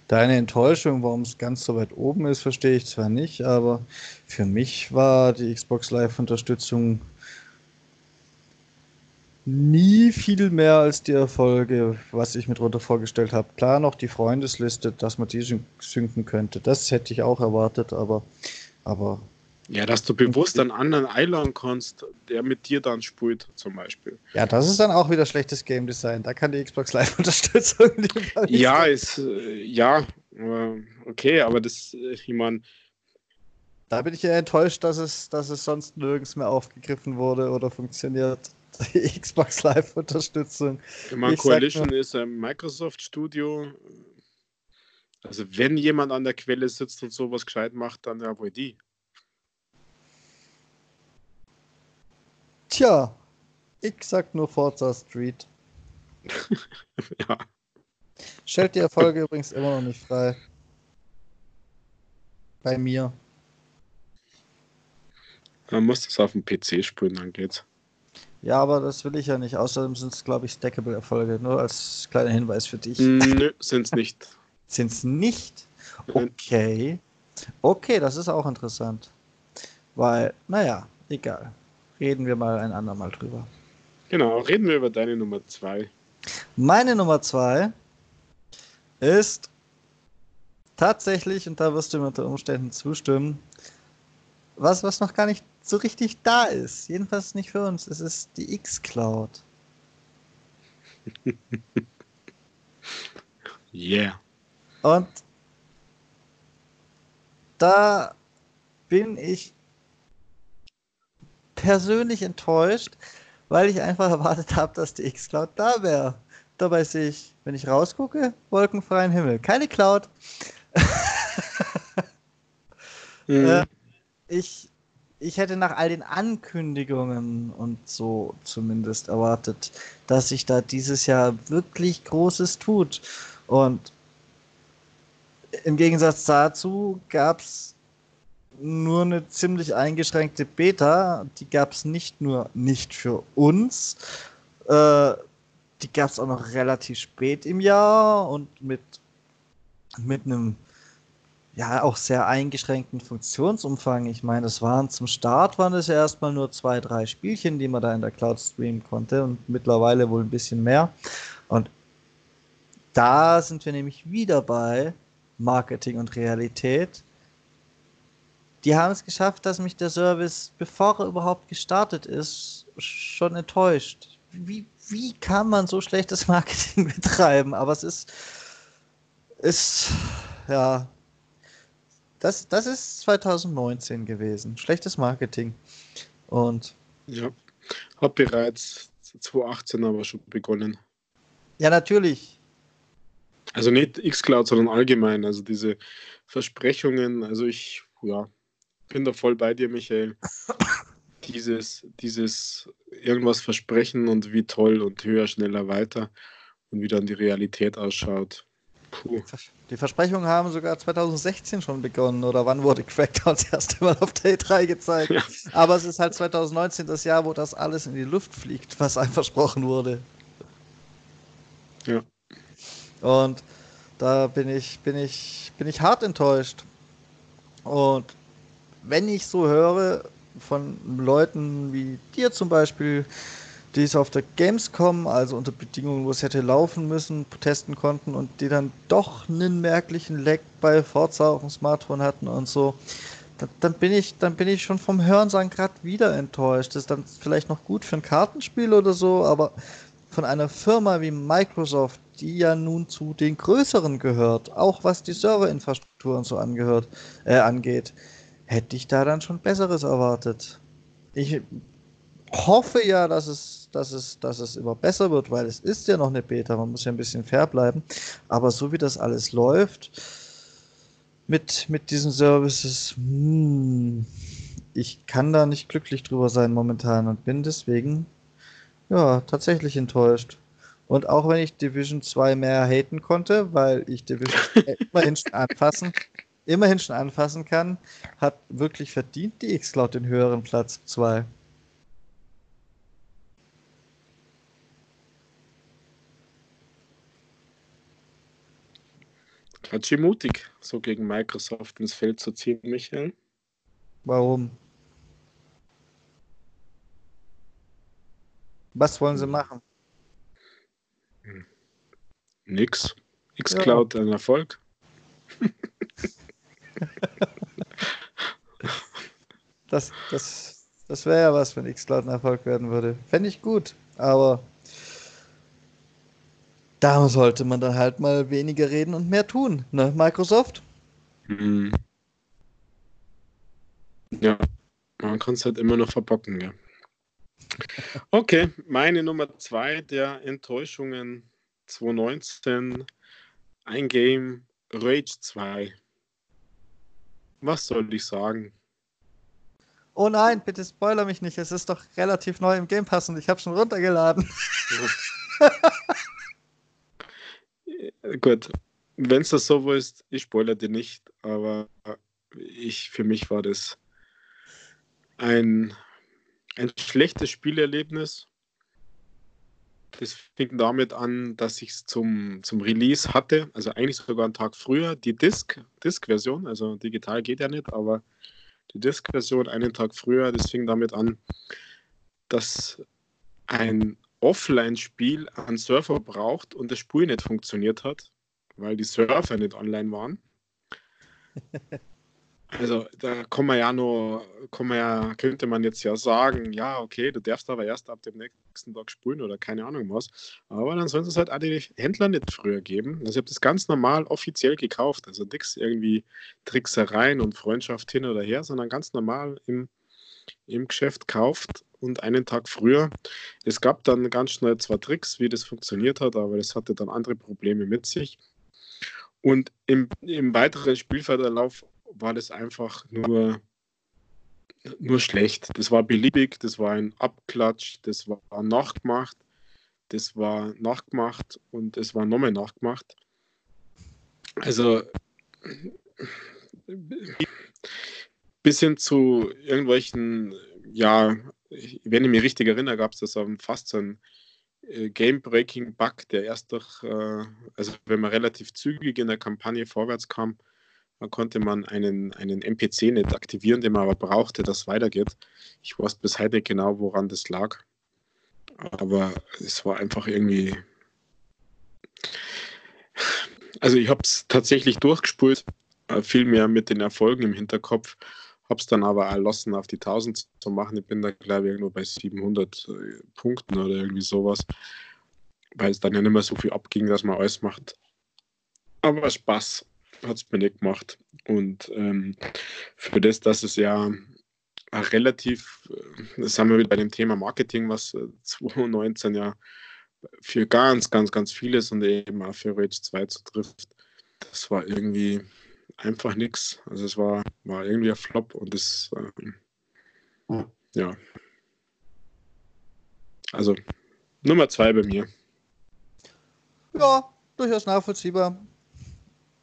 deine Enttäuschung, warum es ganz so weit oben ist, verstehe ich zwar nicht, aber für mich war die Xbox Live Unterstützung nie viel mehr als die Erfolge, was ich mir darunter vorgestellt habe. Klar noch die Freundesliste, dass man die synken könnte. Das hätte ich auch erwartet, aber, aber ja, dass du bewusst einen anderen einladen kannst, der mit dir dann spielt, zum Beispiel. Ja, das ist dann auch wieder schlechtes Game Design. Da kann die Xbox Live-Unterstützung Ja, ist, äh, ja, okay, aber das, äh, ich meine. Da bin ich ja enttäuscht, dass es, dass es sonst nirgends mehr aufgegriffen wurde oder funktioniert Xbox Live-Unterstützung. Immer Coalition ist ein Microsoft-Studio. Also wenn jemand an der Quelle sitzt und sowas gescheit macht, dann ja wohl die. Tja, ich sag nur Forza Street. ja. Stellt die Erfolge übrigens immer noch nicht frei. Bei mir. Man muss das auf dem PC spielen, dann geht's. Ja, aber das will ich ja nicht. Außerdem sind es, glaube ich, Stackable-Erfolge. Nur als kleiner Hinweis für dich. Nö, sind es nicht. sind es nicht? Okay. Okay, das ist auch interessant. Weil, naja, egal. Reden wir mal ein andermal drüber. Genau, reden wir über deine Nummer zwei. Meine Nummer zwei ist tatsächlich, und da wirst du mir unter Umständen zustimmen, was, was noch gar nicht so richtig da ist. Jedenfalls nicht für uns. Es ist die X-Cloud. yeah. Und da bin ich persönlich enttäuscht, weil ich einfach erwartet habe, dass die X-Cloud da wäre. Dabei sehe ich, wenn ich rausgucke, wolkenfreien Himmel. Keine Cloud. mhm. äh, ich, ich hätte nach all den Ankündigungen und so zumindest erwartet, dass sich da dieses Jahr wirklich Großes tut. Und im Gegensatz dazu gab es nur eine ziemlich eingeschränkte Beta. Die gab es nicht nur nicht für uns, äh, die gab es auch noch relativ spät im Jahr und mit, mit einem ja auch sehr eingeschränkten Funktionsumfang. Ich meine, es waren zum Start waren es ja erstmal nur zwei, drei Spielchen, die man da in der Cloud streamen konnte und mittlerweile wohl ein bisschen mehr. Und da sind wir nämlich wieder bei Marketing und Realität. Die haben es geschafft, dass mich der Service, bevor er überhaupt gestartet ist, schon enttäuscht. Wie, wie kann man so schlechtes Marketing betreiben? Aber es ist, ist ja, das, das ist 2019 gewesen. Schlechtes Marketing. Und. Ja, hat bereits 2018 aber schon begonnen. Ja, natürlich. Also nicht Xcloud, sondern allgemein. Also diese Versprechungen, also ich, ja, bin da voll bei dir, Michael. Dieses, dieses irgendwas versprechen und wie toll und höher, schneller, weiter und wie dann die Realität ausschaut. Puh. Die Versprechungen haben sogar 2016 schon begonnen oder wann wurde Crackdown das erste Mal auf Day 3 gezeigt? Ja. Aber es ist halt 2019 das Jahr, wo das alles in die Luft fliegt, was einem versprochen wurde. Ja. Und da bin ich, bin ich, bin ich hart enttäuscht. Und wenn ich so höre von Leuten wie dir zum Beispiel, die es auf der Gamescom, also unter Bedingungen, wo es hätte laufen müssen, testen konnten und die dann doch einen merklichen Lag bei Forza auf dem Smartphone hatten und so, dann, dann bin ich, dann bin ich schon vom Hörensagen gerade wieder enttäuscht. Das ist dann vielleicht noch gut für ein Kartenspiel oder so, aber von einer Firma wie Microsoft, die ja nun zu den größeren gehört, auch was die Serverinfrastruktur und so angehört, äh, angeht, hätte ich da dann schon Besseres erwartet. Ich hoffe ja, dass es, dass es, dass es immer besser wird, weil es ist ja noch eine Beta, man muss ja ein bisschen fair bleiben. Aber so wie das alles läuft, mit, mit diesen Services, hmm, ich kann da nicht glücklich drüber sein momentan und bin deswegen ja tatsächlich enttäuscht. Und auch wenn ich Division 2 mehr haten konnte, weil ich Division immerhin schon anfassen, immerhin schon anfassen kann, hat wirklich verdient die X-Cloud den höheren Platz 2. Ganz schön mutig, so gegen Microsoft ins Feld zu ziehen, Michael. Warum? Was wollen sie machen? Hm. Nix. X-Cloud ja. ein Erfolg. das das, das wäre ja was, wenn X-Cloud ein Erfolg werden würde. Fände ich gut, aber da sollte man dann halt mal weniger reden und mehr tun, ne, Microsoft? Mhm. Ja, man kann es halt immer noch verbocken, ja. Okay, meine Nummer zwei der Enttäuschungen 2019, ein Game Rage 2. Was soll ich sagen? Oh nein, bitte spoiler mich nicht. Es ist doch relativ neu im Game Pass und ich habe schon runtergeladen. Gut, wenn es das so ist, ich spoilere dir nicht, aber ich, für mich war das ein, ein schlechtes Spielerlebnis. Das fing damit an, dass ich es zum, zum Release hatte, also eigentlich sogar einen Tag früher, die Disk, Disk-Version, also digital geht ja nicht, aber die Disk-Version einen Tag früher, das fing damit an, dass ein Offline-Spiel einen Server braucht und das Spiel nicht funktioniert hat. weil die Surfer nicht online waren. Also da kann man ja nur, kann man ja, könnte man jetzt ja sagen, ja, okay, du darfst aber erst ab dem nächsten Tag spulen oder keine Ahnung was. Aber dann sollen es halt auch die Händler nicht früher geben. Also ich habe das ganz normal offiziell gekauft. Also nichts irgendwie Tricksereien und Freundschaft hin oder her, sondern ganz normal im, im Geschäft kauft und einen Tag früher. Es gab dann ganz schnell zwei Tricks, wie das funktioniert hat, aber das hatte dann andere Probleme mit sich. Und im, im weiteren Spielverlauf war das einfach nur, nur schlecht. Das war beliebig, das war ein Abklatsch, das war nachgemacht, das war nachgemacht und es war nochmal nachgemacht. Also bis hin zu irgendwelchen, ja, wenn ich mich richtig erinnere, gab es das fast so ein äh, Game-Breaking-Bug, der erst durch, äh, also wenn man relativ zügig in der Kampagne vorwärts kam, dann konnte man einen, einen NPC nicht aktivieren, den man aber brauchte, dass weitergeht. Ich weiß bis heute genau, woran das lag. Aber es war einfach irgendwie. Also ich habe es tatsächlich durchgespult, äh, viel mehr mit den Erfolgen im Hinterkopf, habe es dann aber erlassen, auf die 1000 zu machen. Ich bin da, glaube ich, nur bei 700 äh, Punkten oder irgendwie sowas, weil es dann ja nicht mehr so viel abging, dass man alles macht. Aber Spaß hat es mir nicht gemacht. Und ähm, für das, dass es ja relativ, äh, das haben wir wieder bei dem Thema Marketing, was 2019 äh, ja für ganz, ganz, ganz vieles und eben auch für Rage 2 zutrifft. Das war irgendwie einfach nichts. Also es war, war irgendwie ein Flop und das, ähm, hm. ja. Also Nummer zwei bei mir. Ja, durchaus nachvollziehbar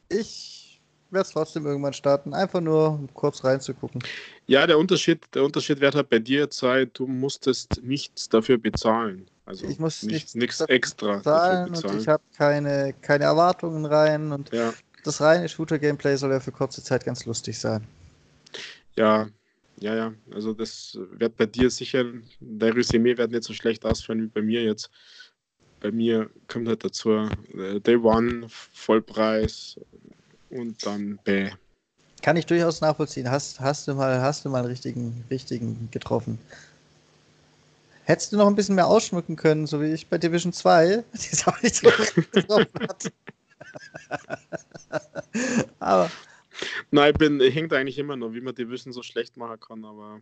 ich werde es trotzdem irgendwann starten, einfach nur um kurz reinzugucken. Ja, der Unterschied, der Unterschied wird halt bei dir sein, du musstest nichts dafür bezahlen. Also ich muss nichts, nichts extra bezahlen, bezahlen, und ich habe keine, keine Erwartungen rein und ja. Das reine Shooter-Gameplay soll ja für kurze Zeit ganz lustig sein. Ja, ja, ja. Also das wird bei dir sicher, der Resümee wird nicht so schlecht ausfallen wie bei mir jetzt. Bei mir kommt halt dazu äh, Day One, Vollpreis und dann Bäh. Kann ich durchaus nachvollziehen. Hast, hast, du mal, hast du mal einen richtigen, richtigen getroffen. Hättest du noch ein bisschen mehr ausschmücken können, so wie ich bei Division 2, die es auch nicht so getroffen hat. aber. Nein, ich bin, hängt eigentlich immer noch, wie man Division so schlecht machen kann, aber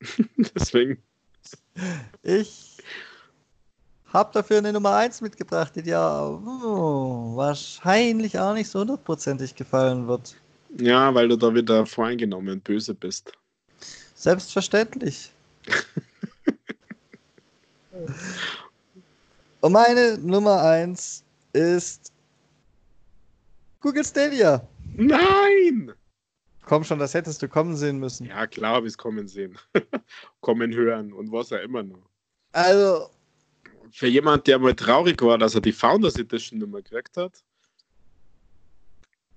deswegen. Ich hab dafür eine Nummer 1 mitgebracht, die dir oh, wahrscheinlich auch nicht so hundertprozentig gefallen wird. Ja, weil du da wieder voreingenommen und böse bist. Selbstverständlich. und meine Nummer 1 ist Google Stadia. Nein! Komm schon, das hättest du kommen sehen müssen. Ja, klar habe ich es kommen sehen. kommen hören und was ja immer noch. Also, für jemand, der mal traurig war, dass er die Founders Edition nicht mehr gekriegt hat,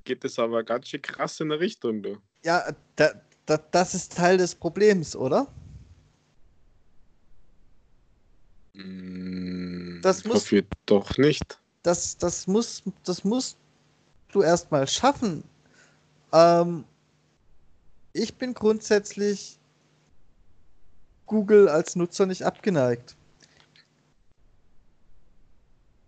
geht es aber ganz schön krass in der Richtung. Du. Ja, da, da, das ist Teil des Problems, oder? Mm, das muss, hoffe ich doch nicht. Das, das, muss, das musst du erstmal schaffen. Ähm, ich bin grundsätzlich Google als Nutzer nicht abgeneigt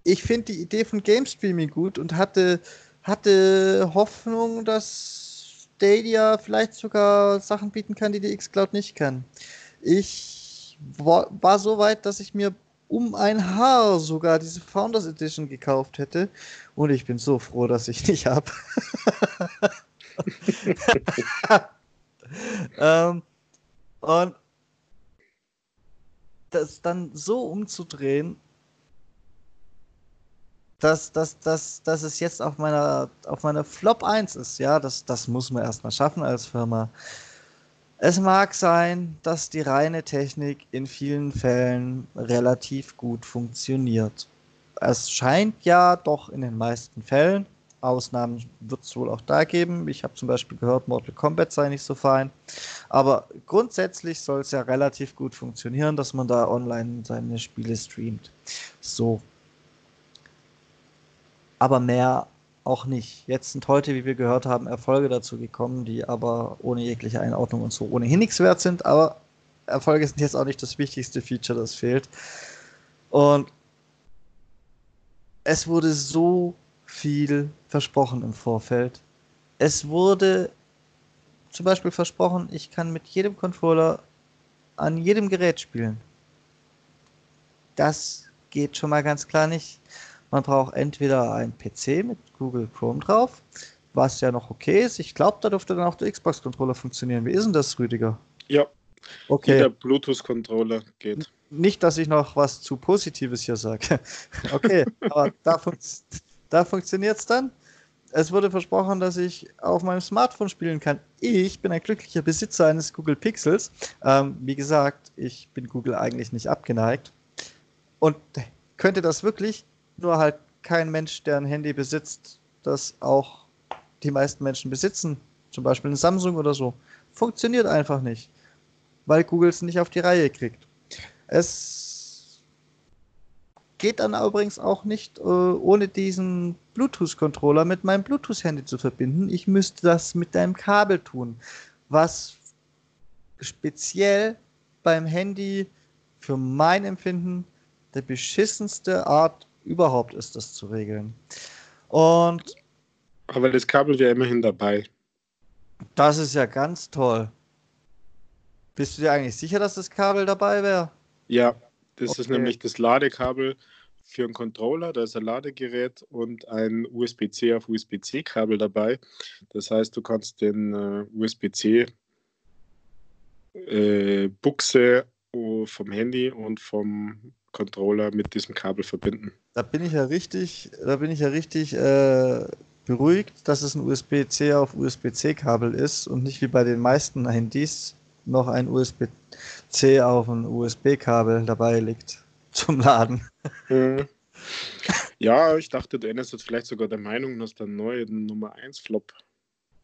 ich finde die Idee von Game Streaming gut und hatte, hatte Hoffnung, dass Stadia vielleicht sogar Sachen bieten kann, die die Xcloud nicht kann. Ich war, war so weit, dass ich mir um ein Haar sogar diese Founders Edition gekauft hätte. Und ich bin so froh, dass ich nicht habe. ähm, und das dann so umzudrehen dass, dass, dass, dass es jetzt auf meiner, auf meiner Flop 1 ist. Ja, das, das muss man erstmal schaffen als Firma. Es mag sein, dass die reine Technik in vielen Fällen relativ gut funktioniert. Es scheint ja doch in den meisten Fällen, Ausnahmen wird es wohl auch da geben. Ich habe zum Beispiel gehört, Mortal Kombat sei nicht so fein. Aber grundsätzlich soll es ja relativ gut funktionieren, dass man da online seine Spiele streamt. So, aber mehr auch nicht. Jetzt sind heute, wie wir gehört haben, Erfolge dazu gekommen, die aber ohne jegliche Einordnung und so ohnehin nichts wert sind. Aber Erfolge sind jetzt auch nicht das wichtigste Feature, das fehlt. Und es wurde so viel versprochen im Vorfeld. Es wurde zum Beispiel versprochen, ich kann mit jedem Controller an jedem Gerät spielen. Das geht schon mal ganz klar nicht. Man braucht entweder einen PC mit Google Chrome drauf, was ja noch okay ist. Ich glaube, da dürfte dann auch der Xbox-Controller funktionieren. Wie ist denn das, Rüdiger? Ja. Okay. Der Bluetooth-Controller geht. Nicht, dass ich noch was zu Positives hier sage. okay, aber da, fun da funktioniert es dann. Es wurde versprochen, dass ich auf meinem Smartphone spielen kann. Ich bin ein glücklicher Besitzer eines Google Pixels. Ähm, wie gesagt, ich bin Google eigentlich nicht abgeneigt. Und könnte das wirklich, nur halt kein Mensch, der ein Handy besitzt, das auch die meisten Menschen besitzen, zum Beispiel ein Samsung oder so, funktioniert einfach nicht, weil Google es nicht auf die Reihe kriegt. Es geht dann übrigens auch nicht, äh, ohne diesen Bluetooth-Controller mit meinem Bluetooth-Handy zu verbinden. Ich müsste das mit einem Kabel tun, was speziell beim Handy für mein Empfinden der beschissenste Art überhaupt ist, das zu regeln. Und aber das Kabel wäre immerhin dabei. Das ist ja ganz toll. Bist du dir eigentlich sicher, dass das Kabel dabei wäre? Ja, das okay. ist nämlich das Ladekabel für einen Controller. Da ist ein Ladegerät und ein USB-C auf USB-C-Kabel dabei. Das heißt, du kannst den äh, USB-C äh, Buchse vom Handy und vom Controller mit diesem Kabel verbinden. Da bin ich ja richtig, da bin ich ja richtig äh, beruhigt, dass es ein USB-C auf USB-C-Kabel ist und nicht wie bei den meisten Handys noch ein USB-C auf ein USB-Kabel dabei liegt zum Laden. Mhm. Ja, ich dachte, du änderst jetzt vielleicht sogar der Meinung, dass der neue Nummer 1 Flop.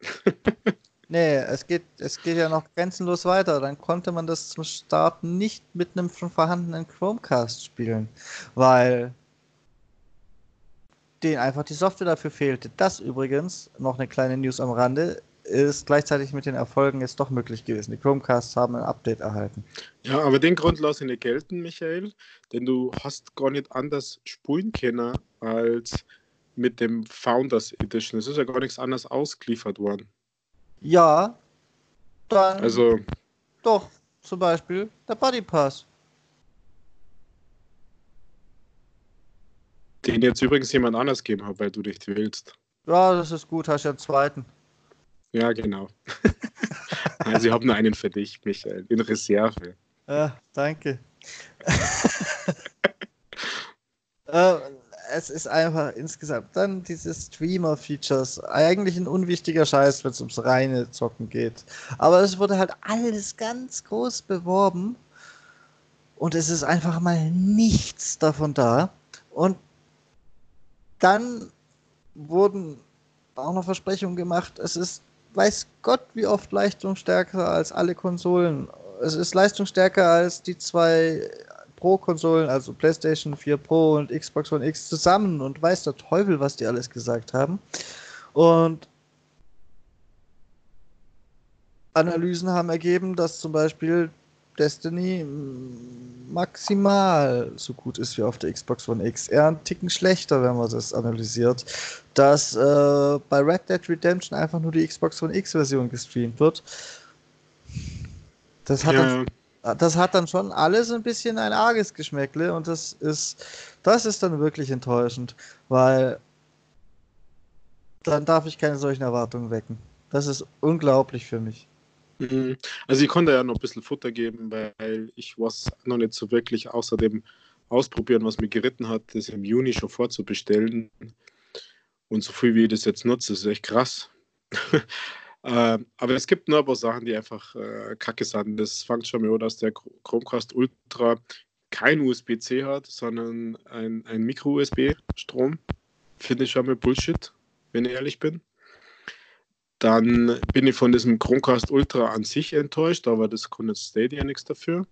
Nee, es geht, es geht ja noch grenzenlos weiter. Dann konnte man das zum Start nicht mit einem schon vorhandenen Chromecast spielen, weil denen einfach die Software dafür fehlte. Das übrigens, noch eine kleine News am Rande, ist gleichzeitig mit den Erfolgen jetzt doch möglich gewesen. Die Chromecasts haben ein Update erhalten. Ja, aber den Grund lasse ich nicht gelten, Michael, denn du hast gar nicht anders spulen können als mit dem Founders Edition. Es ist ja gar nichts anderes ausgeliefert worden. Ja, dann. Also. Doch, zum Beispiel der Buddy Pass. Den jetzt übrigens jemand anders geben hat, weil du dich willst. Ja, das ist gut, hast ja einen zweiten. Ja, genau. also ich habe nur einen für dich, Michael, in Reserve. Ja, danke. äh, es ist einfach insgesamt dann diese Streamer-Features. Eigentlich ein unwichtiger Scheiß, wenn es ums reine Zocken geht. Aber es wurde halt alles ganz groß beworben. Und es ist einfach mal nichts davon da. Und dann wurden auch noch Versprechungen gemacht. Es ist, weiß Gott, wie oft leistungsstärker als alle Konsolen. Es ist leistungsstärker als die zwei Pro-Konsolen, also PlayStation 4 Pro und Xbox One X zusammen und weiß der Teufel, was die alles gesagt haben. Und Analysen haben ergeben, dass zum Beispiel Destiny maximal so gut ist wie auf der Xbox One X. Eher ein Ticken schlechter, wenn man das analysiert. Dass äh, bei Red Dead Redemption einfach nur die Xbox One X-Version gestreamt wird. Das hat ja das hat dann schon alles ein bisschen ein arges Geschmäckle und das ist, das ist dann wirklich enttäuschend, weil dann darf ich keine solchen Erwartungen wecken. Das ist unglaublich für mich. Mhm. Also ich konnte ja noch ein bisschen Futter geben, weil ich was noch nicht so wirklich außer dem Ausprobieren, was mir geritten hat, das im Juni schon vorzubestellen. Und so viel wie ich das jetzt nutze, ist echt krass. Äh, aber es gibt nur ein paar Sachen, die einfach äh, kacke sind. Das fängt schon mal an, dass der Chromecast Ultra kein USB-C hat, sondern ein, ein Micro-USB-Strom. Finde ich schon mal Bullshit, wenn ich ehrlich bin. Dann bin ich von diesem Chromecast Ultra an sich enttäuscht, aber das konnte Stadia nichts dafür.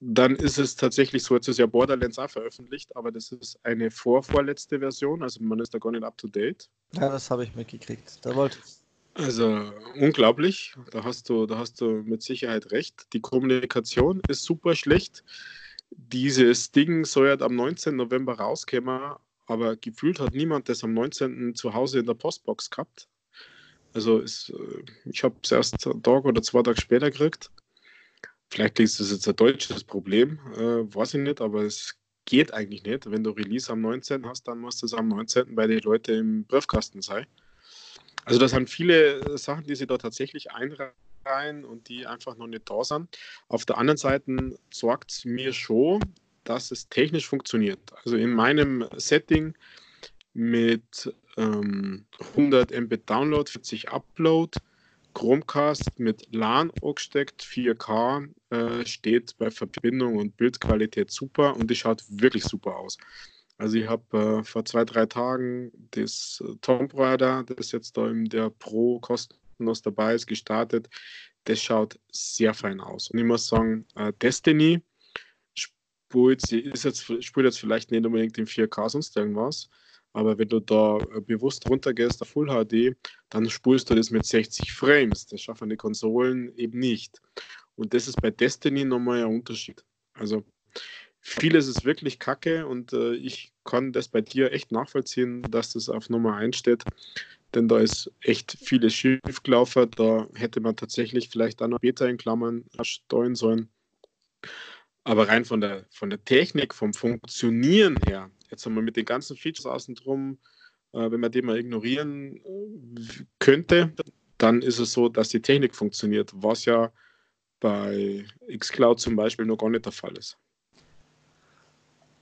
Dann ist es tatsächlich so, jetzt ist ja Borderlands auch veröffentlicht, aber das ist eine vorvorletzte Version, also man ist da gar nicht up to date. Ja, das habe ich mitgekriegt. Da wollte ich. Also unglaublich, da hast du, da hast du mit Sicherheit recht. Die Kommunikation ist super schlecht. Dieses Ding soll ja am 19. November rauskommen, aber gefühlt hat niemand das am 19. zu Hause in der Postbox gehabt. Also ist, äh, ich habe es erst einen Tag oder zwei Tage später gekriegt. Vielleicht ist das jetzt ein deutsches Problem, äh, weiß ich nicht, aber es geht eigentlich nicht. Wenn du Release am 19. hast, dann muss das am 19. bei den Leuten im Briefkasten sein. Also das sind viele Sachen, die sie da tatsächlich einreihen und die einfach noch nicht da sind. Auf der anderen Seite sorgt es mir schon, dass es technisch funktioniert. Also in meinem Setting mit ähm, 100 MB Download, 40 Upload, Chromecast mit LAN angesteckt, 4K, äh, steht bei Verbindung und Bildqualität super und die schaut wirklich super aus. Also ich habe äh, vor zwei, drei Tagen das äh, Tomb Raider, das jetzt da in der Pro kostenlos dabei ist, gestartet. Das schaut sehr fein aus. Und ich muss sagen, äh, Destiny spielt, ist jetzt, spielt jetzt vielleicht nicht unbedingt in 4K sonst irgendwas, aber wenn du da äh, bewusst runtergehst auf Full HD, dann spulst du das mit 60 Frames. Das schaffen die Konsolen eben nicht. Und das ist bei Destiny nochmal ein Unterschied. Also vieles ist wirklich kacke und äh, ich kann das bei dir echt nachvollziehen, dass das auf Nummer 1 steht. Denn da ist echt vieles schiefgelaufen. Da hätte man tatsächlich vielleicht auch noch Beta in Klammern steuern sollen. Aber rein von der, von der Technik, vom Funktionieren her, jetzt wir mit den ganzen Features außen drum, äh, wenn man den mal ignorieren äh, könnte, dann ist es so, dass die Technik funktioniert, was ja bei Xcloud zum Beispiel noch gar nicht der Fall ist.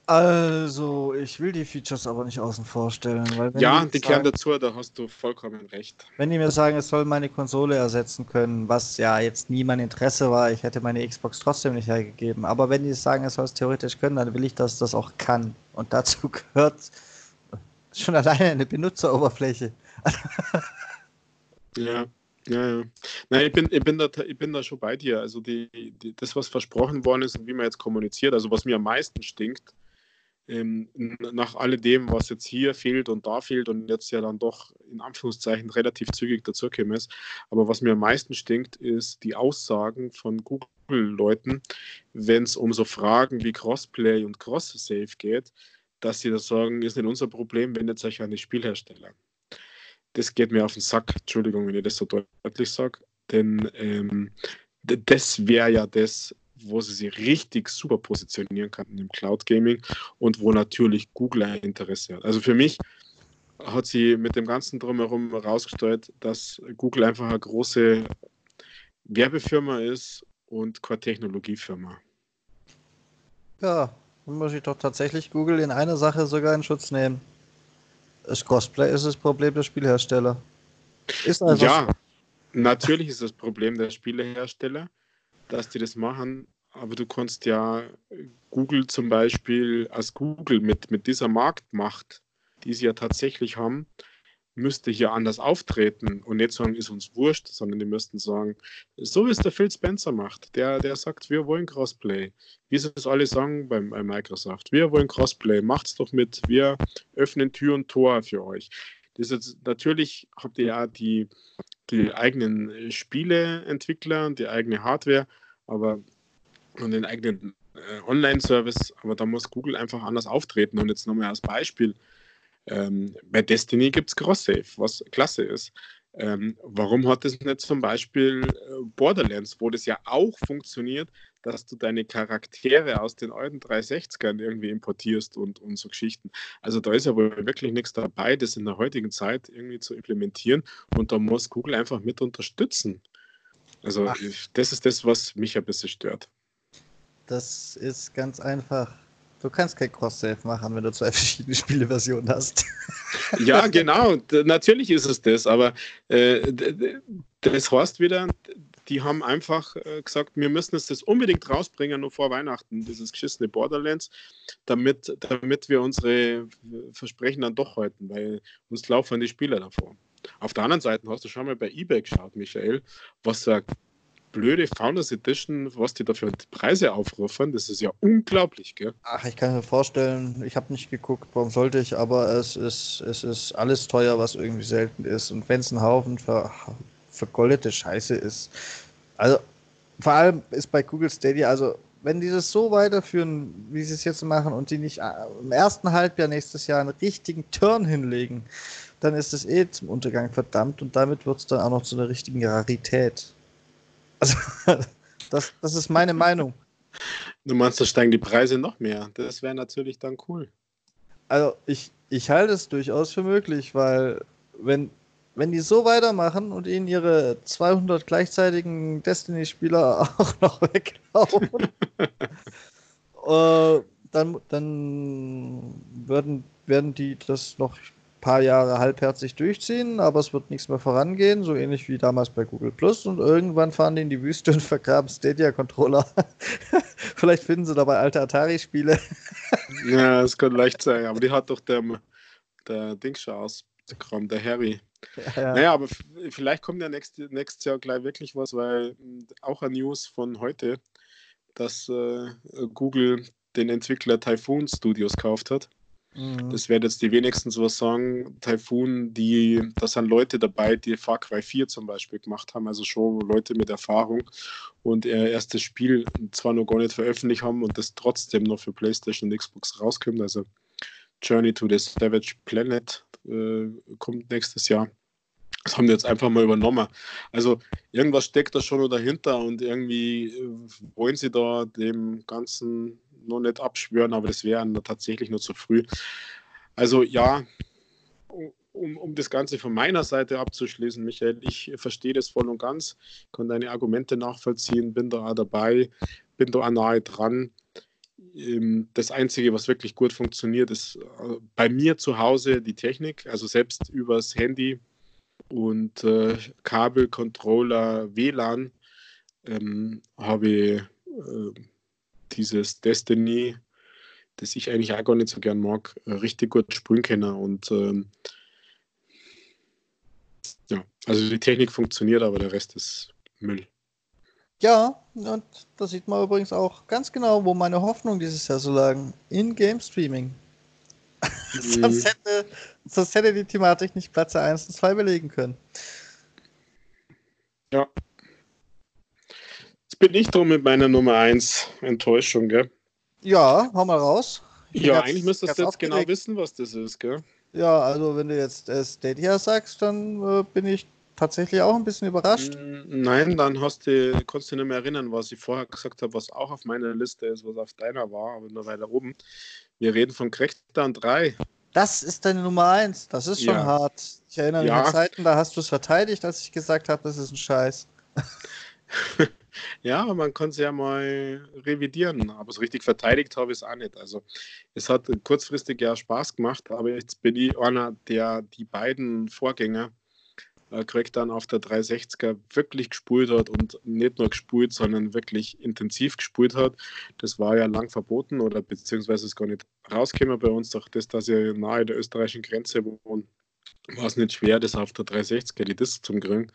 Also, ich will die Features aber nicht außen vor stellen. ja, die kehren dazu, da hast du vollkommen recht. Wenn die mir sagen, es soll meine Konsole ersetzen können, was ja jetzt nie mein Interesse war, ich hätte meine Xbox trotzdem nicht hergegeben. Aber wenn die sagen, es soll es theoretisch können, dann will ich, dass das auch kann. Und dazu gehört schon alleine eine Benutzeroberfläche. ja. Ja, ja. Nein, ich bin, ich, bin da, ich bin da schon bei dir. Also die, die, das, was versprochen worden ist und wie man jetzt kommuniziert, also was mir am meisten stinkt, ähm, nach alledem, was jetzt hier fehlt und da fehlt und jetzt ja dann doch in Anführungszeichen relativ zügig dazugekommen ist. Aber was mir am meisten stinkt, ist die Aussagen von Google-Leuten, wenn es um so Fragen wie Crossplay und Cross-Save geht, dass sie da sagen, ist nicht unser Problem, wendet euch an die Spielhersteller. Das geht mir auf den Sack, Entschuldigung, wenn ich das so deutlich sage, denn ähm, das wäre ja das, wo sie sich richtig super positionieren kann im Cloud Gaming und wo natürlich Google ein Interesse hat. Also für mich hat sie mit dem ganzen Drumherum herausgestellt, dass Google einfach eine große Werbefirma ist und keine Technologiefirma. Ja, dann muss ich doch tatsächlich Google in einer Sache sogar in Schutz nehmen. Das Cosplay ist das Problem der Spielhersteller. Ist ja, so. natürlich ist das Problem der Spielehersteller, dass die das machen, aber du kannst ja Google zum Beispiel als Google mit, mit dieser Marktmacht, die sie ja tatsächlich haben, müsste hier anders auftreten und nicht sagen, ist uns wurscht, sondern die müssten sagen, so wie es der Phil Spencer macht, der, der sagt, wir wollen Crossplay. Wie sie es alle sagen bei, bei Microsoft, wir wollen Crossplay, macht's doch mit, wir öffnen Tür und Tor für euch. Das ist natürlich habt ihr ja die, die eigenen Spieleentwickler, die eigene Hardware, aber und den eigenen äh, Online-Service, aber da muss Google einfach anders auftreten. Und jetzt nochmal als Beispiel, ähm, bei Destiny gibt es Cross-Save, was klasse ist. Ähm, warum hat es nicht zum Beispiel äh, Borderlands, wo das ja auch funktioniert, dass du deine Charaktere aus den alten 360ern irgendwie importierst und, und so Geschichten. Also da ist ja wohl wirklich nichts dabei, das in der heutigen Zeit irgendwie zu implementieren und da muss Google einfach mit unterstützen. Also Ach. das ist das, was mich ein bisschen stört. Das ist ganz einfach. Du kannst kein Cross-Save machen, wenn du zwei verschiedene Spieleversionen hast. Ja, genau. Natürlich ist es das, aber äh, das heißt wieder, die haben einfach äh, gesagt, wir müssen es das unbedingt rausbringen, nur vor Weihnachten, dieses geschissene Borderlands, damit, damit wir unsere Versprechen dann doch halten, weil uns laufen die Spieler davor. Auf der anderen Seite hast du schon mal bei eBay geschaut, Michael, was da blöde Founders Edition, was die dafür Preise aufrufen, das ist ja unglaublich, gell? Ach, ich kann mir vorstellen, ich habe nicht geguckt, warum sollte ich, aber es ist, es ist alles teuer, was irgendwie selten ist. Und wenn es ein Haufen ver, vergoldete Scheiße ist. Also, vor allem ist bei Google Stadia, also wenn die das so weiterführen, wie sie es jetzt machen und die nicht äh, im ersten Halbjahr nächstes Jahr einen richtigen Turn hinlegen, dann ist es eh zum Untergang verdammt und damit wird es dann auch noch zu einer richtigen Rarität. Also, das, das ist meine Meinung. Du meinst, da steigen die Preise noch mehr? Das wäre natürlich dann cool. Also, ich, ich halte es durchaus für möglich, weil wenn, wenn die so weitermachen und ihnen ihre 200 gleichzeitigen Destiny-Spieler auch noch weglaufen, äh, dann, dann würden, werden die das noch paar Jahre halbherzig durchziehen, aber es wird nichts mehr vorangehen, so ähnlich wie damals bei Google Plus. Und irgendwann fahren die in die Wüste und vergraben Stadia-Controller. Vielleicht finden sie dabei alte Atari-Spiele. ja, das kann leicht sein, aber die hat doch der, der Ding schon ausgekramt, der Harry. Ja, ja. Naja, aber vielleicht kommt ja nächstes, Jahr gleich wirklich was, weil auch ein News von heute, dass äh, Google den Entwickler Typhoon Studios gekauft hat. Mhm. Das werden jetzt die wenigsten so sagen. Typhoon, die, da sind Leute dabei, die Far Cry 4 zum Beispiel gemacht haben, also schon Leute mit Erfahrung und ihr erstes Spiel zwar noch gar nicht veröffentlicht haben und das trotzdem noch für PlayStation und Xbox rauskommt. Also Journey to the Savage Planet äh, kommt nächstes Jahr. Das haben die jetzt einfach mal übernommen. Also irgendwas steckt da schon dahinter und irgendwie äh, wollen sie da dem Ganzen noch nicht abschwören, aber das wäre tatsächlich nur zu früh. Also ja, um, um das Ganze von meiner Seite abzuschließen, Michael, ich verstehe das voll und ganz, kann deine Argumente nachvollziehen, bin da auch dabei, bin da auch nahe dran. Ähm, das Einzige, was wirklich gut funktioniert, ist äh, bei mir zu Hause die Technik, also selbst übers Handy und äh, Kabel, Controller, WLAN ähm, habe ich äh, dieses Destiny, das ich eigentlich auch gar nicht so gern mag, äh, richtig gut spielen können. Und ähm, ja, also die Technik funktioniert, aber der Rest ist Müll. Ja, und da sieht man übrigens auch ganz genau, wo meine Hoffnung dieses Jahr so lagen. In Game Streaming. sonst, hätte, sonst hätte die Thematik nicht Platz 1 und 2 belegen können. Ja, Jetzt bin ich drum mit meiner Nummer 1 Enttäuschung, gell? Ja, hau mal raus. Ja, eigentlich müsstest du jetzt genau wissen, was das ist, gell? Ja, also wenn du jetzt äh, Stadia sagst, dann äh, bin ich tatsächlich auch ein bisschen überrascht. Nein, dann hast du, kannst du nicht mehr erinnern, was ich vorher gesagt habe, was auch auf meiner Liste ist, was auf deiner war, aber nur weiter oben. Wir reden von Crackdown 3. Das ist deine Nummer 1. Das ist schon ja. hart. Ich erinnere mich ja. an Zeiten, da hast du es verteidigt, als ich gesagt habe, das ist ein Scheiß. Ja, man kann es ja mal revidieren, aber so richtig verteidigt habe ich es auch nicht. Also es hat kurzfristig ja Spaß gemacht, aber jetzt bin ich einer, der die beiden Vorgänger äh, dann auf der 360er wirklich gespult hat und nicht nur gespult, sondern wirklich intensiv gespult hat. Das war ja lang verboten oder beziehungsweise ist gar nicht rausgekommen bei uns, durch das, dass ich nahe der österreichischen Grenze wohne, war es nicht schwer, das auf der 360er die Disc zu kriegen.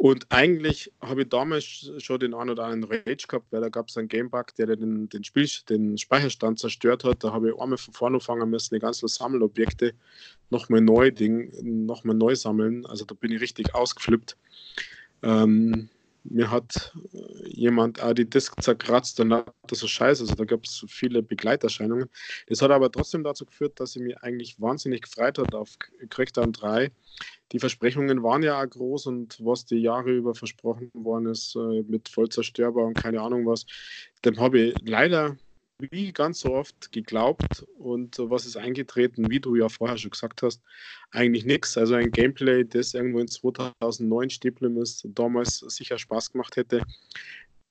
Und eigentlich habe ich damals schon den einen oder anderen Rage gehabt, weil da gab es einen Gamebug, der den, den, Spiel, den Speicherstand zerstört hat. Da habe ich einmal von vorne fangen müssen, die ganzen Sammelobjekte nochmal neu, nochmal neu sammeln. Also da bin ich richtig ausgeflippt. Ähm, mir hat äh, jemand auch die Disk zerkratzt und hat das so scheiße. Also da gab es viele Begleiterscheinungen. Das hat aber trotzdem dazu geführt, dass ich mich eigentlich wahnsinnig gefreut hat auf Crackdown 3. Die Versprechungen waren ja auch groß und was die Jahre über versprochen worden ist, äh, mit voll zerstörbar und keine Ahnung was, dem habe ich leider wie ganz so oft geglaubt und was ist eingetreten, wie du ja vorher schon gesagt hast, eigentlich nichts. Also ein Gameplay, das irgendwo in 2009 stehen ist, damals sicher Spaß gemacht hätte,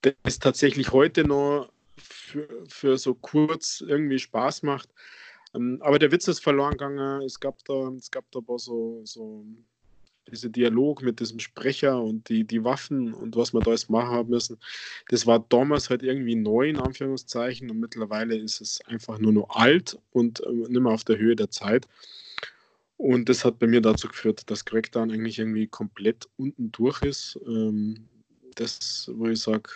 das tatsächlich heute noch für, für so kurz irgendwie Spaß macht. Ähm, aber der Witz ist verloren gegangen. Es gab da, es gab da so, so dieser Dialog mit diesem Sprecher und die, die Waffen und was wir da alles machen haben müssen, das war damals halt irgendwie neu, in Anführungszeichen, und mittlerweile ist es einfach nur noch alt und äh, nicht mehr auf der Höhe der Zeit. Und das hat bei mir dazu geführt, dass Crackdown eigentlich irgendwie komplett unten durch ist. Ähm, das, wo ich sage,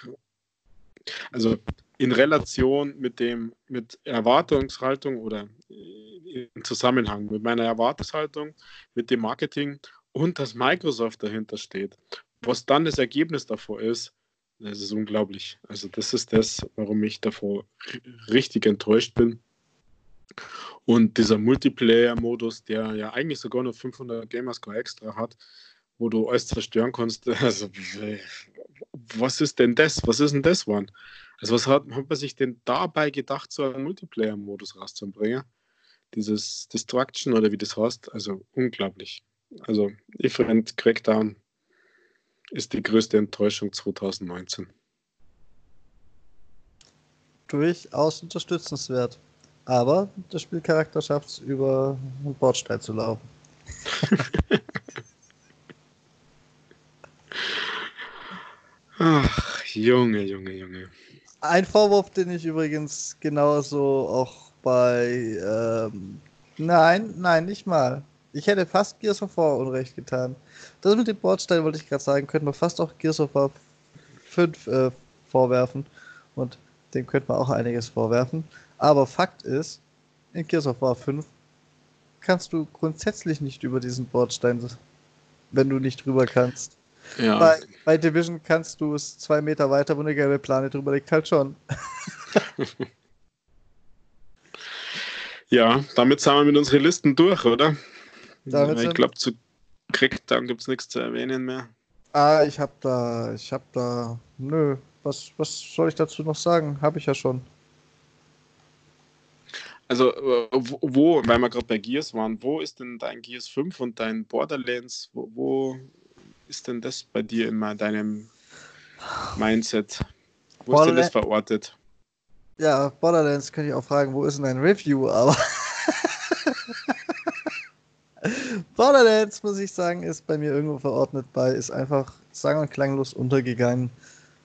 also in Relation mit dem, mit Erwartungshaltung oder im Zusammenhang mit meiner Erwartungshaltung, mit dem Marketing und dass Microsoft dahinter steht. Was dann das Ergebnis davor ist, das ist unglaublich. Also das ist das, warum ich davor richtig enttäuscht bin. Und dieser Multiplayer-Modus, der ja eigentlich sogar nur 500 Gamerscore extra hat, wo du alles zerstören kannst, also was ist denn das? Was ist denn das, Mann? Also was hat, hat man sich denn dabei gedacht, so einen Multiplayer-Modus rauszubringen? Dieses Destruction oder wie das heißt, also unglaublich. Also Different Crackdown ist die größte Enttäuschung 2019. Durchaus unterstützenswert. Aber der Spielcharakter schafft es, über einen Bordstein zu laufen. Ach, Junge, Junge, Junge. Ein Vorwurf, den ich übrigens genauso auch bei. Ähm, nein, nein, nicht mal. Ich hätte fast Gears of War Unrecht getan. Das mit dem Bordstein wollte ich gerade sagen, könnte man fast auch Gears of War 5 äh, vorwerfen. Und dem könnte man auch einiges vorwerfen. Aber Fakt ist, in Gears of War 5 kannst du grundsätzlich nicht über diesen Bordstein, wenn du nicht drüber kannst. Ja. Bei, bei Division kannst du es zwei Meter weiter, wo eine gelbe Plane drüber liegt, halt schon. ja, damit sind wir mit unseren Listen durch, oder? Damit ich glaube, zu Crackdown gibt es nichts zu erwähnen mehr. Ah, ich habe da, ich habe da, nö, was, was soll ich dazu noch sagen? Habe ich ja schon. Also, äh, wo, weil wir gerade bei Gears waren, wo ist denn dein Gears 5 und dein Borderlands? Wo, wo ist denn das bei dir in deinem Mindset? Wo ist denn das verortet? Ja, Borderlands könnte ich auch fragen, wo ist denn dein Review? Aber Borderlands, muss ich sagen, ist bei mir irgendwo verordnet bei, ist einfach sang- und klanglos untergegangen.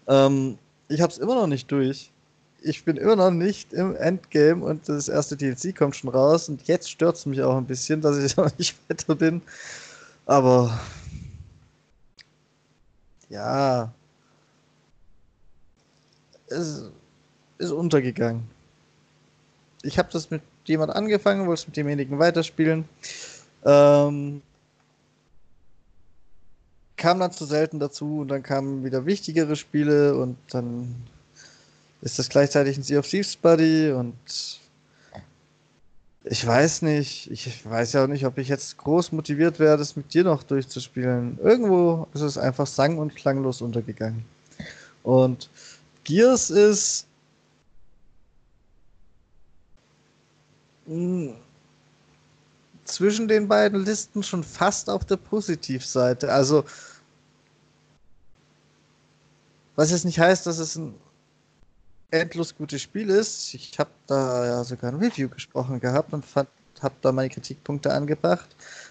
Ähm, ich habe es immer noch nicht durch. Ich bin immer noch nicht im Endgame und das erste DLC kommt schon raus und jetzt stört es mich auch ein bisschen, dass ich noch nicht weiter bin. Aber ja, es ist untergegangen. Ich habe das mit jemand angefangen, wollte es mit demjenigen weiterspielen. Ähm, kam dann zu selten dazu und dann kamen wieder wichtigere Spiele und dann ist das gleichzeitig ein Sea of Thieves Buddy und ich weiß nicht, ich weiß ja auch nicht, ob ich jetzt groß motiviert wäre, das mit dir noch durchzuspielen. Irgendwo ist es einfach sang- und klanglos untergegangen. Und Gears ist hm, zwischen den beiden Listen schon fast auf der Positivseite. Also, was jetzt nicht heißt, dass es ein endlos gutes Spiel ist. Ich habe da ja sogar ein Review gesprochen gehabt und habe da meine Kritikpunkte angebracht.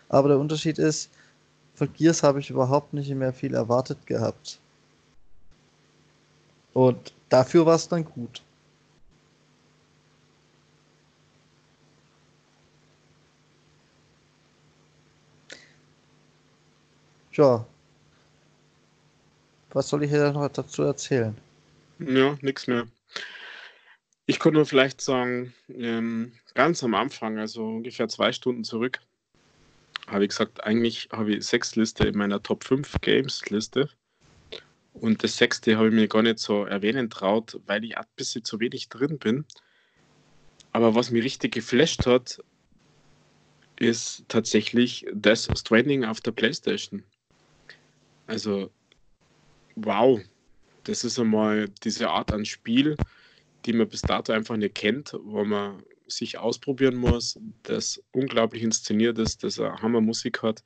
Aber der Unterschied ist, von Gears habe ich überhaupt nicht mehr viel erwartet gehabt. Und dafür war es dann gut. Ja. Was soll ich hier noch dazu erzählen? Ja, nichts mehr. Ich konnte nur vielleicht sagen, ähm, ganz am Anfang, also ungefähr zwei Stunden zurück, habe ich gesagt, eigentlich habe ich sechs Liste in meiner Top 5 Games Liste. Und das sechste habe ich mir gar nicht so erwähnen traut, weil ich ein bisschen zu wenig drin bin. Aber was mich richtig geflasht hat, ist tatsächlich das Stranding auf der Playstation. Also, wow, das ist einmal diese Art an Spiel, die man bis dato einfach nicht kennt, wo man sich ausprobieren muss, das unglaublich inszeniert ist, das eine Hammermusik hat,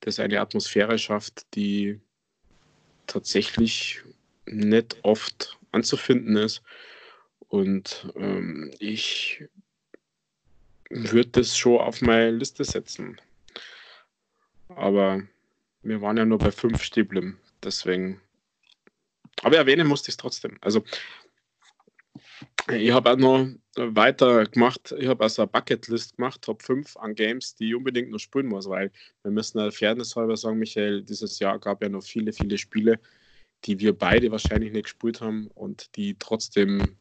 das eine Atmosphäre schafft, die tatsächlich nicht oft anzufinden ist. Und ähm, ich würde das schon auf meine Liste setzen. Aber wir waren ja nur bei fünf Stäblen, deswegen. Aber erwähnen musste ich es trotzdem. Also, ich habe auch noch weiter gemacht. Ich habe also eine Bucketlist gemacht, Top 5 an Games, die ich unbedingt noch spielen muss, weil wir müssen ja fairnesshalber sagen, Michael, dieses Jahr gab ja noch viele, viele Spiele, die wir beide wahrscheinlich nicht gespielt haben und die trotzdem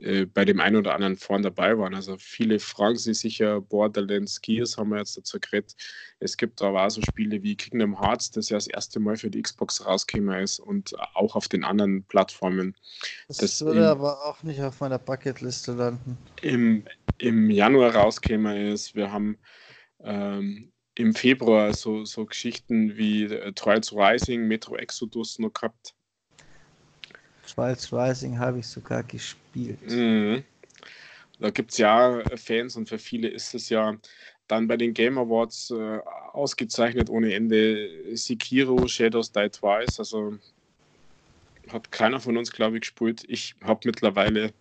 äh, bei dem einen oder anderen vorn dabei waren. Also viele fragen sich sicher, Borderlands Gears haben wir jetzt dazu geredet. Es gibt aber auch so Spiele wie Kingdom Hearts, das ja das erste Mal für die Xbox rausgekommen ist und auch auf den anderen Plattformen. Das, das würde im, aber auch nicht auf meiner Bucketliste landen. Im, im Januar rausgekommen ist. Wir haben ähm, im Februar so, so Geschichten wie äh, Trials Rising, Metro Exodus noch gehabt. Trials Rising habe ich sogar gespielt. Mhm. Da gibt es ja Fans und für viele ist es ja dann bei den Game Awards äh, ausgezeichnet ohne Ende. Sekiro, Shadows Die Twice, also hat keiner von uns, glaube ich, gespielt. Ich habe mittlerweile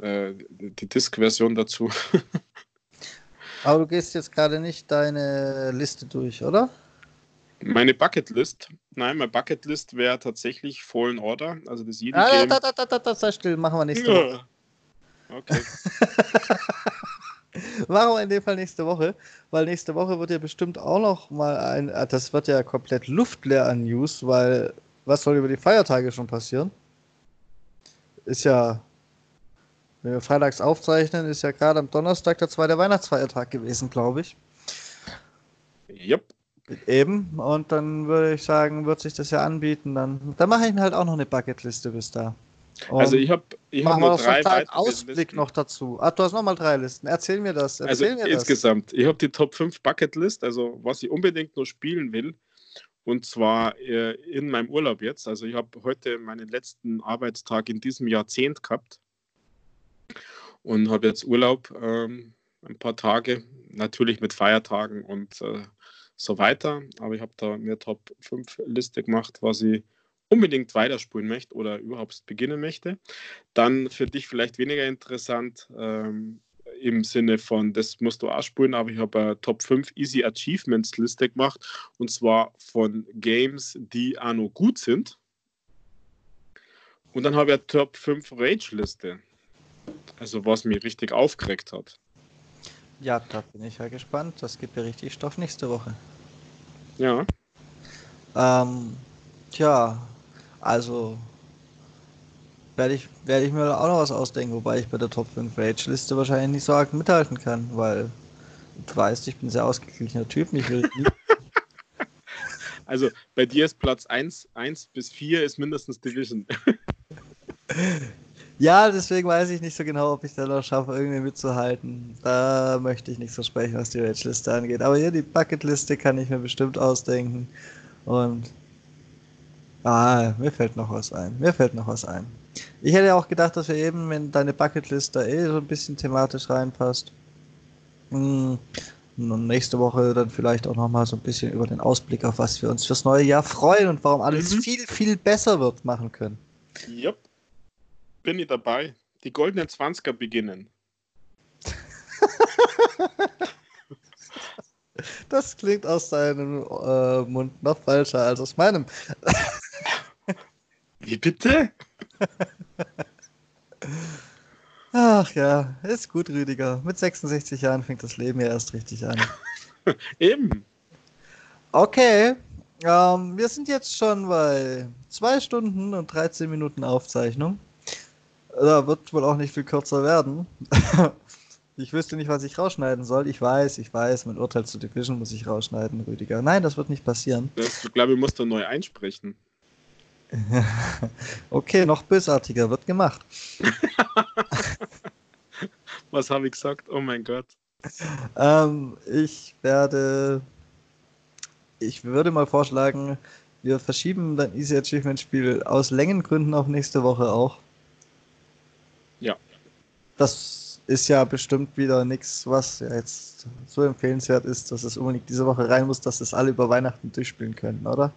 äh, die Disk-Version dazu. Aber du gehst jetzt gerade nicht deine Liste durch, oder? Meine Bucketlist, nein, meine Bucketlist wäre tatsächlich Fallen Order, also das jede ah, Game. Da, da, da, da, da, sei still, machen wir nächste ja. Woche. Okay. machen wir in dem Fall nächste Woche, weil nächste Woche wird ja bestimmt auch noch mal ein, ah, das wird ja komplett luftleer an News, weil was soll über die Feiertage schon passieren? Ist ja, wenn wir freitags aufzeichnen, ist ja gerade am Donnerstag der zweite Weihnachtsfeiertag gewesen, glaube ich. Yep. Eben, und dann würde ich sagen, wird sich das ja anbieten. Dann, dann mache ich mir halt auch noch eine Bucketliste bis da. Und also ich habe ich hab nur drei weitere Ausblick Listen. noch dazu. Ah, du hast nochmal drei Listen. Erzähl mir das. Erzähl also mir insgesamt, das. ich habe die Top 5 Bucketlist, also was ich unbedingt nur spielen will. Und zwar äh, in meinem Urlaub jetzt. Also ich habe heute meinen letzten Arbeitstag in diesem Jahrzehnt gehabt und habe jetzt Urlaub ähm, ein paar Tage, natürlich mit Feiertagen und äh, so weiter. Aber ich habe da mir Top 5 Liste gemacht, was ich unbedingt weiterspulen möchte oder überhaupt beginnen möchte. Dann für dich vielleicht weniger interessant ähm, im Sinne von, das musst du auch spulen, aber ich habe eine Top 5 Easy Achievements Liste gemacht und zwar von Games, die auch noch gut sind. Und dann habe ich eine Top 5 Rage Liste. Also was mich richtig aufgeregt hat. Ja, da bin ich ja gespannt. Das gibt ja richtig Stoff nächste Woche. Ja. Ähm, tja, also werde ich, werde ich mir auch noch was ausdenken, wobei ich bei der Top 5 Rage-Liste wahrscheinlich nicht so arg mithalten kann, weil du weißt, ich bin ein sehr ausgeglichener Typ. Ich will also bei dir ist Platz 1, 1 bis 4 ist mindestens Division. Ja, deswegen weiß ich nicht so genau, ob ich da noch schaffe, irgendwie mitzuhalten. Da möchte ich nicht so sprechen, was die Rage-Liste angeht. Aber hier die Bucket-Liste kann ich mir bestimmt ausdenken. Und ah, mir fällt noch was ein. Mir fällt noch was ein. Ich hätte ja auch gedacht, dass wir eben, wenn deine Bucketlist da eh so ein bisschen thematisch reinpasst, mh, hm, nächste Woche dann vielleicht auch nochmal so ein bisschen über den Ausblick auf was wir uns fürs neue Jahr freuen und warum alles mhm. viel, viel besser wird machen können. Yep bin ich dabei. Die goldenen 20er beginnen. Das klingt aus deinem äh, Mund noch falscher als aus meinem. Wie bitte? Ach ja, ist gut, Rüdiger. Mit 66 Jahren fängt das Leben ja erst richtig an. Eben. Okay, ähm, wir sind jetzt schon bei 2 Stunden und 13 Minuten Aufzeichnung. Da wird wohl auch nicht viel kürzer werden. ich wüsste nicht, was ich rausschneiden soll. Ich weiß, ich weiß, mein Urteil zu Division muss ich rausschneiden, Rüdiger. Nein, das wird nicht passieren. ich glaube, ich muss da neu einsprechen. okay, noch bösartiger wird gemacht. was habe ich gesagt? Oh mein Gott. Ähm, ich werde. Ich würde mal vorschlagen, wir verschieben dein Easy Achievement Spiel aus Längengründen auf nächste Woche auch. Das ist ja bestimmt wieder nichts, was ja jetzt so empfehlenswert ist, dass es unbedingt diese Woche rein muss, dass es alle über Weihnachten durchspielen können, oder?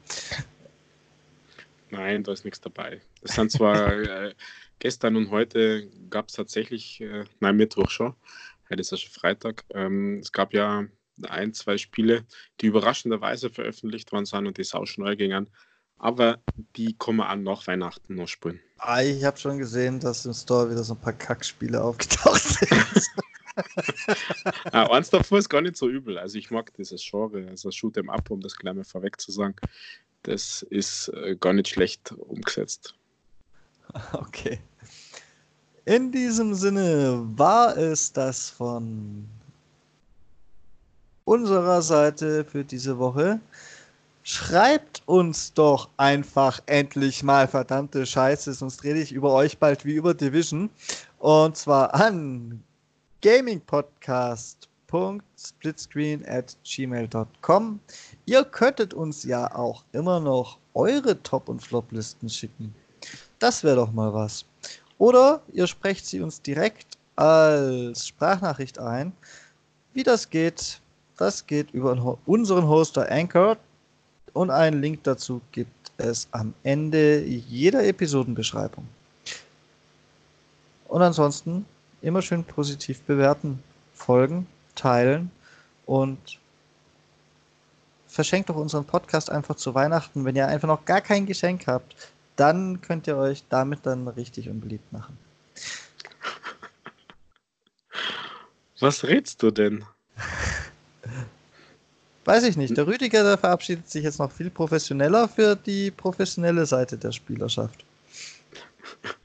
Nein, da ist nichts dabei. Es sind zwar äh, gestern und heute gab es tatsächlich, äh, nein, Mittwoch schon, heute ist ja schon Freitag, ähm, es gab ja ein, zwei Spiele, die überraschenderweise veröffentlicht worden sind und die sau schnell gingen aber die kommen an nach Weihnachten noch spielen. Ah, ich habe schon gesehen, dass im Store wieder so ein paar Kackspiele aufgetaucht sind. ah, eins davor ist gar nicht so übel. Also ich mag dieses Genre, also Shoot 'em Up, um das gleich mal vorweg zu sagen. Das ist äh, gar nicht schlecht umgesetzt. Okay. In diesem Sinne war es das von unserer Seite für diese Woche. Schreibt uns doch einfach endlich mal verdammte Scheiße, sonst rede ich über euch bald wie über Division. Und zwar an gamingpodcast.splitscreen at gmail.com. Ihr könntet uns ja auch immer noch eure Top- und Flop-Listen schicken. Das wäre doch mal was. Oder ihr sprecht sie uns direkt als Sprachnachricht ein. Wie das geht, das geht über unseren Hoster Anchor und einen Link dazu gibt es am Ende jeder Episodenbeschreibung. Und ansonsten immer schön positiv bewerten, folgen, teilen und verschenkt doch unseren Podcast einfach zu Weihnachten. Wenn ihr einfach noch gar kein Geschenk habt, dann könnt ihr euch damit dann richtig unbeliebt machen. Was rätst du denn? Weiß ich nicht. Der Rüdiger, der verabschiedet sich jetzt noch viel professioneller für die professionelle Seite der Spielerschaft.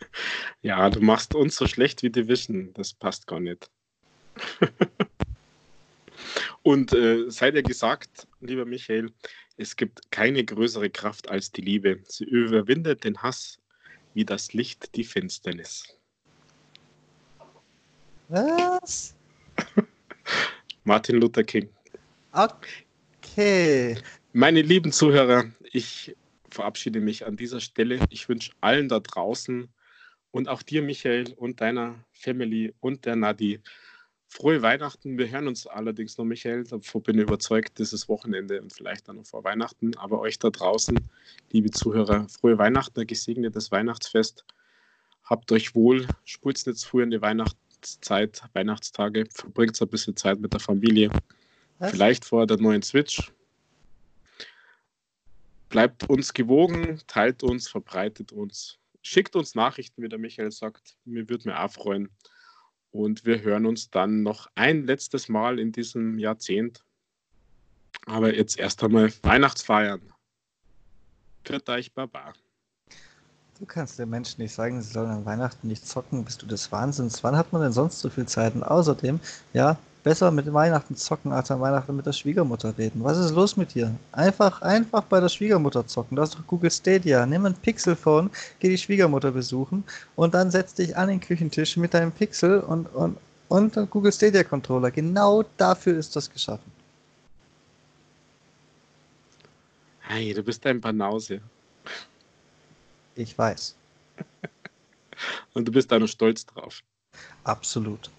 Ja, du machst uns so schlecht wie Division. Das passt gar nicht. Und äh, sei dir gesagt, lieber Michael, es gibt keine größere Kraft als die Liebe. Sie überwindet den Hass wie das Licht die Finsternis. Was? Martin Luther King. Okay. Meine lieben Zuhörer, ich verabschiede mich an dieser Stelle. Ich wünsche allen da draußen und auch dir, Michael, und deiner Family und der Nadi Frohe Weihnachten. Wir hören uns allerdings noch, Michael. Davon bin ich überzeugt, dieses Wochenende und vielleicht dann noch vor Weihnachten. Aber euch da draußen, liebe Zuhörer, frohe Weihnachten, ein gesegnetes Weihnachtsfest. Habt euch wohl, spult nicht früh in die Weihnachtszeit, Weihnachtstage, verbringt ein bisschen Zeit mit der Familie. Was? Vielleicht vor der neuen Switch. Bleibt uns gewogen, teilt uns, verbreitet uns, schickt uns Nachrichten, wie der Michael sagt. Mir würde mir auch freuen. Und wir hören uns dann noch ein letztes Mal in diesem Jahrzehnt. Aber jetzt erst einmal Weihnachtsfeiern. Für euch, Baba. Du kannst den Menschen nicht sagen, sie sollen an Weihnachten nicht zocken. Bist du des Wahnsinns? Wann hat man denn sonst so viel Zeit? Und außerdem, ja, besser mit Weihnachten zocken, als an Weihnachten mit der Schwiegermutter reden. Was ist los mit dir? Einfach, einfach bei der Schwiegermutter zocken. Du hast doch Google Stadia. Nimm ein Pixelphone, geh die Schwiegermutter besuchen und dann setz dich an den Küchentisch mit deinem Pixel und, und, und Google Stadia Controller. Genau dafür ist das geschaffen. Hey, du bist ein Banause. Ich weiß. Und du bist da noch stolz drauf. Absolut.